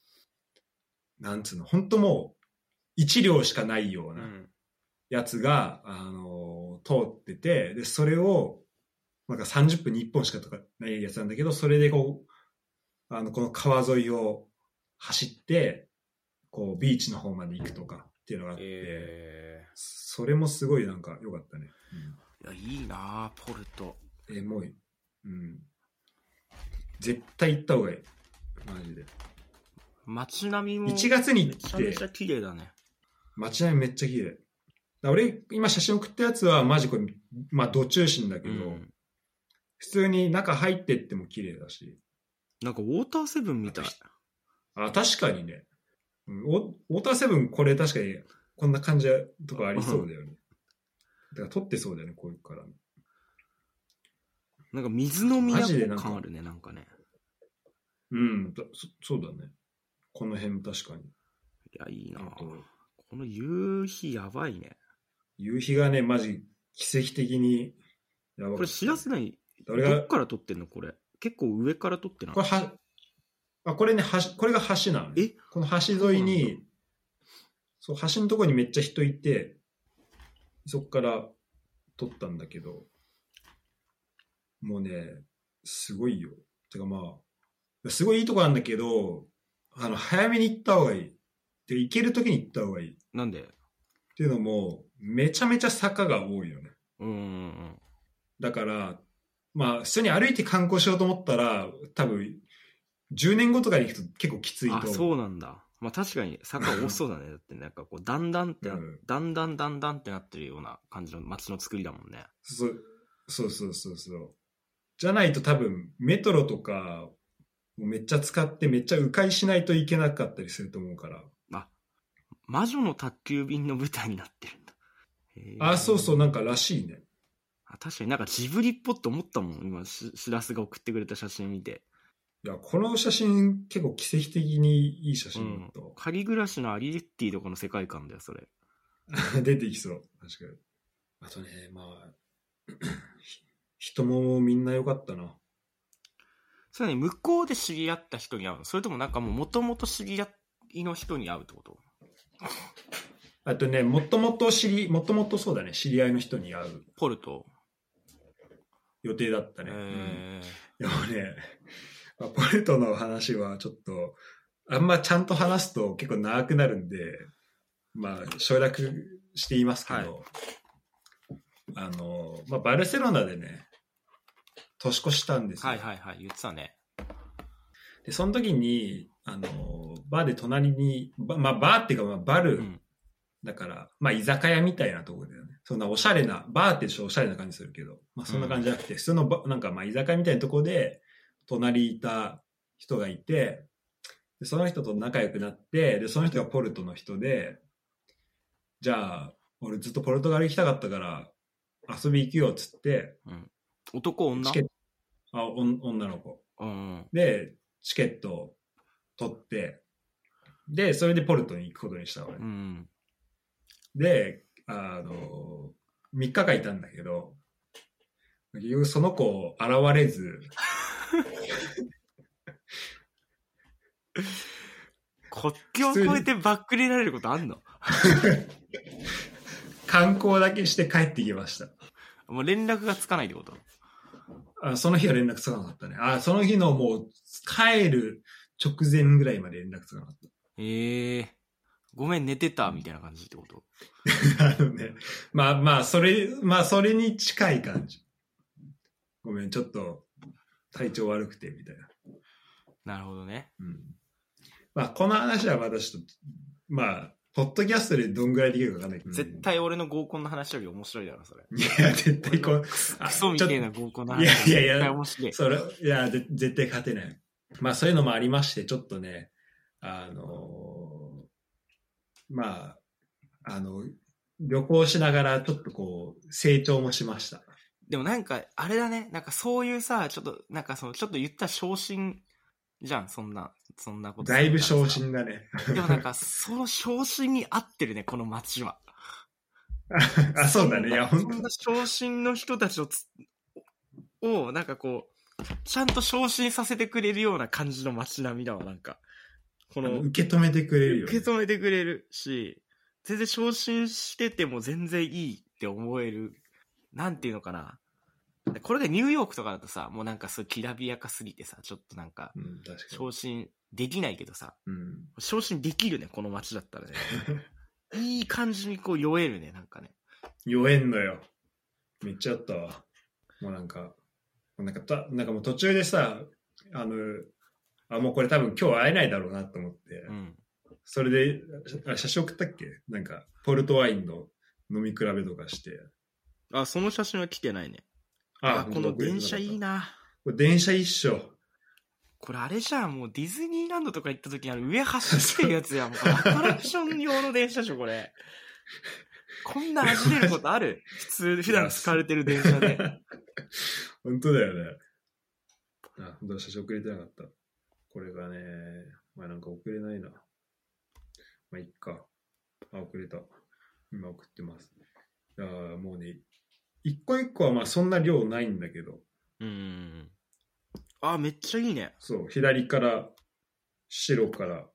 Speaker 2: なんつうの、本当もう、一両しかないよう
Speaker 1: ー、う。
Speaker 2: なんやつが、あの、通ってて、で、それを、なんか30分に1本しかとかないやつなんだけど、それでこう、あの、この川沿いを走って、こう、ビーチの方まで行くとかっていうのがあって、
Speaker 1: え
Speaker 2: それもすごいなんか良かったね。
Speaker 1: ー、いや、いいなポルト。
Speaker 2: うん、え、もう、うん。絶対行った方がいい。マジで。
Speaker 1: 街並みも
Speaker 2: 1月に
Speaker 1: め
Speaker 2: 行って
Speaker 1: ちゃめちゃ綺麗だね。
Speaker 2: 街並みめっちゃ綺麗。俺、今写真送ったやつはマジこれ、まあ、ど中心だけど、
Speaker 1: うん。
Speaker 2: 普通に中入ってっても綺麗だし。
Speaker 1: なんかウォーターセブンみたい。
Speaker 2: あ、確かにね。うんウォーターセブンこれ確かにこんな感じのとこありそうだよね。だから撮ってそうだよね、こういうから。
Speaker 1: なんか水の都感あるね、なんかね。
Speaker 2: うん、だそそうだね。この辺確かに。
Speaker 1: いや、いいなこの夕日やばいね。
Speaker 2: 夕日がね、マジ奇跡的にやばかった
Speaker 1: これ知らせない。どっから撮ってんのこれ？結構上から撮ってない？
Speaker 2: これは、あ、これね、橋、これが橋なのね。
Speaker 1: え？
Speaker 2: この橋沿いに、そう、橋のとこにめっちゃ人いて、そっから撮ったんだけど、もうね、すごいよ。てかまあ、すごいいいとこなんだけど、あの、早めに行った方がいい。で、行ける時に行った方がいい。っ
Speaker 1: なんで？
Speaker 2: ていうのも、めちゃめちゃ坂が多いよね。
Speaker 1: うんうんうん。
Speaker 2: だから、まあ、普通に歩いて観光しようと思ったら、多分、10年後とかに行くと結構きついと。
Speaker 1: そうなんだ。まあ確かに坂多そうだね。だってなんかこう、だんだんってな、
Speaker 2: うん
Speaker 1: だんだんだんだんってなってるような感じの街の作りだもんね。
Speaker 2: そうそうそうそうそう。じゃないと多分、メトロとか、もうめっちゃ使ってめっちゃ迂回しないといけなかったりすると思うから。
Speaker 1: 魔女の宅急便の舞台になってるんだ。
Speaker 2: あ、そうそう、なんからしいね。
Speaker 1: あ確かになんかジブリっぽって思ったもん。今し、しらすが送ってくれた写真見て。
Speaker 2: いや、この写真結構奇跡的にいい写
Speaker 1: うん
Speaker 2: 真だったわ。
Speaker 1: 仮暮らしのアリエッティとかの世界観だよ、それ。
Speaker 2: 出てきそう。確かに。あとね、まあ、ひ人もみんな良かったな。
Speaker 1: それね、向こうで知り合った人に会うの？それともなんかもう元々知り合いの人に会うってこと？
Speaker 2: あとね、もともと知り、もともとそうだね、知り合いの人に会う。
Speaker 1: ポルト？
Speaker 2: 予定だった
Speaker 1: え
Speaker 2: ね。うん。
Speaker 1: ー
Speaker 2: でもね、まあポルトの話はちょっと、あんまちゃんと話すと結構長くなるんで、まあ、省略していますけど、あの、まあ、バルセロナでね、年越したんですよ。
Speaker 1: はいはいはい、言ってたね。
Speaker 2: で、その時に、あの、バーで隣に、ばまあ、バーっていうか、まあ、バル、
Speaker 1: うん。
Speaker 2: だから、まあ、居酒屋みたいなところだよね。そんなおしゃれな、バーってちょっとおしゃれな感じするけど、まあ、そんな感じじゃなくて、普通のバ、なんか、まあ、居酒屋みたいなところで、隣にいた人がいて、でその人と仲良くなって、で、その人がポルトの人で、じゃあ、俺ずっとポルトガル行きたかったから、遊び行くよ、っつって、
Speaker 1: 男、女？
Speaker 2: チケット、あ、おん女の子。
Speaker 1: うん。
Speaker 2: で、チケットを取って、で、それでポルトに行くことにしたのね。
Speaker 1: うん。
Speaker 2: で、あの、3日間いたんだけど、その子現れず、
Speaker 1: 国境を越えてバックれられることあんの？
Speaker 2: 観光だけして帰ってきました。
Speaker 1: もう連絡がつかないってこと？
Speaker 2: あその日は連絡つかなかったね。あその日のもう帰る直前ぐらいまで連絡つかなかっ
Speaker 1: ええごめん、寝てた、みたいな感じってこと？
Speaker 2: た。あのね、まあまあ、それ、まあそれに近い感じ。ごめん、ちょっと体調悪くて、みたいな。
Speaker 1: なるほどね。
Speaker 2: うんまあ、この話はまたちょっと、まあ、ポッドキャストでどんぐらいできるかわかんないけど、
Speaker 1: 絶対俺の合コンの話より面白いだろ、それ。
Speaker 2: いや、絶対こう、あ
Speaker 1: クソみたいな合コンの
Speaker 2: いや
Speaker 1: 話。
Speaker 2: いやいや
Speaker 1: 絶対面白い。
Speaker 2: それ、いや、ぜ絶対勝てない。まあ、そういうのもありまして、ちょっとね、あのーまあ、あの、旅行しながら、ちょっとこう、成長もしました。
Speaker 1: でもなんか、あれだね。なんかそういうさ、ちょっと、なんかその、ちょっと言った昇進じゃん、そんな、そんなこと。
Speaker 2: だいぶ昇。進だね。
Speaker 1: でもなんか、その昇進に合ってるね、この街は。
Speaker 2: あ、そうだね。いや、本
Speaker 1: そんな昇進の人たちをつ、を、なんかこう、ちゃんと昇進させてくれるような感じの街並みだわ、なんか。こ
Speaker 2: 当
Speaker 1: の、
Speaker 2: 受け止めてくれるよ、ね。
Speaker 1: 受け止めてくれるし、全然昇進してても全然いいって思える。なんていうのかな。これがニューヨークとかだとさ、もうなんかそうきらびやかすぎてさ、ちょっとなんか、
Speaker 2: うん、確かに。
Speaker 1: 昇進できないけどさ、
Speaker 2: うん。
Speaker 1: 昇進できるね、この街だったらね。いい感じにこう酔えるね、なんかね。
Speaker 2: 酔えんのよ。めっちゃあったわ。もうなんか、なんかた、なんかもう途中でさ、あの、あ、もうこれ多分今日会えないだろうなと思って、
Speaker 1: うん。
Speaker 2: それで、あ写真送ったっけ？なんか、ポルトワインの飲み比べとかして。
Speaker 1: あ、その写真は来てないね。あ、この電車いい
Speaker 2: な。
Speaker 1: な。
Speaker 2: これ電車一緒。
Speaker 1: これあれじゃん、もうディズニーランドとか行った時にあの上走ってるやつやん。もうアトラクション用の電車でしょ、これ。こんな味出ることある？普通、普段使われてる電車で。
Speaker 2: 本当だよね。あ、本当だ写真送れてなかった。これがね、まあなんか送れないな。まあいっか。あ、送れた。今送ってます。いやーもうね、一個一個はまあそんな量ないんだけど、
Speaker 1: うん。あ、めっちゃいいね。
Speaker 2: そう、左から白から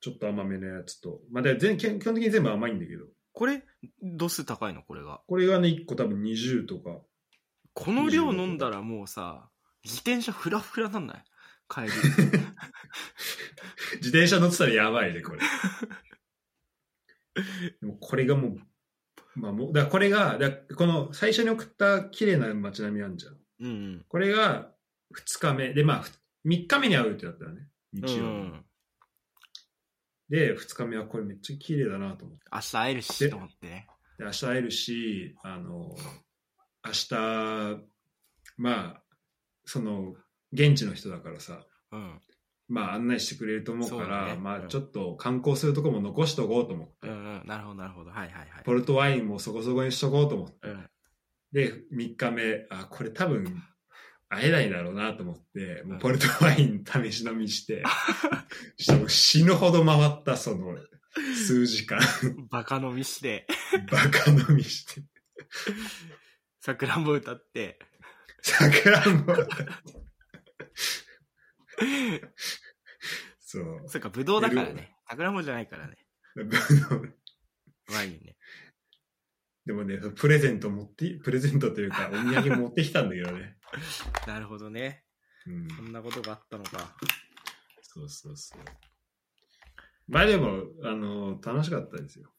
Speaker 2: ちょっと甘めのやつと、まあで全基本的に全部甘いんだけど、
Speaker 1: これ、度数高いの？これが。
Speaker 2: これがね、一個多分20とか、
Speaker 1: この量飲んだらもうさ、自転車フラフラなんない？帰り。
Speaker 2: 自転車乗ってたらやばいね、これ。でもこれがもう、まあもう、だからこれが、だからこの最初に送った綺麗な街並みあんじゃん。
Speaker 1: うんうん。
Speaker 2: これが2日目。で、まあ、3日目に会うってだったらね。日曜日。
Speaker 1: うん。
Speaker 2: で、2日目はこれめっちゃ綺麗だなと思って。
Speaker 1: 明日会えるし、
Speaker 2: で
Speaker 1: と思ってね。
Speaker 2: で、明日会えるし、あの、明日、まあ、その、現地の人だからさ、
Speaker 1: うん。
Speaker 2: まあ案内してくれると思うから、
Speaker 1: ねうん
Speaker 2: まあちょっと観光するとこも残しとこうと思って、
Speaker 1: うんうん。なるほど、なるほど。はいはいはい。
Speaker 2: ポルトワインもそこそこにしとこうと思って、
Speaker 1: うん。
Speaker 2: で、3日目、あ、これ多分会えないだろうなと思って、もうポルトワイン試し飲みして、しもう死ぬほど回った、その数時間、
Speaker 1: バカ飲みして、
Speaker 2: バカ飲みして、
Speaker 1: 桜も歌って、
Speaker 2: 桜も。そう。
Speaker 1: そっか、ぶどうだからね。桜もじゃないからね。ワインね。
Speaker 2: でもね、プレゼント持って、プレゼントというか、お土産持ってきたんだけどね。
Speaker 1: なるほどね。
Speaker 2: うん。
Speaker 1: そんなことがあったのか。
Speaker 2: そうそうそう。まあでも、あの、楽しかったですよ。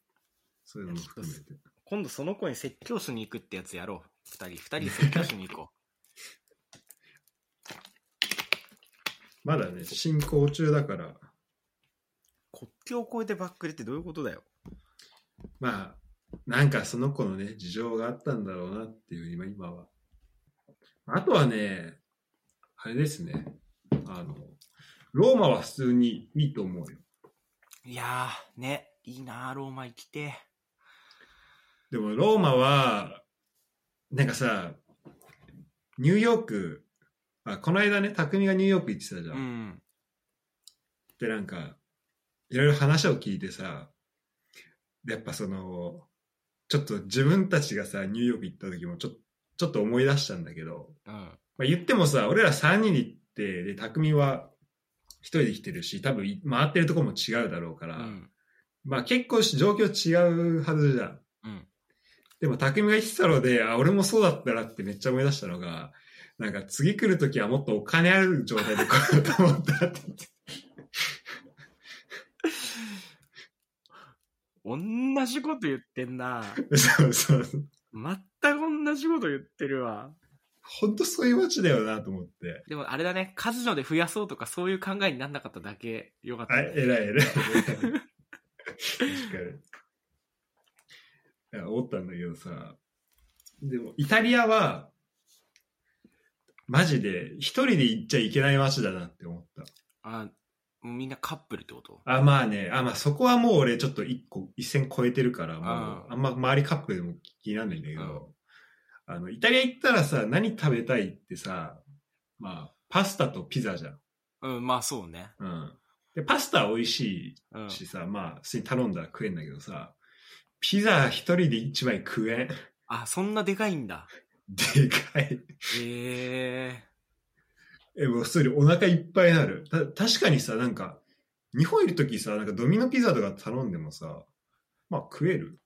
Speaker 2: そういうのも含めて。
Speaker 1: 今度その子に説教しに行くってやつやろう。二人、二人で説教しに行こ
Speaker 2: まだね、進行中だから、
Speaker 1: う。国境を越えてバックレってどういうことだよ。
Speaker 2: まあ、なんかその子のね、事情があったんだろうなっていう、今、今は。あとはね、あれですね、あの、ローマは普通にいいと思うよ。
Speaker 1: いやー、ね、いいなー、ローマ行きて
Speaker 2: でも、ローマは、なんかさ、ニューヨーク、あこの間ね、匠がニューヨーク行ってたじゃ。
Speaker 1: ー。うんん。
Speaker 2: で、なんか、いろいろ話を聞いてさ、でやっぱその、ちょっと自分たちがさ、ニューヨーク行った時もちょちょっと思い出したんだけど、
Speaker 1: うん。
Speaker 2: まあ、言ってもさ、俺ら3人で行って、で、匠は1人で来てるし、多分い回ってるとこも違うだろうから、
Speaker 1: うん。
Speaker 2: まあ結構状況違うはずじゃん。
Speaker 1: うん。
Speaker 2: でも匠が言ってたので、あ、俺もそうだったなってめっちゃ思い出したのが、なんか次来るときはもっとお金ある状態で来ようと思ったって言って。
Speaker 1: 同じこと言ってんな。
Speaker 2: そうそうそう。
Speaker 1: 全く同じこと言ってるわ。
Speaker 2: 本当そういう街だよなと思って。
Speaker 1: でもあれだね、カジノで増やそうとかそういう考えになんなかっただけよかった
Speaker 2: あ、
Speaker 1: ね、
Speaker 2: 偉い偉い。偉い 確かに。いや、思ったんだけどさ、でも、イタリアは、マジで、一人で行っちゃいけない街だなって思った。
Speaker 1: あ、みんなカップルってこと？
Speaker 2: あ、まあね、あ、まあそこはもう俺ちょっと一個、一線超えてるから、もう、
Speaker 1: あ
Speaker 2: あんま周りカップルでも気にならないんだけど、あの、イタリア行ったらさ、何食べたいってさ、まあ、パスタとピザじゃん。
Speaker 1: うん、まあそうね。
Speaker 2: うん。で、パスタは美味し
Speaker 1: うん
Speaker 2: い。しさ、まあ、普通に頼んだら食えんだけどさ、ピザ一人で一枚食えん？
Speaker 1: あ、そんなでかいんだ。
Speaker 2: でかい。
Speaker 1: え
Speaker 2: え、もう普通にお腹いっぱいになる。た確かにさ、なんか、日本いるときさ、なんかドミノピザとか頼んでもさ、まあ食える？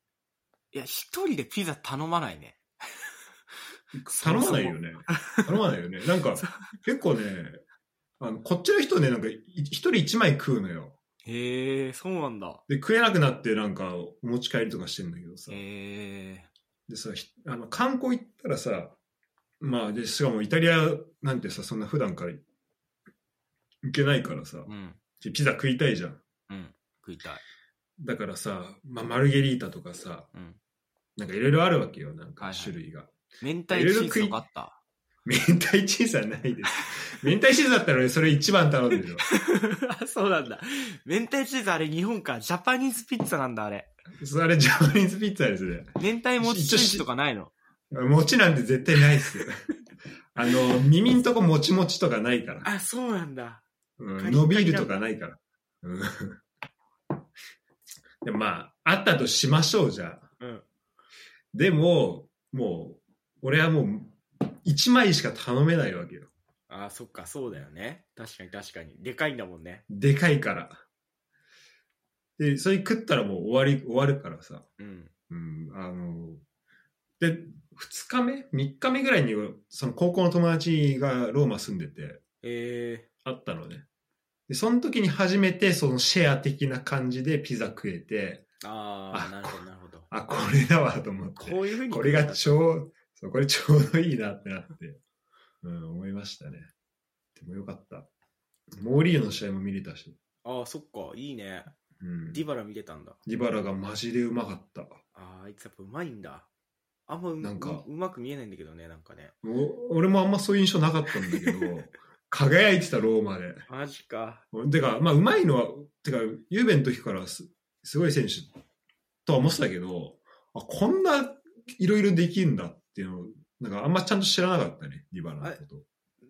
Speaker 1: ー。いや、一人でピザ頼まないね。
Speaker 2: 頼まないよね。頼まないよね。なんか、結構ね、あの、こっちの人ね、なんか、い一人一枚食うのよ。
Speaker 1: へえ、そうなんだ。
Speaker 2: で、食えなくなって、なんか、お持ち帰りとかしてんだけどさ。
Speaker 1: へえ。
Speaker 2: でさ、ひあの、観光行ったらさ、まあ、で、しかもイタリアなんてさ、そんな普段から受けないからさ、
Speaker 1: うん。
Speaker 2: ピザ食いたいじゃん。
Speaker 1: うん。食いたい。
Speaker 2: だからさ、まあ、マルゲリータとかさ、
Speaker 1: うん。
Speaker 2: なんかいろいろあるわけよ、なんか
Speaker 1: はいはい
Speaker 2: 種類が。
Speaker 1: 明太チーズとかあった。
Speaker 2: 明太チーズはないです。明太チーズだったら俺それ一番頼んでるわ。
Speaker 1: あ そうなんだ。明太チーズあれ日本か。ジャパニーズピッツァなんだ、あれ。
Speaker 2: それジャパニーズピッツァですね。
Speaker 1: 明太もちチーズとかないの？
Speaker 2: 餅なんて絶対ないっすよ。あの、耳んとこもちもちとかないから。
Speaker 1: あ、そうなんだ。
Speaker 2: うん、伸びるとかないから。うん、でもまあ、あったとしましょう、じゃあ。
Speaker 1: うん。
Speaker 2: でも、もう、俺はもう、1枚しか頼めないわけよ。
Speaker 1: あ、そっか、そうだよね。確かに確かに。でかいんだもんね。
Speaker 2: でかいから。で、それ食ったらもう終わり、終わるからさ。
Speaker 1: うん。
Speaker 2: うん、あの、で、2日目 ?3 日目ぐらいに、その高校の友達がローマ住んでて、
Speaker 1: え
Speaker 2: あったのね。で、その時に初めてそのシェア的な感じでピザ食えて、
Speaker 1: ー、あ
Speaker 2: あ
Speaker 1: あ、なるほど、なるほど。
Speaker 2: あ、これだわと思って。
Speaker 1: こういうふうに。
Speaker 2: これがちょう、そう、これちょうどいいなってなって、うん、思いましたね。でもよかった。モーリーの試合も見れたし、
Speaker 1: ああ、そっか、いいね。
Speaker 2: うん。
Speaker 1: ディバラ見れたんだ。
Speaker 2: ディバラがマジでうまかった。
Speaker 1: ああ、あいつやっぱうまいんだ。あんまう
Speaker 2: なんか
Speaker 1: ううまく見えないんだけどね、なんかね。
Speaker 2: お俺もあんまそういう印象なかったんだけど、輝いてたローマで。
Speaker 1: マジか。
Speaker 2: てか、まあ、うまいのは、てか、ゆうべの時からすすごい選手とは思ってたけど、あ、こんないろいろできるんだっていうのを、なんかあんまちゃんと知らなかったね、ディバラのこと。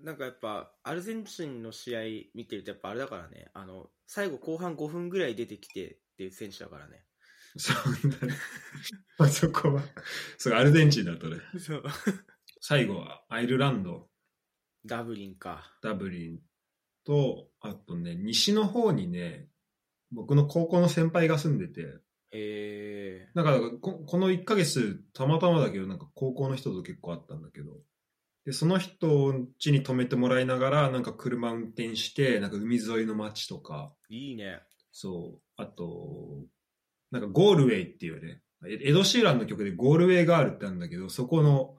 Speaker 1: なんかやっぱ、アルゼンチンの試合見てると、やっぱあれだからね、あの、最後後半5分ぐらい出てきてっていう選手だからね。
Speaker 2: そうだね。まあそこは、そう、アルゼンチンだとね。
Speaker 1: そう。
Speaker 2: 最後はアイルランド、
Speaker 1: ダブリンか。
Speaker 2: ダブリンと、あとね、西の方にね、僕の高校の先輩が住んでて、
Speaker 1: え
Speaker 2: なんかこ、この1ヶ月、たまたまだけど、なんか高校の人と結構あったんだけど、で、その人ん家に泊めてもらいながら、なんか車運転して、なんか海沿いの街とか、
Speaker 1: ー、いいね。
Speaker 2: そう、あと、なんかゴールウェイっていうね、エエド・シーランの曲でゴールウェイガールってあるんだけど、そこの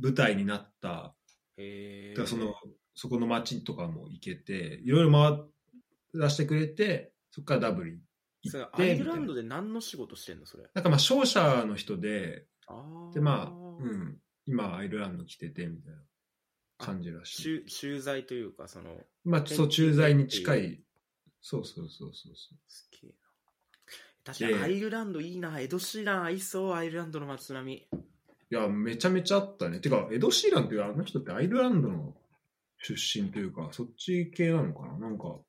Speaker 2: 舞台になった、
Speaker 1: えー、
Speaker 2: だからその、そこの街とかも行けて、いろいろ回らせてくれて、そこからダブリン行って、
Speaker 1: アイルランドで何の仕事してんのそれ？
Speaker 2: なんかまあ商社の人で。でまあ、うん、今アイルランド来ててみたいな感じらしい。
Speaker 1: 駐駐在というか、その、
Speaker 2: まあ、そう、駐在に近い。そうそうそうそうそう。
Speaker 1: すげえな。確かにアイルランドいいな。エド・シーラン合いそう、アイルランドの街並み。
Speaker 2: いや、めちゃめちゃあったね。てか、エド・シーランっていうあの人ってアイルランドの出身というか、そっち系なのかな？なんか、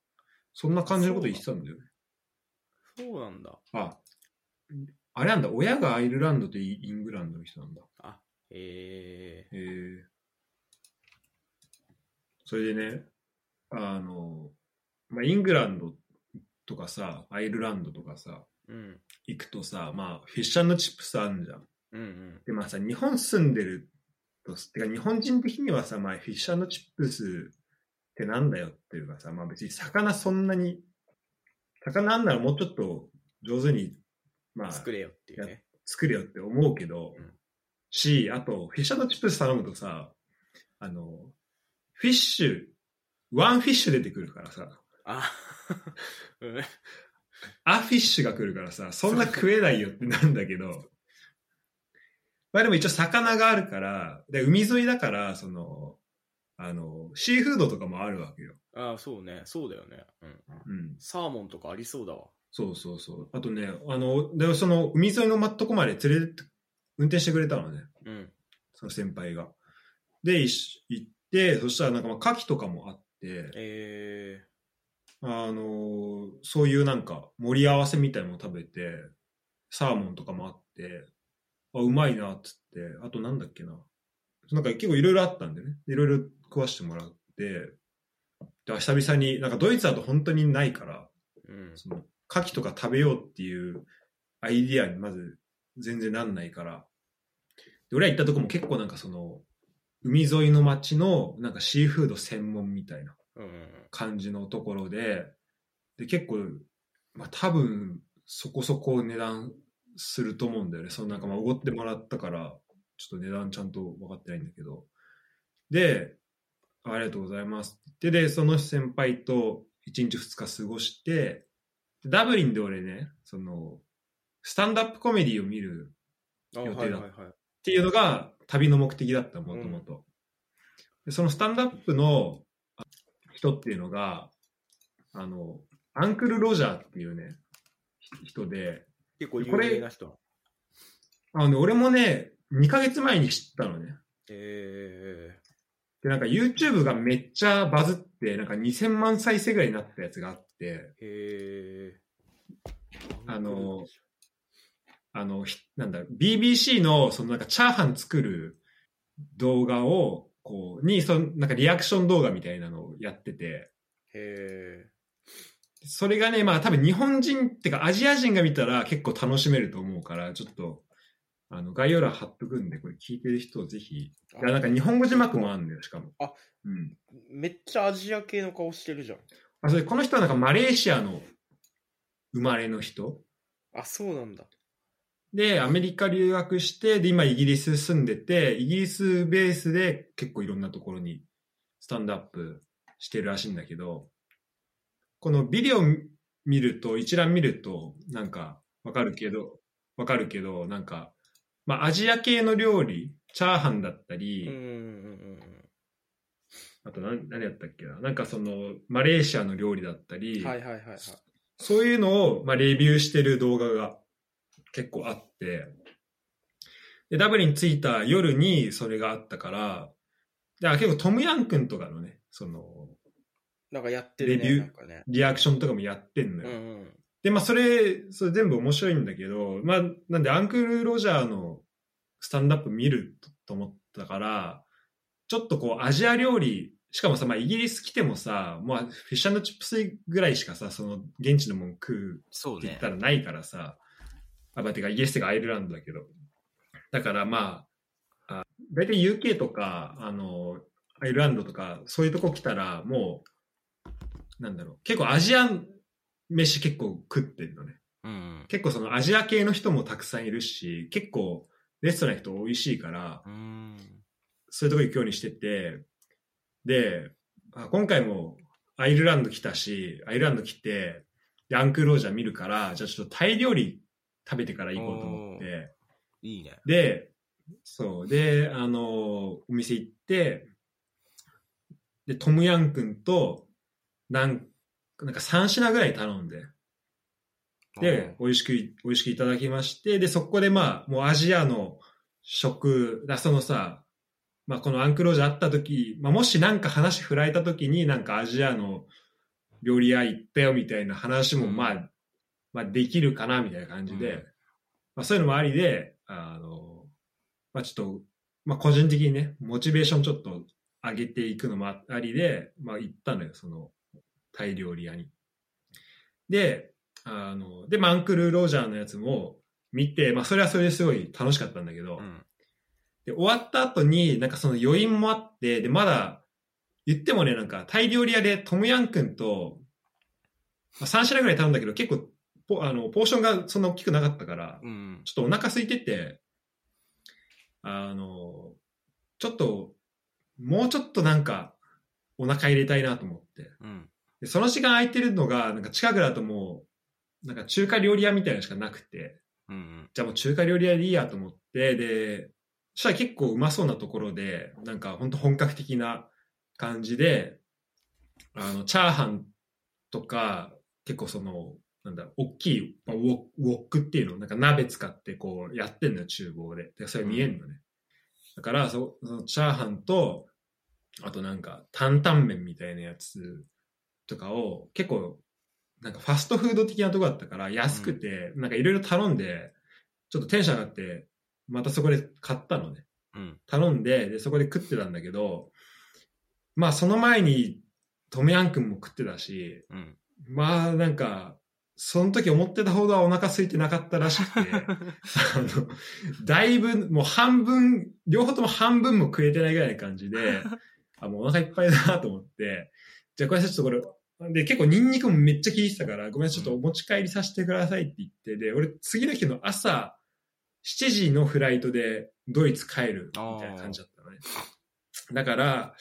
Speaker 2: そんな感じのこと言ってたんだよね。
Speaker 1: そうなんだ。
Speaker 2: あ、あれなんだ、親がアイルランドとイングランドの人なんだ。
Speaker 1: あ、え
Speaker 2: へえ。それでね、あの、まあ、イングランドとかさ、アイルランドとかさ。行くとさ、まあ、フィッシュチップスあんじゃん。
Speaker 1: うんうん。
Speaker 2: で、まあさ、日本住んでると、てか日本人的にはさ、まあ、フィッシュチップスってなんだよっていうかさ、まあ別に魚そんなに、魚あんならもうちょっと上手に、まあ、
Speaker 1: 作れよっていうね。
Speaker 2: 作れよって思うけど、
Speaker 1: うん
Speaker 2: し、あと、フィッシュチップス頼むとさ、あの、 fish、one fish 出てくるからさ、
Speaker 1: あ、うん。
Speaker 2: アフィッシュが来るからさ、そんな食えないよってなんだけど、まあでも一応魚があるから、で海沿いだから、その、あの、シーフードとかもあるわけよ。
Speaker 1: あそうね。そうだよね。うん。
Speaker 2: うん。
Speaker 1: サーモンとかありそうだわ。
Speaker 2: そうそうそう。あとね、あの、で、その海沿いのとこまで連れて運転してくれたのね。
Speaker 1: うん。
Speaker 2: その先輩が。で、行って、そしたらなんかまあ牡蠣とかもあって、
Speaker 1: え
Speaker 2: あのそういうなんか盛り合わせみたいなのを食べて、サーモンとかもあって、あ、うまいなっつって、あとなんだっけな。なんか結構いろいろあったんでね。いろいろ食わしてもらって、で久々に、なんかドイツだと本当にないから、
Speaker 1: ー、うん。
Speaker 2: その牡蠣とか食べようっていうアイディアにまず全然なんないから。で俺ら行ったとこも結構なんかその、海沿いの町のなんかシーフード専門みたいな
Speaker 1: うん。
Speaker 2: 感じのところで、で結構、まあ多分そこそこ値段すると思うんだよね。そのなんかまあおごってもらったから、ちょっと値段ちゃんと分かってないんだけど。で、ありがとうございますってで、その先輩と1日2日過ごして、ダブリンで俺ね、その、スタンダップコメディを見る
Speaker 1: あ
Speaker 2: 予定だ。っていうのが旅の目的だったもともと。でそのスタンダップのあ人っていうのがあのアンクル・ロジャーっていうねひ人で
Speaker 1: 結構有名な人。
Speaker 2: あの、ね、俺もね2ヶ月前に知ったのね。
Speaker 1: え
Speaker 2: でなんか YouTube がめっちゃバズってなんか2000万再生ぐらいになったやつがあって。
Speaker 1: ー、えー。
Speaker 2: あのあのひなんだ BBC のそのなんかチャーハン作る動画をこうにそのなんかリアクション動画みたいなのをやってて
Speaker 1: へ
Speaker 2: それがね、まあ多分日本人ってかアジア人が見たら結構楽しめると思うから、ちょっと、あの、概要欄貼っとくんで、これ聞いてる人ぜひ。い
Speaker 1: ー。
Speaker 2: や、なんか日本語字幕もあんのよ、しかも。
Speaker 1: あ
Speaker 2: うん。
Speaker 1: めっちゃアジア系の顔してるじゃん。
Speaker 2: あ、それ、この人はなんかマレーシアの生まれの人
Speaker 1: あ、そうなんだ。
Speaker 2: で、アメリカ留学して、で、今イギリス住んでて、イギリスベースで結構いろんなところにスタンドアップしてるらしいんだけど、このビデオ見ると、一覧見ると、なんかわかるけど、わかるけど、なんか、まあアジア系の料理、チャーハンだったり、あと何何やったっけな、なんかその、マレーシアの料理だった
Speaker 1: う
Speaker 2: り、
Speaker 1: ん。はいはいはいはい。
Speaker 2: そういうのを、まあ、レビューしてる動画が結構あって、で、ダブリン着いた夜にそれがあったから、だから結構トムヤン君とかのね、その、
Speaker 1: なんかやってるね。
Speaker 2: レビュー
Speaker 1: ね。
Speaker 2: リアクションとかもやってんのよ。
Speaker 1: うんうん。
Speaker 2: で、まあ、それ、それ全部面白いんだけど、まあ、なんで、アンクル・ロジャーのスタンダップ見ると思ったから、ちょっとこう、アジア料理、しかもさ、まあ、イギリス来てもさ、まあ、フィッシュチップスぐらいしかさ、その、現地のもん食う
Speaker 1: そうね
Speaker 2: って言った。らないからさ、あ、まあ、てか、イギリスってかアイルランドだけど。だからまあ、あ大体 UK とか、あの、アイルランドとか、そういうとこ来たら、もう、なんだろう、結構アジアン飯結構食ってるのね。
Speaker 1: うんうん。
Speaker 2: 結構そのアジア系の人もたくさんいるし、結構レストラン行くと美味しいから、
Speaker 1: うーん。
Speaker 2: そういうとこ行くようにしてて、で、あ今回もアイルランド来たし、アイルランド来て、でアンクルロージャー見るから、じゃあちょっとタイ料理食べてから行こうと思って、
Speaker 1: いいね。
Speaker 2: で、そう、で、あの、お店行って、で、トムヤン君と、なんなんか3品ぐらい頼んで、で、美味しく、美味しくいただきまして、で、そこでまあ、もうアジアの食、だそのさ、まあこのアンクロージャーあった時、まあもしなんか話振られた時になんかアジアの料理屋行ったよみたいな話も
Speaker 1: うん。
Speaker 2: まあ、まあできるかなみたいな感じで、
Speaker 1: うん
Speaker 2: まあそういうのもありで、あの、まあちょっと、まあ個人的にね、モチベーションちょっと上げていくのもありで、まあ行ったのよ、そのタイ料理屋に。で、あの、で、まあアンクル・ロージャーのやつも見て、まあそれはそれですごい楽しかったんだけど、
Speaker 1: うん。
Speaker 2: で、終わった後に、なんかその余韻もあって、で、まだ、言ってもね、なんか、タイ料理屋でトムヤン君と、まあ、3品ぐらい頼んだけど、結構ポ、あの、ポーションがそんな大きくなかったから、
Speaker 1: うん。
Speaker 2: ちょっとお腹空いてて、あの、ちょっと、もうちょっとなんか、お腹入れたいなと思って。
Speaker 1: うん。
Speaker 2: でその時間空いてるのが、なんか近くだともう、なんか中華料理屋みたいなのしかなくて、
Speaker 1: うんうん。
Speaker 2: じゃあもう中華料理屋でいいやと思って、で、そしたら結構うまそうなところで、なんか本当本格的な感じで、あの、チャーハンとか、結構その、なんだ、大きい、まあウォウォックっていうのをなんか鍋使ってこうやってんのよ、厨房で。で、それ見えんのね。だからそ、そのチャーハンと、あとなんか担々麺みたいなやつとかを結構なんかファストフード的なとこだったから安くて、なんかいろいろ頼んで、ちょっとテンション上がって、またそこで買ったのね。
Speaker 1: うん。
Speaker 2: 頼んで、で、そこで食ってたんだけど、まあその前にトムヤン君も食ってたし、
Speaker 1: うん。
Speaker 2: まあなんか、その時思ってたほどはお腹空いてなかったらしくて、あの、だいぶ、もう半分、両方とも半分も食えてないぐらいな感じで、あ、もうお腹いっぱいだなと思って、じゃあこれちょっとこれ、で、結構ニンニクもめっちゃ効いてたから、ごめん、ちょっとお持ち帰りさせてくださいって言って、で、俺次の日の朝、7時のフライトでドイツ帰るみたいな感じだったのね。だから、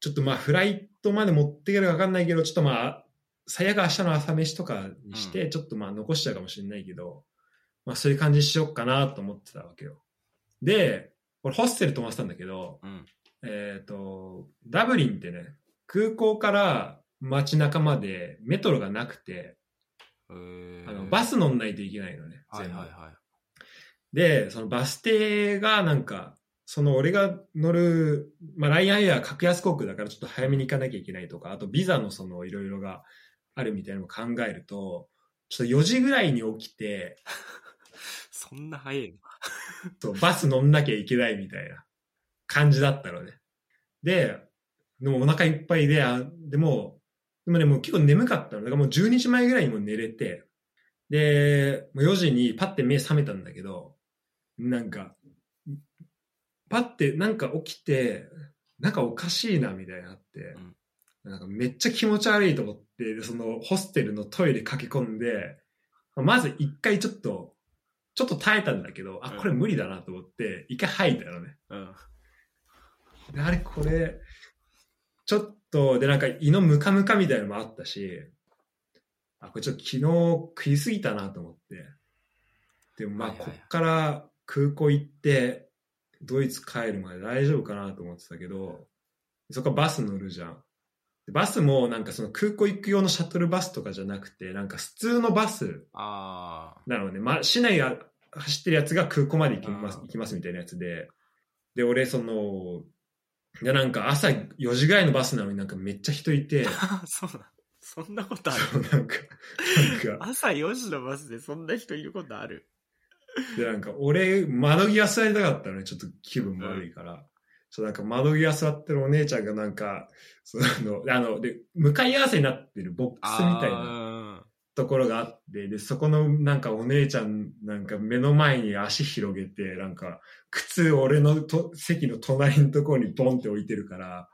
Speaker 2: ちょっとまあフライトまで持っていけるか分かんないけど、ちょっとまあ、最悪明日の朝飯とかにして、ちょっとまあ残しちゃうかもしれないけど、まあそういう感じにしようかなと思ってたわけよ。で、俺ホステル泊まってたんだけど、
Speaker 1: うん。
Speaker 2: えっ、と、ダブリンってね、空港から街中までメトロがなくて、
Speaker 1: えー
Speaker 2: あのバス乗んないといけないのね。全部
Speaker 1: はいはいはい。
Speaker 2: で、そのバス停がなんか、その俺が乗る、まあ、ライアンエア格安航空だからちょっと早めに行かなきゃいけないとか、あとビザのそのいろいろがあるみたいなのを考えると、ちょっと4時ぐらいに起きて、
Speaker 1: そんな早いの？
Speaker 2: そうバス乗んなきゃいけないみたいな感じだったのね。で、でもお腹いっぱいで、あでも、でもね、もう結構眠かったの。だからもう12時前ぐらいにもう寝れて、で、もう4時にパッて目覚めたんだけど、なんか、パッてなんか起きて、なんかおかしいなみたいになって、なんかめっちゃ気持ち悪いと思って、でそのホステルのトイレ駆け込んで、まず一回ちょっと、ちょっと耐えたんだけど、あ、これ無理だなと思って、一回吐いたのね。
Speaker 1: うん。
Speaker 2: であれこれ、ちょっと、でなんか胃のムカムカみたいなのもあったし、あ、これちょっと昨日食いすぎたなと思って。でもまあ、こっから空港行って、ドイツ帰るまで大丈夫かなと思ってたけど、そこからバス乗るじゃん。でバスもなんかその空港行く用のシャトルバスとかじゃなくて、なんか普通のバス
Speaker 1: ああ。
Speaker 2: なのね、ま、市内が走ってるやつが空港まで行きます行きますみたいなやつで、で、俺、その、で、なんか朝4時ぐらいのバスなのになんかめっちゃ人いて、
Speaker 1: そうな。そんなことある？
Speaker 2: なんか、なんか、
Speaker 1: 朝4時のバスでそんな人いることある？
Speaker 2: で、なんか俺、窓際座りたかったのね、ちょっと気分悪いから。そう、なんか窓際座ってるお姉ちゃんがなんか、その、あの、で、向かい合わせになってるボックスみたいな
Speaker 1: な。
Speaker 2: ところがあって、で、そこのなんかお姉ちゃんなんか目の前に足広げて、なんか靴俺のと席の隣のところにボンって置いてるから、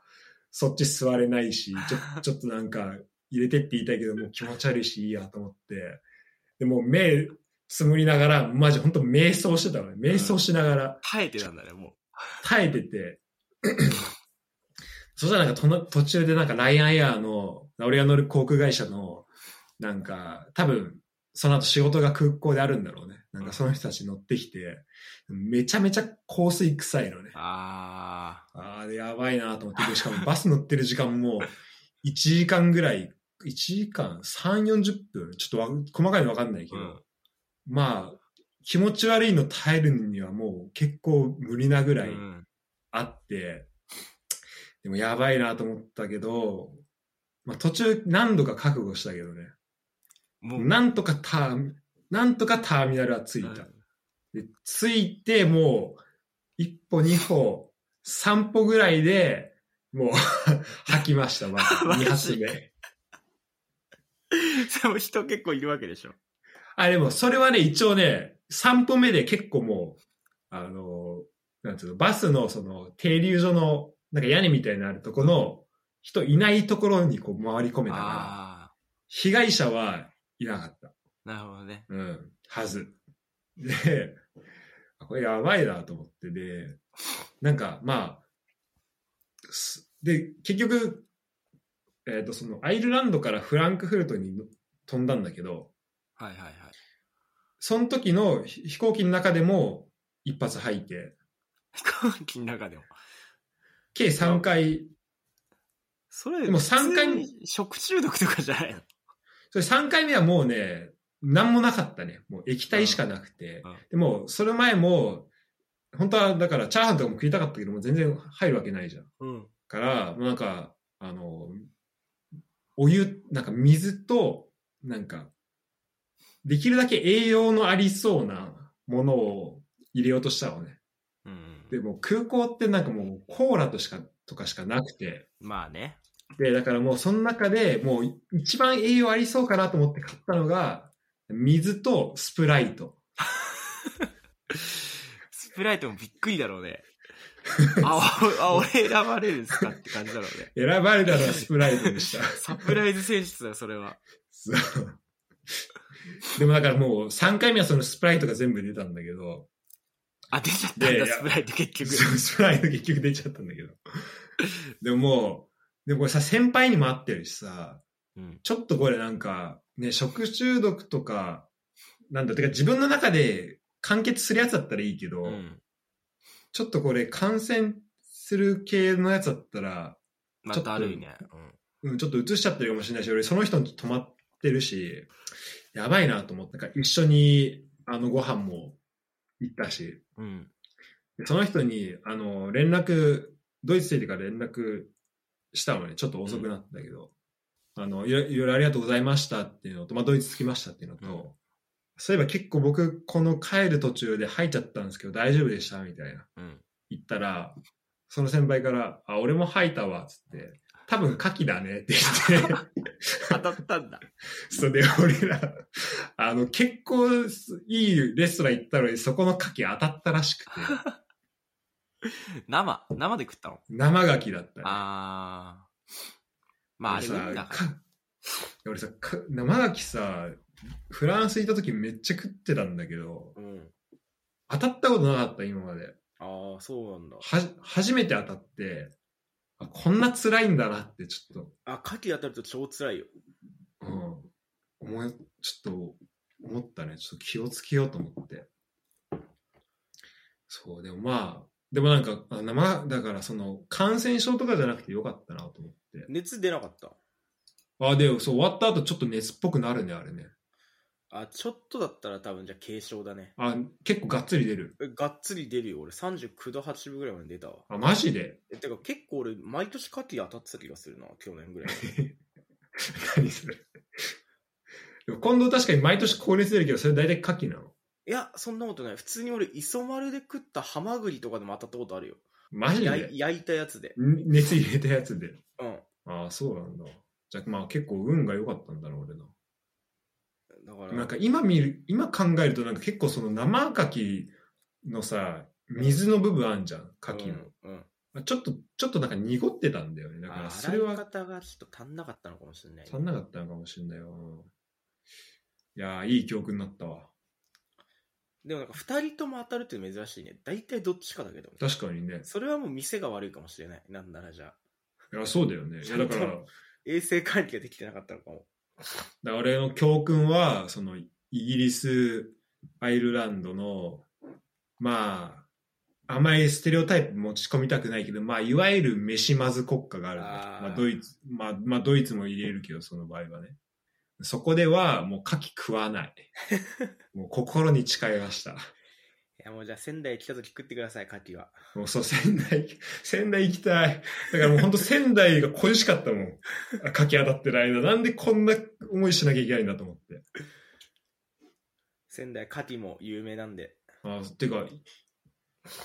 Speaker 2: そっち座れないし、ちょ ちょっとなんか入れてって言いたいけど、もう気持ち悪いしいいやと思って、でもう目つむりながら、マジ本当瞑想してたのね。瞑想しながら
Speaker 1: 耐えてたんだね、も
Speaker 2: 耐えてて、そしたらなんかとな途中でなんかライアンエアーの、俺が乗る航空会社の、なんか多分その後仕事が空港であるんだろうね。なんかその人たち乗ってきて、めちゃめちゃ香水臭いのね
Speaker 1: う。。あ
Speaker 2: ああ、でやばいなと思って、でしかもバス乗ってる時間も 1時間ぐらい、1時間3、40分、ちょっとわ細かいのわかんないけ
Speaker 1: あ。
Speaker 2: ど、
Speaker 1: うん。
Speaker 2: まあ、気持ち悪いの耐えるにはもう結構無理なぐらい
Speaker 1: うん
Speaker 2: あって、でもやばいなと思ったけど、まあ途中何度か覚悟したけどね、
Speaker 1: も
Speaker 2: なんとかター、なんとかターミナルは着いた。
Speaker 1: うん
Speaker 2: で着いてもう、一歩二歩、三歩ぐらいで、もう吐きました、まず。
Speaker 1: マジ
Speaker 2: 二発目。
Speaker 1: でも人結構いるわけでしょ。
Speaker 2: あ、でもそれはね、一応ね、三歩目で結構もう、あの、なんつうの、バスのその停留所の、なんか屋根みたいになるとこの、人いないところにこう回り込めたから、
Speaker 1: あ
Speaker 2: 被害者はいなかった。
Speaker 1: あ。なるほどね。
Speaker 2: うん、はず。で、あこれやばいなと思って、で、なんかまあ、すで、結局、えっ、と、その、アイルランドからフランクフルトに飛んだんだけど、
Speaker 1: はいはいはい。
Speaker 2: その時のひ飛行機の中でも一発吐いて、
Speaker 1: 飛行機の中でも。
Speaker 2: 計3回、
Speaker 1: それ、
Speaker 2: でも三回
Speaker 1: 普通に食中毒とかじゃないの？
Speaker 2: それ3回目はもうね、なんもなかったね。もう液体しかなくて。でも、それ前も、本当はだからチャーハンとかも食いたかったけども全然入るわけないじゃん。
Speaker 1: うん。
Speaker 2: から、もうなんか、あの、お湯、なんか水と、なんか、できるだけ栄養のありそうなものを入れようとしたのね。
Speaker 1: うん。
Speaker 2: でも空港ってなんかもうコーラとしか、とかしかなくて。
Speaker 1: まあね。
Speaker 2: で、だからもうその中でもう一番栄養ありそうかなと思って買ったのが、水とスプライト。
Speaker 1: スプライトもびっくりだろうね。あ、おあ俺選ばれるんですかって感じだろうね。
Speaker 2: 選ばれたのはスプライトでした。
Speaker 1: サプライズ選出だよ、それは。
Speaker 2: そうでもだからもう3回目はそのスプライトが全部出たんだけど、
Speaker 1: あ、出ちゃったんだ、スプライト結局。
Speaker 2: スプライト結局出ちゃったんだけど。でももでもこれさ、先輩にも会ってるしさ、
Speaker 1: うん。
Speaker 2: ちょっとこれなんか、ね、食中毒とか、なんだ、てか自分の中で完結するやつだったらいいけど、
Speaker 1: うん。
Speaker 2: ちょっとこれ感染する系のやつだったら、
Speaker 1: ま
Speaker 2: ちょっと
Speaker 1: ただるいね。
Speaker 2: うん、ちょっと移しちゃってるかもしれないし、俺その人に泊まってるし、やばいなと思って、なんか一緒にあのご飯も行ったし、
Speaker 1: うん。
Speaker 2: その人に、あの、連絡、ドイツ着いてから連絡したのね、ちょっと遅くなったけど、あのいろ、いろありがとうございましたっていうのと、まあ、ドイツ着きましたっていうのと、
Speaker 1: うん
Speaker 2: そういえば結構僕、この帰る途中で吐いちゃったんですけど、大丈夫でしたみたいな。
Speaker 1: うん。
Speaker 2: 言ったら、その先輩から、あ、俺も吐いたわ、つって、多分牡蠣だねって言って、
Speaker 1: 当たったんだ。
Speaker 2: それで俺ら、あの、結構いいレストラン行ったのに、そこの牡蠣当たったらしくて、
Speaker 1: 生生で食ったの？
Speaker 2: 生牡蠣だったね。
Speaker 1: あー。まあ、あれだ
Speaker 2: 俺さ、か生牡蠣さ、フランス行った時めっちゃ食ってたんだけど、
Speaker 1: ら。うん。
Speaker 2: 当たったことなかった、今まで。
Speaker 1: ああ、そうなんだ。
Speaker 2: は、初めて当たって、あこんな辛いんだなってちょっ
Speaker 1: あ、牡蠣当たると超辛いよ。
Speaker 2: と、うん、思い、ちょっと思ったね。ちょっと気をつけようと思って。そう、でもまあ、でもなんか、あ生、だからその、感染症とかじゃなくてよかったなと思って。
Speaker 1: 熱出なかった？
Speaker 2: あ、でもそう、終わった後ちょっと熱っぽくなるね、あれね。
Speaker 1: あ、ちょっとだったら多分じゃあ軽症だね。
Speaker 2: あ、結構がっつり出る。
Speaker 1: えがっつり出るよ。俺39度8分ぐらいまで出たわ。
Speaker 2: あ、マジで？
Speaker 1: え、てか結構俺、毎年牡蠣当たってた気がするな、去年ぐらい。
Speaker 2: 何それ？でも今度確かに毎年高熱出るけど、それ大体牡蠣なの？
Speaker 1: いや、そんなことない。普通に俺、磯丸で食ったハマグリとかでも当たったことあるよ。
Speaker 2: マジ
Speaker 1: や
Speaker 2: で
Speaker 1: い焼いたやつで。
Speaker 2: ん？熱入れたやつで？
Speaker 1: うん。
Speaker 2: ああ、そうなんだ。じゃあまあ結構運が良かったんだな、俺の。
Speaker 1: だから、
Speaker 2: なんか今見る、今考えるとなんか結構その生牡蠣のさ、水の部分あんじゃん、牡蠣の。
Speaker 1: うん。うん、
Speaker 2: ちょっと、ちょっとなんか濁ってたんだよね。だか
Speaker 1: あ
Speaker 2: らそれは
Speaker 1: 洗い方がちょっと足んなかったのかもしれない、
Speaker 2: 足んなかったのかもしれないよ。いやー、いい教訓になったわ。
Speaker 1: でもなんか2人とも当たるって珍しいね。大体どっちかだけど。
Speaker 2: 確かにね。
Speaker 1: それはもう店が悪いかもしれない。なんならじゃあ。
Speaker 2: いや、そうだよね。いや、だから、
Speaker 1: 衛生管理ができてなかったのかも。
Speaker 2: ら俺の教訓は、その、イギリス、アイルランドの、まあ、あまりステレオタイプ持ち込みたくないけど、まあ、いわゆる飯まず国家があるんだ
Speaker 1: あー
Speaker 2: まあ、ドイツ、まあ、まあ、ドイツも入れるけど、その場合はね。そこでは、もう牡蠣食わない。もう心に誓いました。
Speaker 1: いやもうじゃあ仙台来た時食ってください、牡蠣は。
Speaker 2: もうそう、仙台、仙台行きたい。だからもう本当仙台が恋しかったもん。あ牡蠣当たってる間、なんでこんな思いしなきゃいけないんだと思って。
Speaker 1: 仙台牡蠣も有名なんで。
Speaker 2: あてか、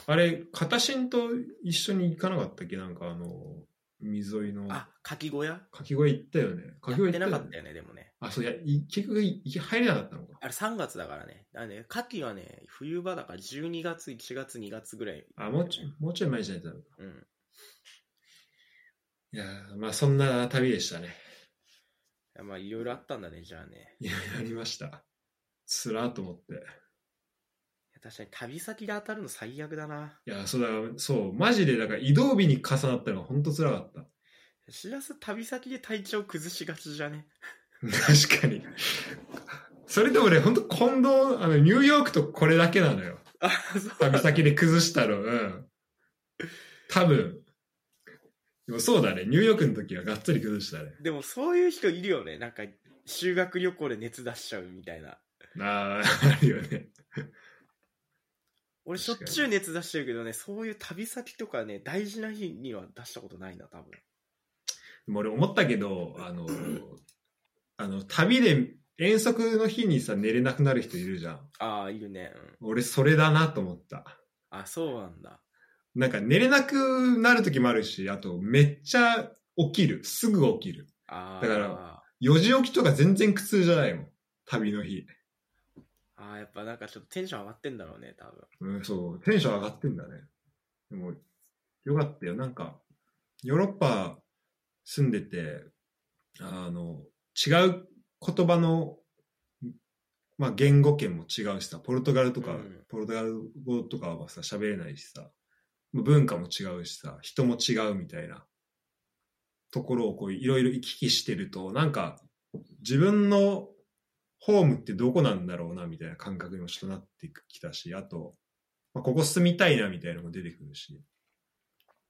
Speaker 2: あれ、片新と一緒に行かなかったっけ？なんかあの、海沿いの
Speaker 1: あ、牡蠣小屋？
Speaker 2: かき小屋行ったよね。かき小屋
Speaker 1: やって
Speaker 2: 行った。
Speaker 1: なかったよね、でもね。
Speaker 2: あ、そういや、い結局い入れなかったのか。
Speaker 1: あれ3月だからね。だからね、牡蠣はね、冬場だから12月、1月、2月ぐらい。
Speaker 2: あ、もうちょい、もうちょい前じゃないとダメか。
Speaker 1: うん。
Speaker 2: いやーまあそんな旅でしたね。
Speaker 1: いやまあ、いろいろあったんだね、じゃあね。
Speaker 2: いや、やりました。つらーと思って。
Speaker 1: いや確かに旅先で当たるの最悪だな。
Speaker 2: いや、そうだ、そう、マジで、だから移動日に重なったのが本当つらかった。
Speaker 1: しらす旅先で体調崩しがちじゃね。
Speaker 2: 確かに。それでもね、本当近藤、あの、ニューヨークとこれだけなのよ。
Speaker 1: あ、そう。
Speaker 2: 旅先で崩したの。うん。多分。でもそうだね。ニューヨークの時はがっつり崩したね。
Speaker 1: でもそういう人いるよね。なんか、修学旅行で熱出しちゃうみたいな。
Speaker 2: ああ、あるよね。
Speaker 1: 俺しょっちゅう熱出してるけどね、そういう旅先とかね、大事な日には出したことないな、多分。
Speaker 2: でも俺思ったけど、あの、あの、旅で遠足の日にさ、寝れなくなる人いるじゃん。
Speaker 1: ああ、いるね。うん。
Speaker 2: 俺それだなと思った。
Speaker 1: あ、そうなんだ。
Speaker 2: なんか寝れなくなる時もあるし、あとめっちゃ起きる。すぐ起きる。
Speaker 1: ああ。
Speaker 2: だから4時起きとか全然苦痛じゃないもん。旅の日。
Speaker 1: ああ、やっぱなんかちょっとテンション上がってんだろうね、多分。
Speaker 2: うん、そう、テンション上がってんだね。でも、よかったよ。なんか、ヨーロッパ住んでて、あの、違う言葉の、まあ、言語圏も違うしさ、ポルトガルとか、
Speaker 1: うん
Speaker 2: ポルトガル語とかはさ、喋れないしさ、まあ文化も違うしさ、人も違うみたいな。ところをこういろいろ行き来してると、なんか自分のホームってどこなんだろうなみたいな感覚にもちょっとなってきたし、あと、まあ、ここ住みたいなみたいなのも出てくるし、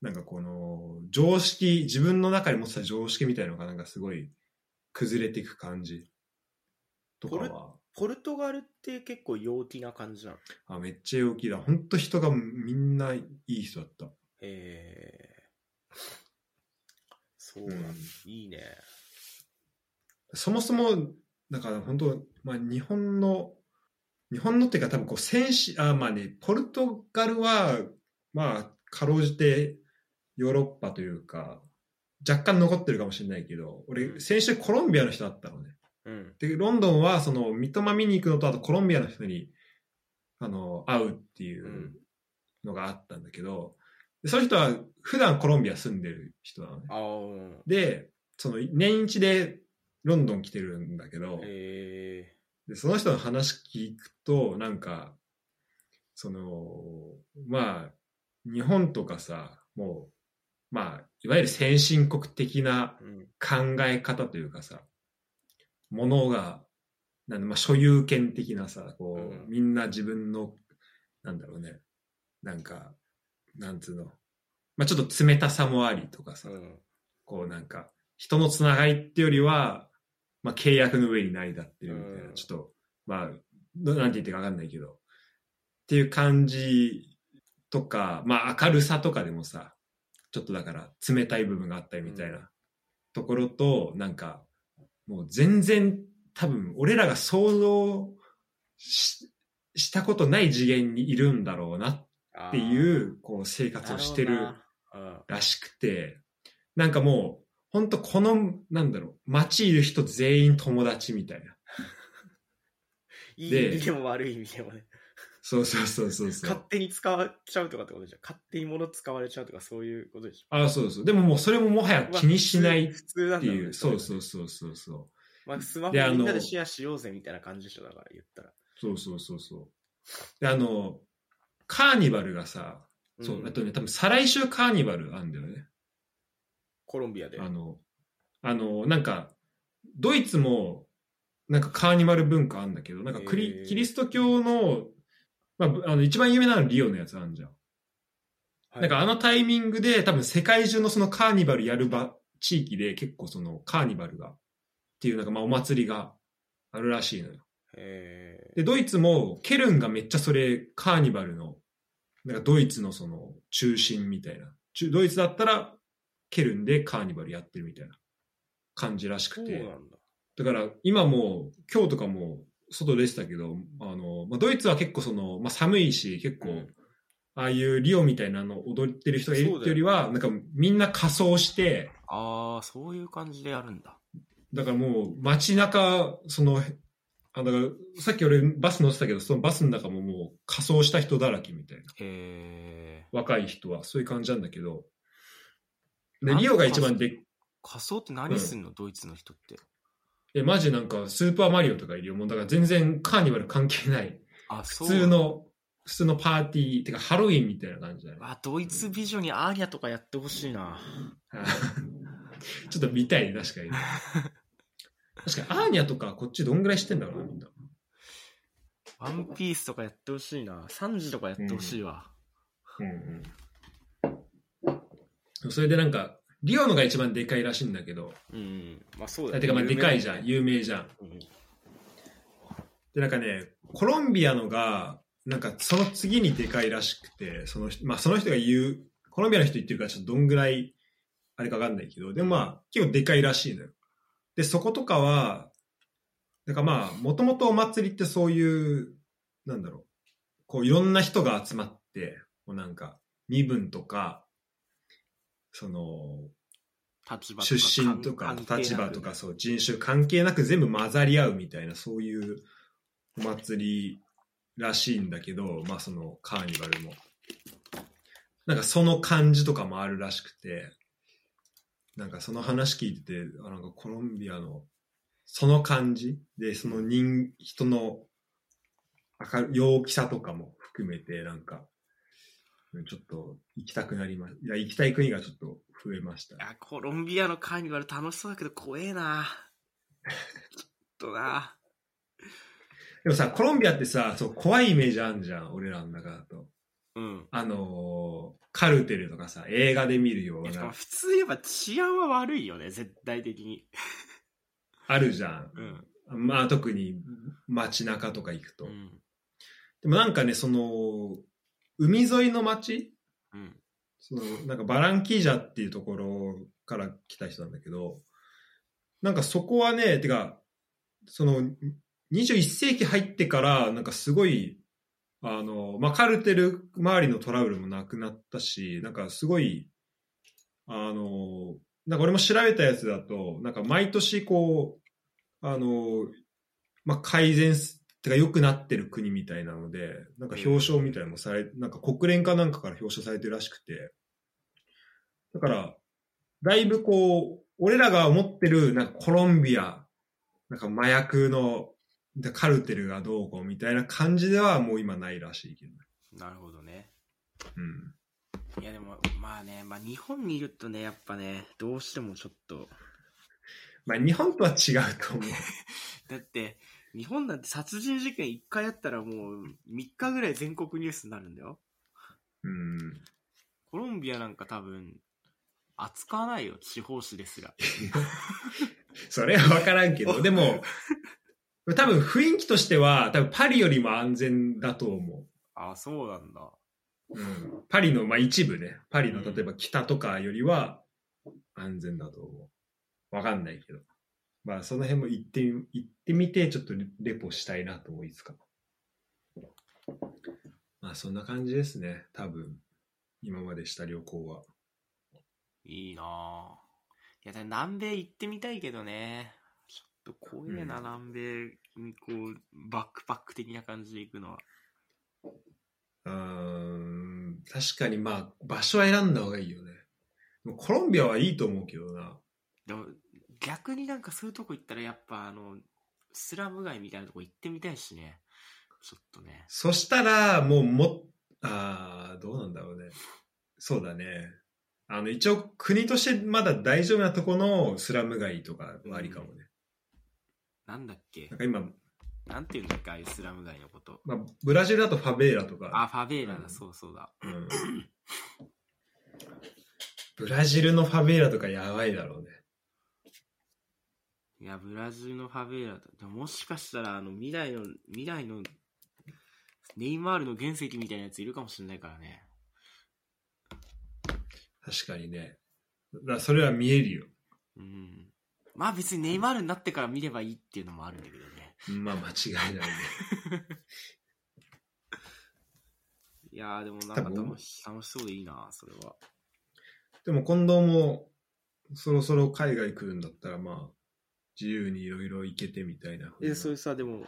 Speaker 2: なんかこの常識、自分の中に持ってた常識みたいなのがなんかすごい崩れていく感じとかは、
Speaker 1: ポルトガルって結構陽気な感じなの？
Speaker 2: あめっちゃ陽気だ。ほんと人がみんないい人だった。
Speaker 1: へえそうなんだ、
Speaker 2: うん
Speaker 1: いいね。
Speaker 2: そもそも、だから本当、まあ日本の、日本のっていうか多分こう戦士、あまあね、ポルトガルは、まあ、かろうじてヨーロッパというか、若干残ってるかもしれないけど、俺、先週コロンビアの人だったのね。
Speaker 1: うん。
Speaker 2: で、ロンドンは、その、三笘見に行くのと、あとコロンビアの人に、あの、会うっていううんのがあったんだけど、でその人は普段コロンビア住んでる人なのね。で、その、年一でロンドン来てるんだけど、
Speaker 1: へ
Speaker 2: でその人の話聞くと、なんか、その、まあ、日本とかさ、もう、まあ、いわゆる先進国的な。考え方というかさ、ものが、なんだまあ、所有権的なさ、こう、
Speaker 1: うん。
Speaker 2: みんな自分の、なんだろうね、なんか、なんつうの、まあちょっと冷たさもありとかさ、
Speaker 1: うん。
Speaker 2: こうなんか、人のつながりってよりは、まあ契約の上に成り立ってるみたいな、
Speaker 1: うん。
Speaker 2: ちょっと、まあ、どなんて言ってかわかんないけど、っていう感じとか、まあ明るさとかでもさ、ちょっとだから冷たい部分があったりみたいなところと、なんか、もう全然多分俺らが想像ししたことない次元にいるんだろうなっ
Speaker 1: あ
Speaker 2: ていう、こう生活をしてるらしくて、なんかもう、本当この、なんだろう、街いる人全員友達みたいな。
Speaker 1: うん。いい
Speaker 2: で
Speaker 1: 意味でも悪い意味でもね。
Speaker 2: そうそうそうそうそ
Speaker 1: 勝
Speaker 2: う。
Speaker 1: 手に使われちゃうとかってことでしょ？勝手に物使われちゃうとかそういうことでしょ？
Speaker 2: あそうそう。でももうそれももはや気にしないっ
Speaker 1: 普通なんだろね
Speaker 2: ていう、そう
Speaker 1: れ
Speaker 2: そうそうそうそう。
Speaker 1: まあ、スマホみんなでシェアしようぜみたいな感じでしょだから言ったら。
Speaker 2: そうそうそうそう。で、あの、カーニバルがさ、そう、
Speaker 1: ん
Speaker 2: あとね、多分再来週カーニバルあんだよね。
Speaker 1: コロンビアで。
Speaker 2: あの、あの、なんか、ドイツも、なんかカーニバル文化あんだけど、なんかク
Speaker 1: へ
Speaker 2: リ
Speaker 1: ー
Speaker 2: キリスト教の、まあ、あの、一番有名なのはリオのやつあんじゃん。
Speaker 1: はい
Speaker 2: なんかあのタイミングで多分世界中のそのカーニバルやる場、地域で結構そのカーニバルが、っていうなんかまあお祭りがあるらしいのよ。
Speaker 1: へ
Speaker 2: で、ドイツもケルンがめっちゃそれカーニバルの、なんかドイツのその中心みたいな。中ドイツだったらケルンでカーニバルやってるみたいな感じらしくて。
Speaker 1: だ
Speaker 2: から今も今日とかも外出てたけど、あの、まあ、ドイツは結構その、まあ、寒いし結構、
Speaker 1: うん
Speaker 2: ああいうリオみたいなの踊ってる人がいるってよりは、なんかみんな仮装して、
Speaker 1: ああ、そういう感じでやるんだ。
Speaker 2: だからもう街中、その、あだからさっき俺バス乗ってたけど、そのバスの中ももう仮装した人だらけみたいな。
Speaker 1: へえ。
Speaker 2: 若い人はそういう感じなんだけど。で、リオが一番で、
Speaker 1: 仮装って何すんの、ドイツの人って。
Speaker 2: え、マジなんかスーパーマリオとかいるよ。もうだから全然カーニバル関係ない。
Speaker 1: あ、
Speaker 2: 普
Speaker 1: そう。
Speaker 2: 通の、普通のパーティー、てかハロウィンみたいな感じだね。
Speaker 1: あ、ドイツ美女にアーニャとかやってほしいな。
Speaker 2: ちょっと見たいね、確かに。確かに、アーニャとかこっちどんぐらいしてんだろうな、みんな。
Speaker 1: ワンピースとかやってほしいな。3時とかやってほしいわ。
Speaker 2: うんうん。それでなんか、リオのが一番でかいらしいんだけど、
Speaker 1: うん。まあそうだね。
Speaker 2: てかまあでかいじゃん、有名じゃん。
Speaker 1: うん。
Speaker 2: で、なんかね、コロンビアのが、なんかその次にでかいらしくて、その人、まあその人が言う、コロンビアの人言ってるからちょっとどんぐらい、あれかわかんないけど、でもまあ結構でかいらしいのよ。で、そことかは、なんかまあ、もともとお祭りってそういう、なんだろう、こういろんな人が集まって、こうなんか、身分とか、その、出身とか立場とかそう人種関係なく全部混ざり合うみたいなそういうお祭りらしいんだけどまあそのカーニバルも。なんかその感じとかもあるらしくて。なんかその話聞いててあなんかコロンビアのその感じ？でその人人の明る陽気さとかも含めてなんかちょっと行きたくなりまいや、行きたい国がちょっと増えました。
Speaker 1: いや、コロンビアのカーニバル楽しそうだけど怖えな。ちょっとな。
Speaker 2: でもさ、コロンビアってさ、そう、怖いイメージあるじゃん、俺らの中だと。
Speaker 1: うん。
Speaker 2: あのーカルテルとかさ、映画で見るような、
Speaker 1: 普通言えば治安は悪いよね、絶対的に。
Speaker 2: あるじゃん。
Speaker 1: うん。
Speaker 2: まあ、特に街中とか行くと。
Speaker 1: うん。
Speaker 2: でもなんかね、その、海沿いの街？
Speaker 1: うん。
Speaker 2: その、なんかバランキージャっていうところから来た人なんだけど、なんかそこはね、てか、その、21世紀入ってから、なんかすごい、あの、まあ、カルテル周りのトラブルもなくなったし、なんかすごい、あの、なんか俺も調べたやつだと、なんか毎年こう、あの、まあ、改善す、てか良くなってる国みたいなので、なんか表彰みたいなのもされ、なんか国連かなんかから表彰されてるらしくて、だから、だいぶこう、俺らが思ってる、なんかコロンビア、なんか麻薬の、でカルテルがどうこうみたいな感じではもう今ないらしいけどね。
Speaker 1: なるほどね。
Speaker 2: うん。
Speaker 1: いやでも、まあね、まあ日本にいるとね、やっぱね、どうしてもちょっと、
Speaker 2: まあ日本とは違うと思う。
Speaker 1: だって、日本なんて殺人事件1回やったらもう3日ぐらい全国ニュースになるんだよ。
Speaker 2: うん。
Speaker 1: コロンビアなんか多分、扱わないよ、地方紙ですら。
Speaker 2: それは分からんけど、でも、多分雰囲気としては、多分パリよりも安全だと思
Speaker 1: あ、そうなんだ。
Speaker 2: う。うん、パリの、まあ一部ね、パリの例えば北とかよりは安全だと思う。わかんないけど。まあその辺も行ってみ、行ってみて、ちょっとレポしたいなと思いつか。まあそんな感じですね、多分。今までした旅行は。
Speaker 1: いいなぁ。いや、だ南米行ってみたいけどね。ちょっと怖えな、
Speaker 2: うん
Speaker 1: 南米にこう、バックパック的な感じで行くのは。
Speaker 2: うーん、確かにまあ場所は選んだ方がいいよね。コロンビアはいいと思うけどな。
Speaker 1: でも、逆になんかそういうとこ行ったらやっぱあの、スラム街みたいなとこ行ってみたいしね。ちょっとね。
Speaker 2: そしたら、もうも、ああ、どうなんだろうね。そうだね。あの、一応国としてまだ大丈夫なとこのスラム街とかはありかもね。
Speaker 1: なんだっけ？
Speaker 2: なんか今、
Speaker 1: なんていうんだっけああいうスラム街のこと。
Speaker 2: まあ、ブラジルだとファベーラとか。
Speaker 1: あ、ファベーラだ、
Speaker 2: うん
Speaker 1: そうそうだ。
Speaker 2: うん。ブラジルのファベーラとかやばいだろうね。
Speaker 1: いや、ブラジルのファベーラだ。でももしかしたら、あの、未来の、未来の、ネイマールの原石みたいなやついるかもしれないからね。
Speaker 2: 確かにね。だそれは見えるよ。
Speaker 1: うん。まあ別にネイマールになってから見ればいいっていうのもあるんだけどね。
Speaker 2: まあ間違いないね。
Speaker 1: いやーでもなんか楽し楽しそうでいいな、それは。
Speaker 2: でも近藤もそろそろ海外来るんだったらまあ自由にいろいろ行けてみたいな。
Speaker 1: え、それさ、でも、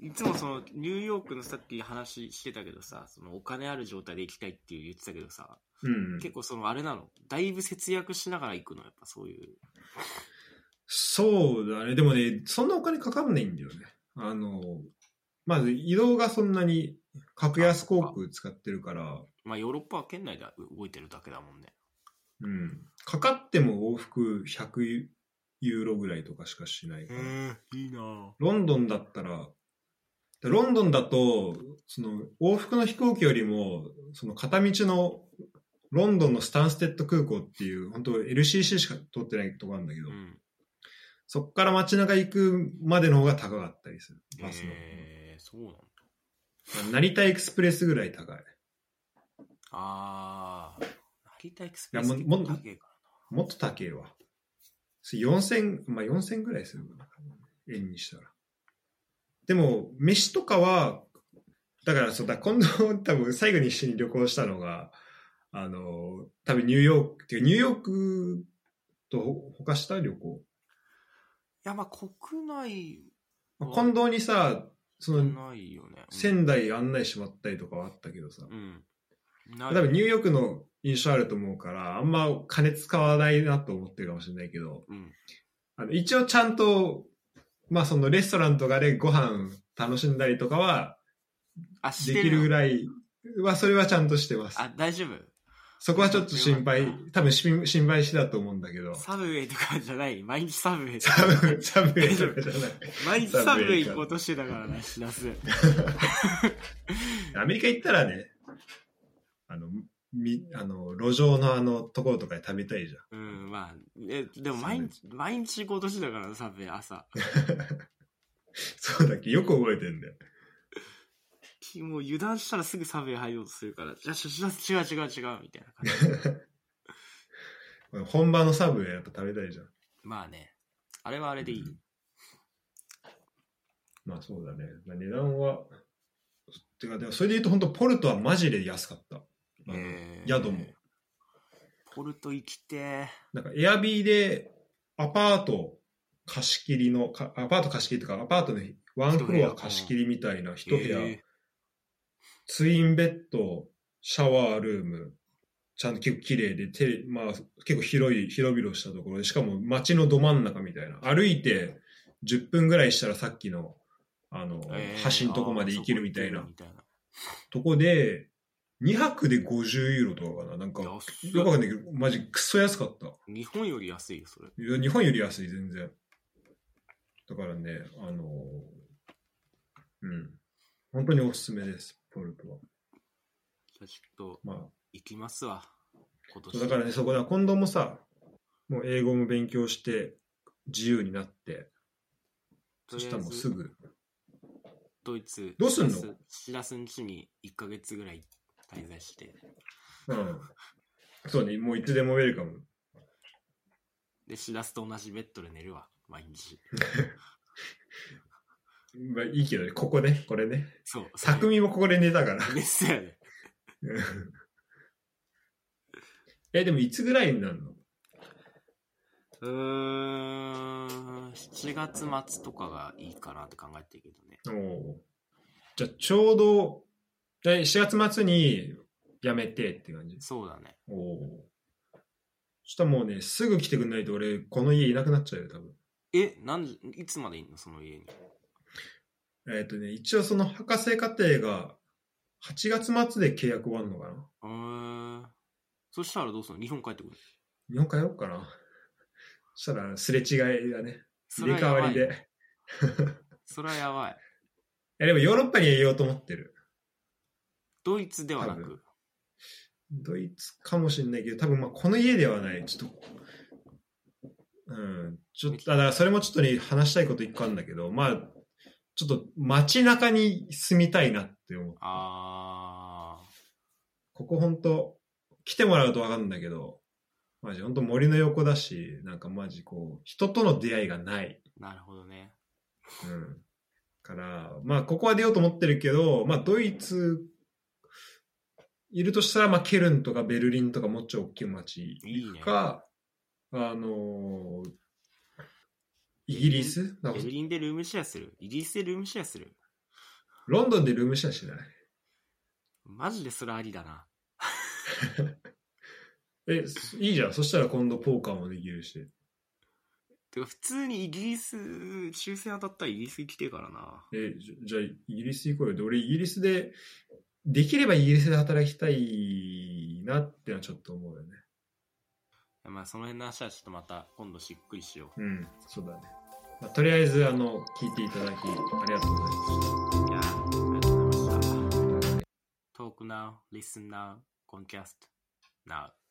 Speaker 1: いつもその、ニューヨークのさっき話してたけどさ、そのお金ある状態で行きたいって言ってたけどさ、
Speaker 2: うん。
Speaker 1: 結構そのあれなの？だいぶ節約しながら行くの？やっぱそういう。
Speaker 2: そうだね。でもね、そんなお金かかんないんだよね。あの、まず移動がそんなに格安航空使ってるから、
Speaker 1: まあヨーロッパは県内で動いてるだけだもんね。
Speaker 2: うん。かかっても往復100ユーロぐらいとかしかしないから。
Speaker 1: いいな
Speaker 2: ロンドンだったら、でロンドンだと、その往復の飛行機よりも、その片道のロンドンのスタンステッド空港っていう、本当 LCC しか通ってないとこあるんだけど、
Speaker 1: うん。
Speaker 2: そっから街中行くまでの方が高かったりする。バスの。
Speaker 1: えー、そうなんだ。
Speaker 2: 成田エクスプレスぐらい高い。
Speaker 1: あー、成田エクスプレス
Speaker 2: も
Speaker 1: 結構高いか
Speaker 2: もっと高いわ。4000、まあ4000ぐらいするかな。円にしたら。でも、飯とかは、だからそうだ、今度多分最後に一緒に旅行したのが、あの、多分ニューヨーク、っていうかニューヨークとほ他した旅行？
Speaker 1: な。いや、まあ国内
Speaker 2: まあ近藤にさ、そ
Speaker 1: は
Speaker 2: の、
Speaker 1: ないよね。うん
Speaker 2: 仙台案内してもらったりとかはあったけどさ、
Speaker 1: うん。
Speaker 2: 多分ニューヨークの印象あると思うから、あんま金使わないなと思ってるかもしれないけど、
Speaker 1: うん。
Speaker 2: あの一応ちゃんと、まあそのレストランとかでご飯楽しんだりとかはでき
Speaker 1: てる
Speaker 2: ぐらい、は、それはちゃんとしてます。
Speaker 1: あ、大丈夫？
Speaker 2: そこはちょっと心配多分心心配してだと思うんだけど。
Speaker 1: サブウェイとかじゃない？毎日サブウェイと
Speaker 2: サ
Speaker 1: か。
Speaker 2: ブ、サブウェイとかじゃない。
Speaker 1: 毎日サブウェイ行こうとしてたからな、しらす。
Speaker 2: アメリカ行ったらね、あの、み、あの、路上のあのところとかで食べたいじゃん。
Speaker 1: うん、まあ、え、でも毎日、毎日行こうとしてたからな、サブウェイ朝。
Speaker 2: そうだっけよく覚えてんだよ。
Speaker 1: もう油断したらすぐサブウェイ入ろうとするから、じゃあ、違う違う違う、みたいな感じ。
Speaker 2: 本場のサブウェイやっぱ食べたいじゃん。
Speaker 1: まあね、あれはあれでいい。
Speaker 2: まあそうだね。まあ、値段は、てか、でもそれで言うと本当ポルトはマジで安かった。
Speaker 1: えー。
Speaker 2: 宿も。
Speaker 1: ポルト行きて
Speaker 2: なんかエアビーでアパート貸し切りの、かアパート貸し切りとか、アパートのワンフロア貸し切りみたいな一部屋、
Speaker 1: え
Speaker 2: ツインベッド、シャワールーム、ちゃんと結構綺麗で、テレまあ結構広い、広々したところで、しかも街のど真ん中みたいな。歩いて10分ぐらいしたらさっきの、あの、
Speaker 1: えー。
Speaker 2: 橋のとこまで行けるみたいな。
Speaker 1: あーそこ行けるみたいな。
Speaker 2: とこで、2泊で50ユーロとかかな？なんか、よくわかんないけど、マジクソ安かった。
Speaker 1: 日本より安いよ、それ。
Speaker 2: いや日本より安い、全然。だからね、あのうん。本当におすすめです、ポルトは。
Speaker 1: じゃあちょっと、
Speaker 2: まあ、
Speaker 1: 行きますわ。今年。
Speaker 2: だからね、そこだ、今度もさ、もう英語も勉強して、自由になって、そしたらもうすぐ。
Speaker 1: ドイツ、
Speaker 2: どうすんの？
Speaker 1: しらすしらすんちに1ヶ月ぐらい滞在して、
Speaker 2: うん。そうね、もういつでもウェルカム。
Speaker 1: で、しらすと同じベッドで寝るわ、毎日。
Speaker 2: まあいいけどね、ここね、これね。
Speaker 1: そう。
Speaker 2: 匠もここで寝たから。
Speaker 1: ですよね。
Speaker 2: え、でもいつぐらいになるの？
Speaker 1: うーん、7月末とかがいいかなって考えてるけどね。
Speaker 2: おーじゃあちょうど、え4月末に辞めてって感じ。
Speaker 1: そうだね。
Speaker 2: おお。そしたらもうね、すぐ来てくんないと俺、この家いなくなっちゃうよ、多分。
Speaker 1: え、なんでいつまでいんの？その家に。
Speaker 2: えっ、とね、一応その博士課程が8月末で契約終わるのかな
Speaker 1: うーん。そしたらどうするの？日本帰ってくる
Speaker 2: 日本帰ろうかなそしたらすれ違いだね。
Speaker 1: そ
Speaker 2: 入れ替わり。で。
Speaker 1: それはやばい。
Speaker 2: え、でもヨーロッパにはいようと思ってる。
Speaker 1: ドイツではなく？
Speaker 2: ドイツかもしれないけど、多分まあこの家ではない。ちょっと、うん。ちょっと、だからそれもちょっとね、話したいこと一個あるんだけど、まあ、ちょっと街中に住みたいなって思う。
Speaker 1: あ
Speaker 2: ここ本当来てもらうとわかるんだけど、マジ本当森の横だし、なんかマジこう、人との出会いがない。
Speaker 1: ー、なるほどね。
Speaker 2: うん。から、まあここは出ようと思ってるけど、まあドイツ、いるとしたら、まあケルンとかベルリンとかもうちょい大きい街行くか、あのーイギリス？
Speaker 1: ベルリンでルームシェアする？イギリスでルームシェアする？
Speaker 2: ロンドンでルームシェアしない？
Speaker 1: マジでそれありだな。
Speaker 2: え、いいじゃん。そしたら今度ポーカーもできるし。
Speaker 1: てか普通にイギリス、抽選当たったらイギリス来てからな。
Speaker 2: え、じゃじゃあイギリス行こうよ。で、俺イギリスで、できればイギリスで働きたいなってのはちょっと思うよね。
Speaker 1: まあその辺の話はちょっとまた今度しっくりしよ
Speaker 2: うん、そうだね。まあ、とりあえず、あの、聞いていただき、ありがとうございました。
Speaker 1: う。いやー、ありがとうございました。Talk now, listen now, conquest now.